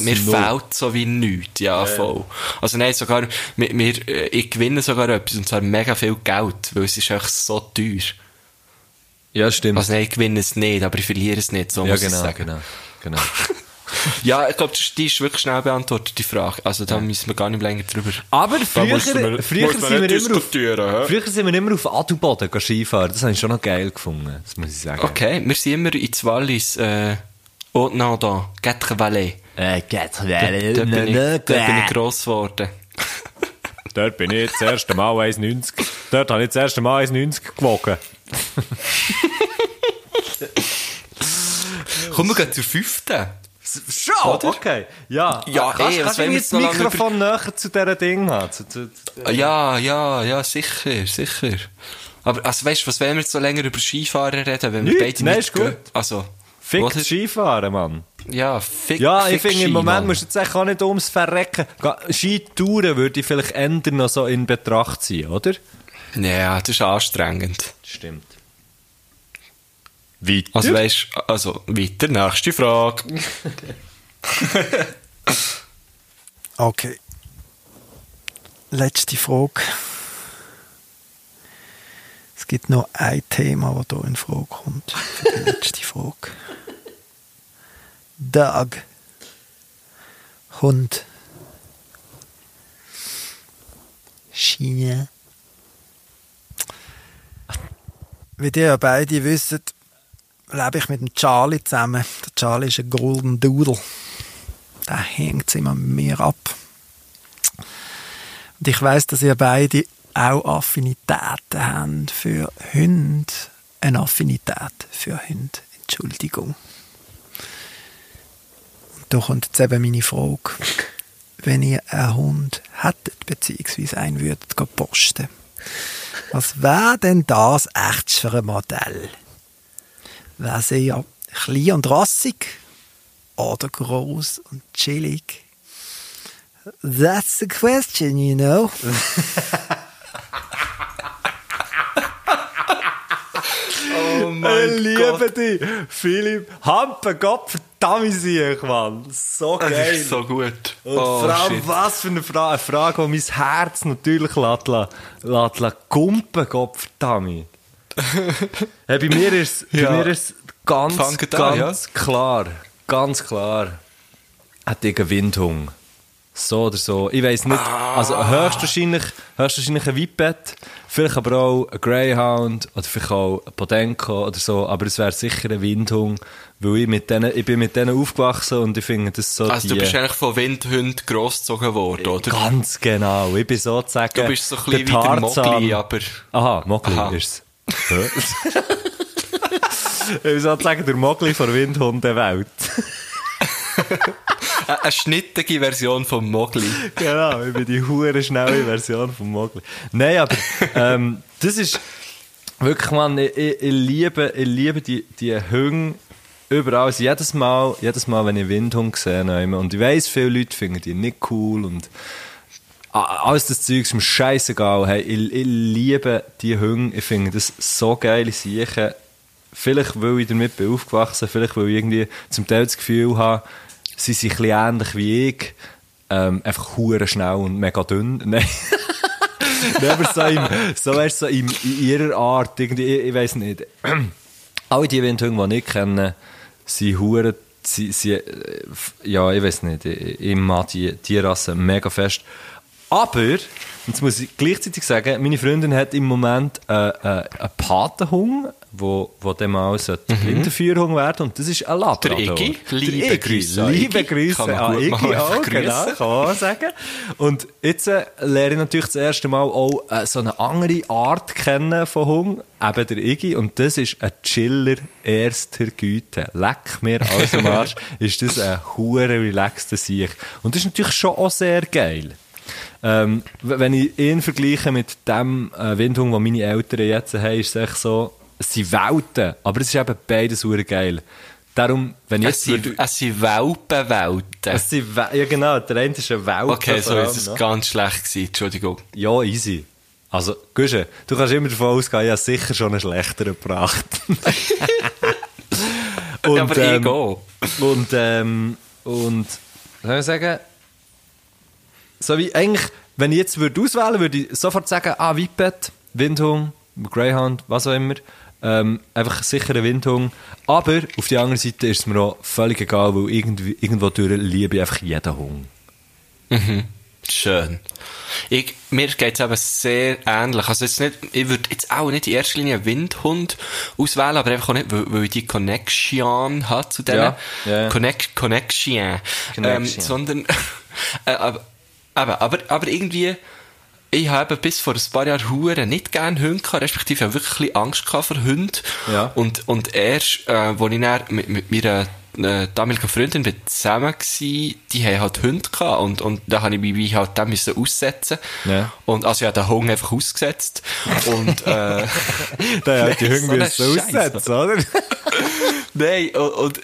Mir fehlt so wie nichts, ja, voll. Also nein, sogar, mir, mir, äh, ich gewinne sogar etwas und zwar mega viel Geld, weil es ist echt so teuer. Ja, stimmt. Also nein, ich gewinne es nicht, aber ich verliere es nicht, so ja, muss ich genau, sagen. genau, genau. Ja, ich glaube, die ist wirklich schnell beantwortet, die Frage. Also da müssen wir gar nicht länger drüber... Aber früher, sind nicht wir immer auf, diskutieren, hä? früher sind wir immer auf Adelboden Skifahren. Das habe ich schon noch geil gefunden, das muss ich sagen. Okay, wir sind immer in Wallis, äh, Haute-Nardin, Quatre-Valais. Äh, geht Da, da, bin ich, da bin ich gross geworden. Dort bin ich das erste Mal 1,90. Dort habe ich das erste Mal 1,90 gewogen. Komm, wir gehen zur fünften. Schon? Okay. Ja, Ja, kannst, ey, was kannst du das jetzt lange Mikrofon näher zu dieser Ding haben? Zu, zu, zu, Ja, ja, ja, sicher, sicher. Aber, also weißt du, was wollen wir jetzt so länger über Skifahren reden, wenn wir Nichts, beide nein, nicht ist gut. Also, Fick oder? Skifahren, Mann. Ja, fick, Ja, ich fick finde, im Moment Mann. musst du jetzt eigentlich auch nicht ums Verrecken. Skitouren würde ich vielleicht ändern noch so in Betracht ziehen, oder? Ja, das ist anstrengend. Stimmt. Weiter? Also weißt also weiter, nächste Frage. Okay. Letzte Frage. Es gibt noch ein Thema, das hier in Frage kommt. Für die letzte Frage. Doug. Hund. Schiene. Wie ihr ja beide wisst, lebe ich mit dem Charlie zusammen. Der Charlie ist ein Golden Doodle. Der hängt immer mir ab. Und ich weiß, dass ihr beide auch Affinitäten habt für Hunde. Eine Affinität für Hunde. Entschuldigung. Und da kommt jetzt eben meine Frage. Wenn ihr einen Hund hättet, beziehungsweise einen würdet posten, was wäre denn das echt Modell? Wäre sie ja klein und rassig oder groß und chillig? That's the question, you know. Oh Ich liebe dich, Philipp. Hampen, Gott verdammt sich, Mann. So Das geil. ist so gut. Und oh, vor allem, shit. was für eine Frage, eine Frage, die mein Herz natürlich lässt, lässt, lässt, lässt gumpen, Gott verdammt. Hey, bei mir ist Ja. ist ganz, ganz an, klar, ganz klar, hat einen Windhung. So oder so. Ich weiss nicht, also höchstwahrscheinlich, höchstwahrscheinlich ein Whippet, vielleicht aber auch ein Greyhound oder vielleicht auch ein Podenco oder so, aber es wäre sicher ein Windhung, weil ich mit denen, ich bin mit denen aufgewachsen und ich finde das so Also die, du bist eigentlich von Windhunden grossgezogen worden, oder? Ganz genau. Ich bin sozusagen. Du bist so ein bisschen wie der. Mogli, aber... Aha, Mogli ist es. ich bin sozusagen der Mogli von Windhundenwelt. Eine, schnittige Version vom Mogli. genau, ich bin die hure schnelle Version von Mogli. Nein, aber ähm, das ist wirklich, man, ich, ich, liebe, ich liebe die, die Hunde überall. Also jedes Mal, jedes Mal, wenn ich Windhund sehe, und ich weiss, viele Leute finden die nicht cool und alles das Zeug ist mir scheißegal. Hey, ich, ich liebe die Hunde, ich finde das so geile Sachen. Vielleicht, weil ich damit bin aufgewachsen, vielleicht, weil ich irgendwie zum Teil das Gefühl habe, sie sind ein ähnlich wie ich. Ähm, einfach hure schnell und mega dünn. Nein. Aber so, im, so, du, so in, in ihrer Art, irgendwie, ich, ich weiß nicht. Alle die Windhunde, die ich kenne, sind hure, sie, sie, äh, ja, ich weiß nicht, ich, ich mag die Tierrasse mega fest. Aber, jetzt muss ich gleichzeitig sagen, meine Freundin hat im Moment äh, äh, einen Patenhund, wo, wo dem mal mhm. Blindenführerhund werden und das ist ein Labrador. Der Iggy? Liebe Iggy. Grüße an Liebe Iggy. Grüße Kann an Iggy mal auch, einfach genau, kann man sagen. Und jetzt äh, lerne ich natürlich das erste Mal auch äh, so eine andere Art kennen von Hund, eben der Iggy, und das ist ein Chiller erster Güte. Leck mir aus dem Arsch, ist das ein hure relaxter Sieg. Und das ist natürlich schon auch sehr geil. Ähm, wenn ich ihn vergleiche mit dem äh, Windhund, den meine Eltern jetzt haben, ist es echt so, es sind Welten, aber es ist eben beides hure geil. Darum, wenn ich Es jetzt sind, es sind Welpenwelten. es sind ja genau, der eine ist ein Welpe. Okay, so allem ist es noch. ganz schlecht gewesen. Entschuldigung. Ja, easy. Also, Gusche, du kannst immer davon ausgehen, ich habe sicher schon einen schlechteren gebracht. und, aber ähm, ich auch. Und, ähm, und, soll ich sagen, so wie eigentlich, wenn ich jetzt würde auswählen würde, ich sofort sagen, ah, Whippet, Windhung, Greyhound, was auch immer, Ähm, einfach sicher ein Windhund. Aber auf der anderen Seite ist es mir auch völlig egal, weil irgendwie, irgendwo durch liebe ich einfach jeden Hund. Schön. Ich, mir geht's eben sehr ähnlich. Also jetzt nicht, ich würde jetzt auch nicht in erster Linie einen Windhund auswählen, aber einfach auch nicht, weil, weil ich die Connection hat zu denen. Ja, ja. Connect, Connection. Ähm, Connection. sondern, äh, aber, aber, aber, aber irgendwie, ich habe bis vor ein paar Jahren Huren nicht gerne Hunde gehabt, respektive habe wirklich Angst gehabt vor Hunden. Ja. Und, und erst, äh, wo ich dann mit, mit meiner äh, damaligen Freundin bin zusammen gsi, die haben halt Hunde gehabt und, und da habe ich mich halt dem müssen aussetzen. Ja. Und also ich habe den Hund einfach ausgesetzt. Und, äh, Da hat die Hunde so müssen aussetzen, oder? Nein, und, und,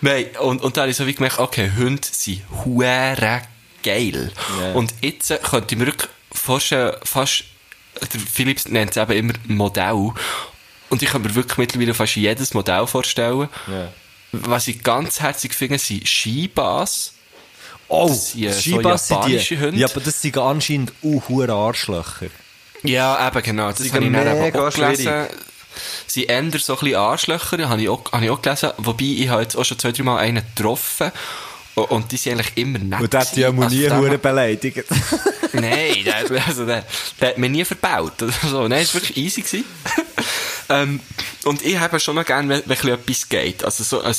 nein, und, und dann habe ich so wie gemerkt, okay, Hunde sind hure geil. Ja. Und jetzt äh, könnte ich mir wirklich vorstellen, fast, der Philips nennt es eben immer Modell. Und ich kann mir wirklich mittlerweile fast jedes Modell vorstellen. Ja. Was ich ganz herzig finde, sind Skibas. Oh, Das sind, äh, so Skibas sind japanische die. Hunde. Ja, aber das sind anscheinend auch hure Arschlöcher. Ja, eben genau. Das Sie habe ich dann eben auch gelesen. schwierig. Sie ändern so ein bisschen Arschlöcher, habe ich, auch, habe ich auch gelesen. Wobei, ich habe jetzt auch schon zwei, drei Mal einen getroffen. O- Und die sind eigentlich immer nett. Und der hat die ja nie Also dem hure beleidigt. Nein, der, also der, der hat mir nie verbaut. Oder so. Nein, es war wirklich easy. Gewesen. Ähm, und ich habe schon noch gerne, wenn, wenn etwas geht. Also so ein,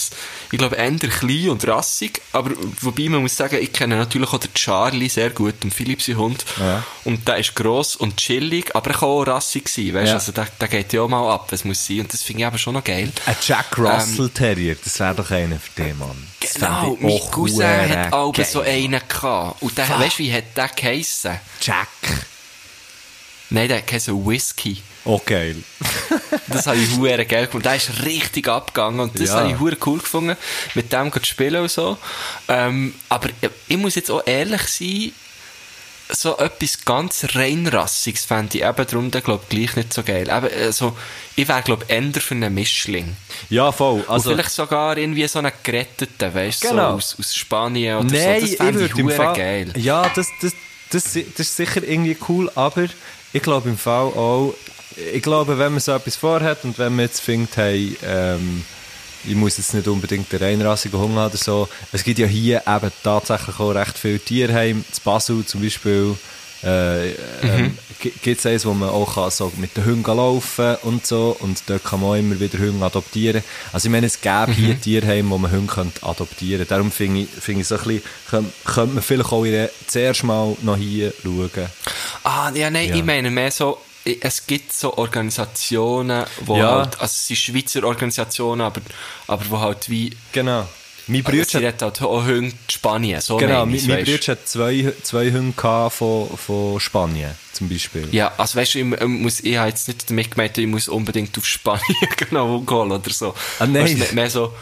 ich glaube, eher klein und rassig. Aber wobei man muss sagen, ich kenne natürlich auch den Charlie sehr gut, den Philips Hund. Ja. Und der ist gross und chillig, aber er kann auch rassig sein. Weißt? Ja. Also der, der geht ja auch mal ab, was muss sein. Und das finde ich aber schon noch geil. Ein Jack Russell Terrier, das wäre doch einer für den Mann. Das Genau, mein auch Cousin hat auch so einen gehabt. Und der, weißt du, wie hat der geheissen? Jack. Nein, der geheissen Whisky. Oh, geil. Das habe ich hure geil gefunden. Der ist richtig abgegangen und das Ja. habe ich hure cool gefunden, mit dem zu spielen und so. Ähm, aber ich muss jetzt auch ehrlich sein, so etwas ganz reinrassiges fände ich eben darum, glaube ich, gleich nicht so geil. Eben, also, ich wäre, glaube ich, eher für einen Mischling. Ja, voll. Also, und vielleicht sogar irgendwie so einen geretteten, weißt du, Genau. so aus, aus Spanien oder Nein, so. Das ich fände ich, Fall... geil. Ja, das, das, das, das ist sicher irgendwie cool, aber ich glaube im Fall auch, ich glaube, wenn man so etwas vorhat und wenn man jetzt findet, hey, ähm, ich muss jetzt nicht unbedingt einen reinrassigen Hunger haben oder so, es gibt ja hier eben tatsächlich auch recht viele Tierheime, zu Basel zum Beispiel, äh, ähm, gibt es eins, wo man auch kann, so mit den Hunden laufen und so und dort kann man auch immer wieder Hunde adoptieren. Also ich meine, es gäbe hier Tierheime, wo man Hunde könnte adoptieren könnte. Darum finde ich, finde ich so ein bisschen, könnte, könnte man vielleicht auch ihre, zuerst mal noch hier schauen. Ah, ja, nein, Ja. ich meine mehr so, es gibt so Organisationen, wo Ja. halt, also es sind Schweizer Organisationen, aber, aber wo halt wie, Genau. Mein Bruder sie hat, halt auch Hunde Spanien, so genau, meine mein, mein. Bruder hat zwei, zwei Hunde von, von Spanien, zum Beispiel. Ja, also weißt du, ich, muss, ich habe jetzt nicht damit gemeint, ich muss unbedingt auf Spanien genau gehen oder so. Ah, nein. Nicht mehr so,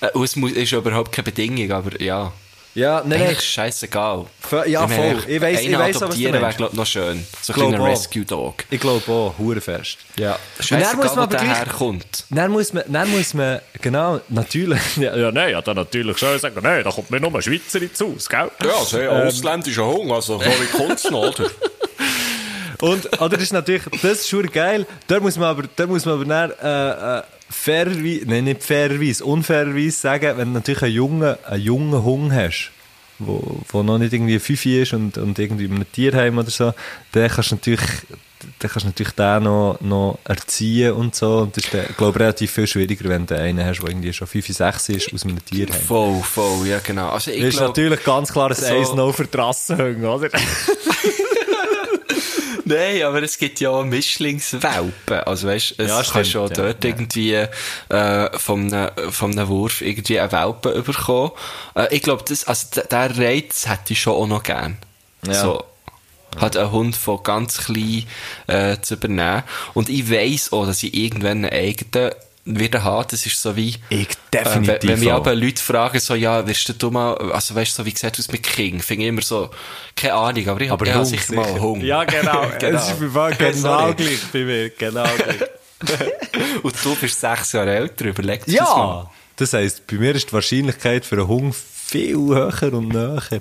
äh, es muss, ist überhaupt keine Bedingung, aber ja. Ja, nein, nein. Eigentlich ist scheißegal. Voll- ja, meine, voll. Ich weiss- ich weiss auch, was du wäre, meinst. noch schön. So ein kleiner auch. Rescue-Dog. Ich glaube auch, Hurenfest. Ja. Scheißegal, muss man wo aber der gleich- herkommt. Dann muss man, dann muss man, genau, natürlich. Ja, ja nein, ja, dann natürlich schon sagen, nein, da kommt mir nur Schweizer ins Haus, gell? Ja, also, ja, ausländischer Hunger, also, so wie kommt's noch, oder? Und, oder das ist natürlich, das ist schon geil. Da muss man aber, da muss man aber dann, äh, äh, fairerweise, nein, nicht fairerweise, unfairerweise sagen, wenn du natürlich einen jungen, einen jungen Hund hast, wo, wo noch nicht irgendwie fünf ist und, und irgendwie in einem Tierheim oder so, dann kannst du natürlich, dann kannst du natürlich den noch, noch erziehen und so. Und das ist, dann, glaube ich, relativ viel schwieriger, wenn du einen hast, der irgendwie schon fünf, sechs ist, aus einem Tierheim. Voll, voll, ja, genau. Also, ich Das ist glaub, natürlich ganz klar ein so- Eis-No für die Rassenhunde, oder? Nein, aber es gibt ja auch Mischlingswelpen. Also weißt, es Ja, kann stimmt, schon ja, dort ja. irgendwie äh, vom ne, vom ne Wurf irgendwie einen Welpen überkommen. Äh, ich glaube, also der Reiz hätte ich schon auch noch gern. Ja. So. Hat einen Hund von ganz klein äh, zu übernehmen. Und ich weiss auch, dass ich irgendwann einen eigenen wieder haben. Das ist so wie, Ich äh, definitiv wenn, wenn mich auch. aber Leute fragen, so, ja, wirst du mal, also weißt du, so, wie sieht es mit King? Finde ich immer so, keine Ahnung, aber ich habe Hund sicher mal einen Hund. Ja, genau. Genau. Es ist bei mir genau gleich bei mir. Genau gleich. Und du bist sechs Jahre älter, überleg dir das ja! mal. Das heisst, bei mir ist die Wahrscheinlichkeit für einen Hund viel höher und näher.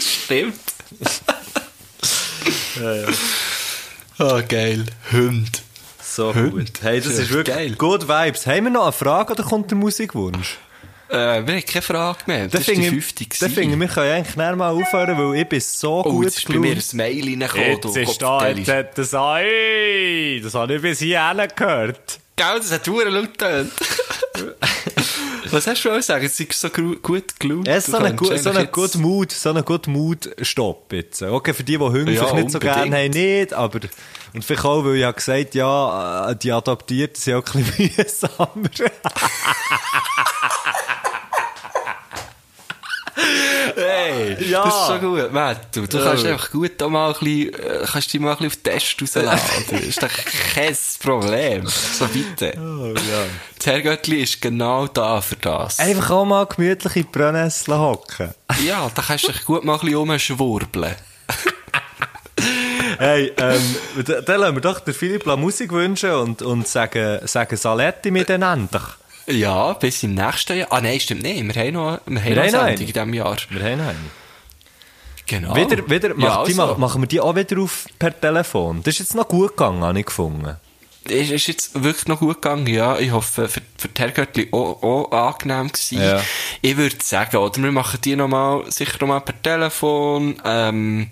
Stimmt. Oh, geil. Hund. So gut. Hey, das ist wirklich geil. good Vibes. Haben wir noch eine Frage oder kommt der Musikwunsch? Äh, wir haben keine Frage mehr. Dann Das ist die finde fünfte ich, dann finde ich, wir können eigentlich näher mal aufhören, weil ich bin so Oh, gut jetzt ist bei mir ein Mail reingekommen, du Kopfteil. hat das Ei, das habe ich bis hierhin gehört. Gell, das hat verdammt laut. Was hast du auch sagen? Es ist so gut gelaunt. Es ist so Du ein, könntest so ein eigentlich good Mood, so ein good Mood Stopp jetzt. Okay, für die, die Hunger Ja, nicht so gerne haben, nicht, aber, und vielleicht auch, weil ich habe gesagt, ja, äh, die Adaptierten sind auch ein bisschen mühsamer. Hey, Ja. das ist so gut, Matt. Du, du Ja. kannst einfach gut da mal ein bisschen, äh, kannst dich mal ein bisschen auf den Test rausladen. Das ist doch kein Problem. So bitte. Oh, ja. Das Herrgöttli ist genau da für das. Einfach auch mal gemütlich in die Brennnessel hocken. Ja, da kannst du dich gut mal ein bisschen rumschwurbeln. Hey, ähm, dann lassen wir doch der Philipp la Musik wünschen und, und sagen, sagen Saletti miteinander. Ja, bis im nächsten Jahr. Ah, nein, stimmt nicht. Wir haben noch, wir haben Wir noch noch eine. Sendung in diesem Jahr. Wir haben eine. Genau. Wieder, wieder, ja, die, also. mach- machen wir die auch wieder auf per Telefon. Das ist jetzt noch gut gegangen, habe ich gefunden. ist, ist jetzt wirklich noch gut gegangen, ja. Ich hoffe, für, für die Herrgöttli auch, auch angenehm gewesen. Ja. Ich würde sagen, oder wir machen die noch mal, sicher noch mal per Telefon. Ähm,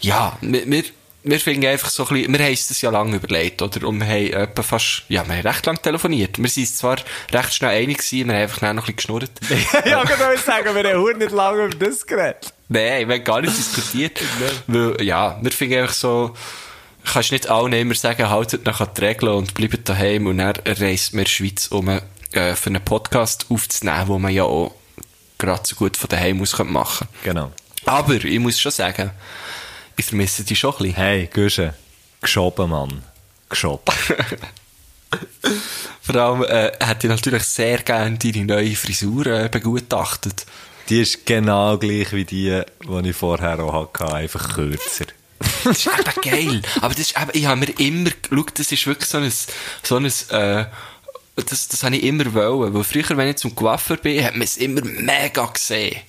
ja, wir, wir, wir finden einfach so ein bisschen, wir haben uns das ja lange überlegt, oder? Und wir haben etwa fast, ja, wir haben recht lang telefoniert. Wir sind zwar recht schnell einig gewesen, wir haben einfach noch ein bisschen geschnurrt. ja, ich kann sagen, wir haben nicht lange über das geredet. Nein, wir haben gar nicht diskutiert. Weil, ja, wir finden einfach so, kannst nicht allen immer sagen, haltet nach an die Regeln und bleibt daheim und dann reist die Schweiz, um äh, für einen Podcast aufzunehmen, wo man ja auch gerade so gut von daheim aus machen könnte. Genau. Aber ich muss schon sagen, ich vermisse die schon ein bisschen. Hey, Güsche. Geschoben, Mann. Geschoben. Vor allem äh, hätte ich natürlich sehr gerne deine neue Frisur äh, begutachtet. Die ist genau gleich wie die, die ich vorher auch hatte, einfach kürzer. Das ist eben geil. Aber das ist eben, ich habe mir immer, schau, das ist wirklich so ein, so ein, äh, das, das habe ich immer wollen. Weil früher, wenn ich zum Coiffeur bin, hat man es immer mega gesehen.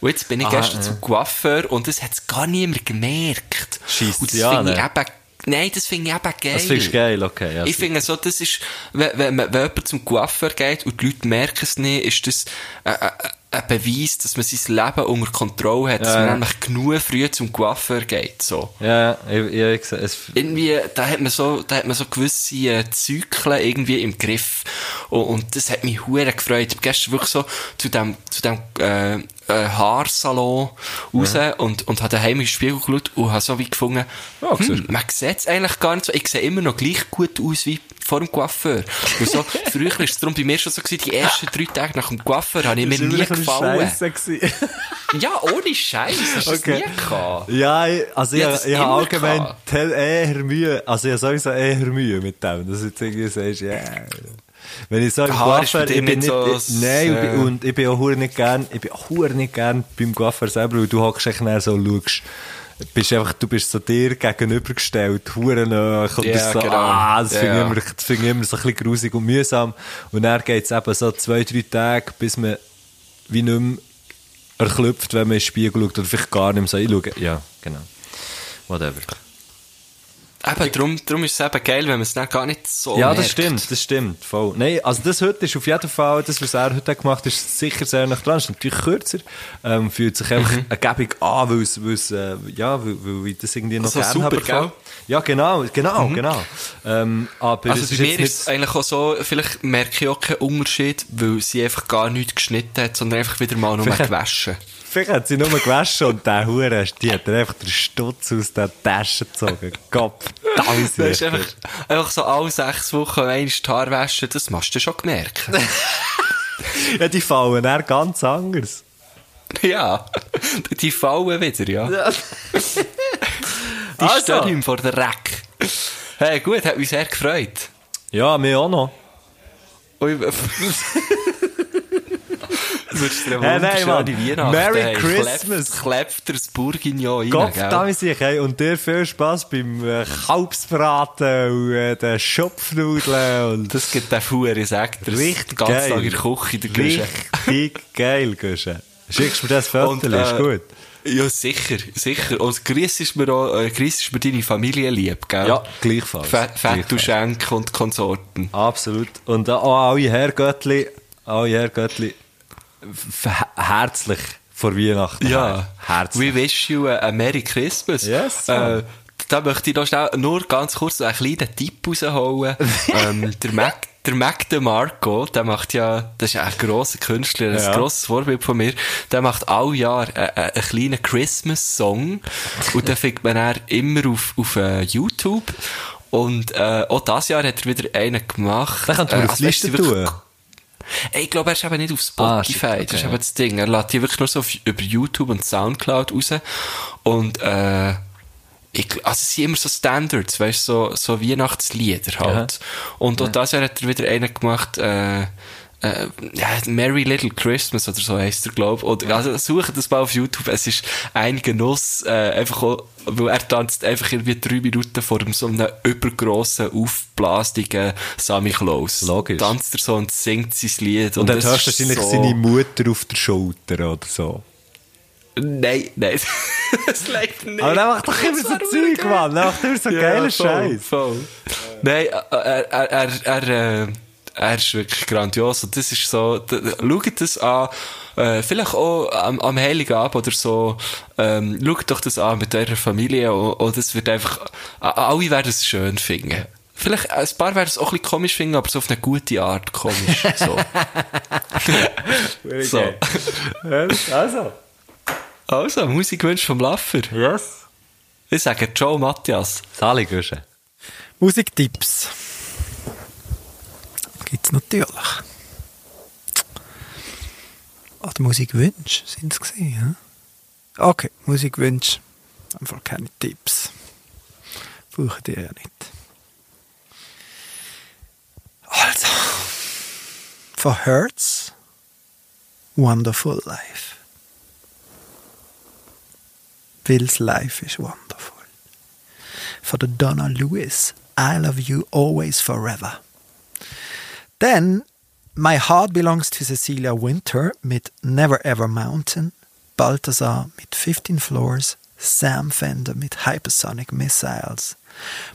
Und jetzt bin ich Ah, gestern ja. zum Coiffeur und das hat es gar niemand gemerkt. Scheisst und das an, finde ich ne? eben, nein, das finde ich eben geil. Das findest du geil, okay. Ja, Ich finde so, das ist, wenn, wenn, man- wenn jemand zum Coiffeur geht und die Leute merken es nicht, ist das äh, ein Beweis, dass man sein Leben unter Kontrolle hat, dass Ja. man nämlich genug früh zum Coiffeur geht, so. ja, ich, ja, ich, sehe es. Irgendwie, da hat man so, da hat man so gewisse äh, Zyklen irgendwie im Griff. Und, und das hat mich hure gefreut. Ich bin gestern wirklich so zu dem, zu dem, äh, äh, Haarsalon raus und, und habe daheim den Spiegel geschaut und habe so wie gefunden, Ja, hm, man sieht es eigentlich gar nicht so. Ich sehe immer noch gleich gut aus wie vor dem Coiffeur. Und so, früher war es darum bei mir schon so gewesen, die ersten drei Tage nach dem Coiffeur habe ich mir nie gefallen. Ja, ohne Scheiß, hast du Okay. nie gehabt. Ja, also ich, Ja, ich, ich habe allgemein eher Mühe, also ich habe sowieso eher Mühe mit dem, dass du jetzt irgendwie sagst, ja. Wenn ich ist bei Coiffeur, ich bin nicht so ich, nein, ich bin- äh, und ich bin auch nicht gern, ich bin auch nicht gern beim Coiffeur selber, weil du hockst echt so und schaust, bist einfach, du bist so dir gegenübergestellt, hure nah, und Ja, bist so, genau. ah, das Ja, finde ich ja. immer, das finde ich immer so ein bisschen grusig und mühsam. Und dann geht's eben so zwei, drei Tage, bis man wie nicht mehr erklüpft, wenn man in den Spiegel schaut oder vielleicht gar nicht mehr so einschaut. Ja, genau. Whatever. Eben, darum, darum ist es eben geil, wenn man es dann gar nicht so ja, das merkt. stimmt, das stimmt. Voll. Nein, also das heute ist auf jeden Fall, das, was er heute gemacht hat, ist sicher sehr nach dran. Ist natürlich kürzer, ähm, fühlt sich einfach Mhm. ergebig an, weil es, weil es, äh, ja, weil, weil ich das irgendwie noch Also gerne super, habe. Ja, genau, genau, genau. Ähm, aber Also bei mir ist es eigentlich auch so, vielleicht merke ich auch keinen Unterschied, weil sie einfach gar nichts geschnitten hat, sondern einfach wieder mal nur gewaschen. Vielleicht hat sie nur gewaschen und der Hure, die hat einfach den Stutz aus der Tasche gezogen. Gott, Das ist einfach, einfach so alle sechs Wochen einmal die Haare waschen, das machst du schon gemerkt. Ja, die fallen dann ganz anders. ja, die fallen wieder, ja. Die Also. stehen ihm vor der Reck. Hey, gut, hat mich sehr gefreut. Ja, mir auch noch. Würdest du dir Hey, nein, Mann. wunderschöne Weihnachten Merry hey, Christmas. Klebt, klebt das Bourguignon rein, Gott, gell? da ich hey, und dir viel Spass beim äh, Kalbsbraten und äh, den Schopfnudeln und Das gibt den Fuhr, ich sag dir. richtig ganz geil. Tag in der Küche, der Güsche. Richtig geil, Güsche. Schickst du mir das Foto, Und, ist äh, gut. Ja, sicher, sicher. Und grüß ist mir auch, äh, grüß ist mir deine Familie lieb, gell? Ja, gleichfalls. Fe- Fett und Gleichfalls. Schenk und Konsorten. Absolut. Und auch alle Herrgöttli, alle Herrgöttli, herzlich vor Weihnachten. Ja. Herzlich. We wish you a, Merry Christmas. Yes, äh, da möchte ich noch schnell, nur ganz kurz einen kleinen Tipp rausholen. ähm, der Mac, der Mac DeMarco, der macht ja, das ist ein grosser Künstler, ein Ja. grosses Vorbild von mir, der macht all Jahr äh, einen kleinen Christmas-Song und den findet man dann immer auf, auf äh, YouTube. Und äh, auch dieses Jahr hat er wieder einen gemacht. Den kannst du Äh, auf also Liste tun. Ey, Ich glaube, er ist eben nicht auf Ah, shit, Spotify. das ist okay. eben das Ding. Er lädt die wirklich nur so auf, über YouTube und Soundcloud raus. Und, äh, ich, also es sind immer so Standards, weißt du, so, so Weihnachtslieder halt. Und auch das Jahr hat er wieder einen gemacht, äh, äh, ja, Merry Little Christmas oder so heisst er, glaube ich. Oder, also sucht das mal auf YouTube. Es ist ein Genuss, äh, einfach auch, weil er tanzt einfach irgendwie drei Minuten vor einem so einem übergrossen, aufblastigen Sammy Klaus. Logisch. Tanzt er so und singt sein Lied. Und dann das hörst du wahrscheinlich so- seine Mutter auf der Schulter oder so. Nein, nein. das leider nicht. Aber der macht doch immer so Zeug, Mann. Der macht immer so geilen voll, Scheiß. Nein, äh, er, er, er, er, äh, er ist wirklich grandios. Und das ist so, schaut das an, äh, vielleicht auch am, am Heiligen Abend oder so, ähm, schaut doch das an mit eurer Familie und, und es wird einfach, alle werden es schön finden. Vielleicht, ein paar werden es auch ein bisschen komisch finden, aber so auf eine gute Art komisch. So. so. Also. Also, Musikwunsch vom Laffer. Yes. Ich sage Joe Matthias. Sali Gösche. Musiktipps. Gibt's natürlich. Oder Musikwünsche sind es gewesen, ja? Okay, Musikwünsche. Einfach keine Tipps. Brauchen die ja nicht. Also. For Hertz. Wonderful Life. Will's Life is wonderful. For the Donna Lewis, I love you always forever. Then My Heart Belongs to Cecilia Winter mit Never Ever Mountain, Balthasar mit 15 Floors, Sam Fender mit Hypersonic Missiles,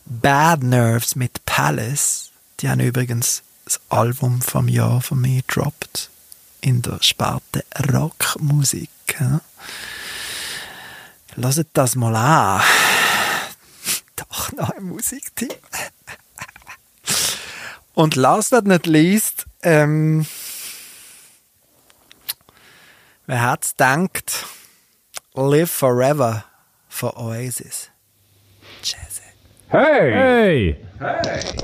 Bad Nerves mit Palace, die haben übrigens das Album vom Jahr von mir gedroppt, in der Sparte Rockmusik. Ja. Lasst das mal an. Doch noch ein Musiktipp. Und last but not least, ähm, wer hat's denkt, Live Forever for Oasis. Hey! Hey! Hey!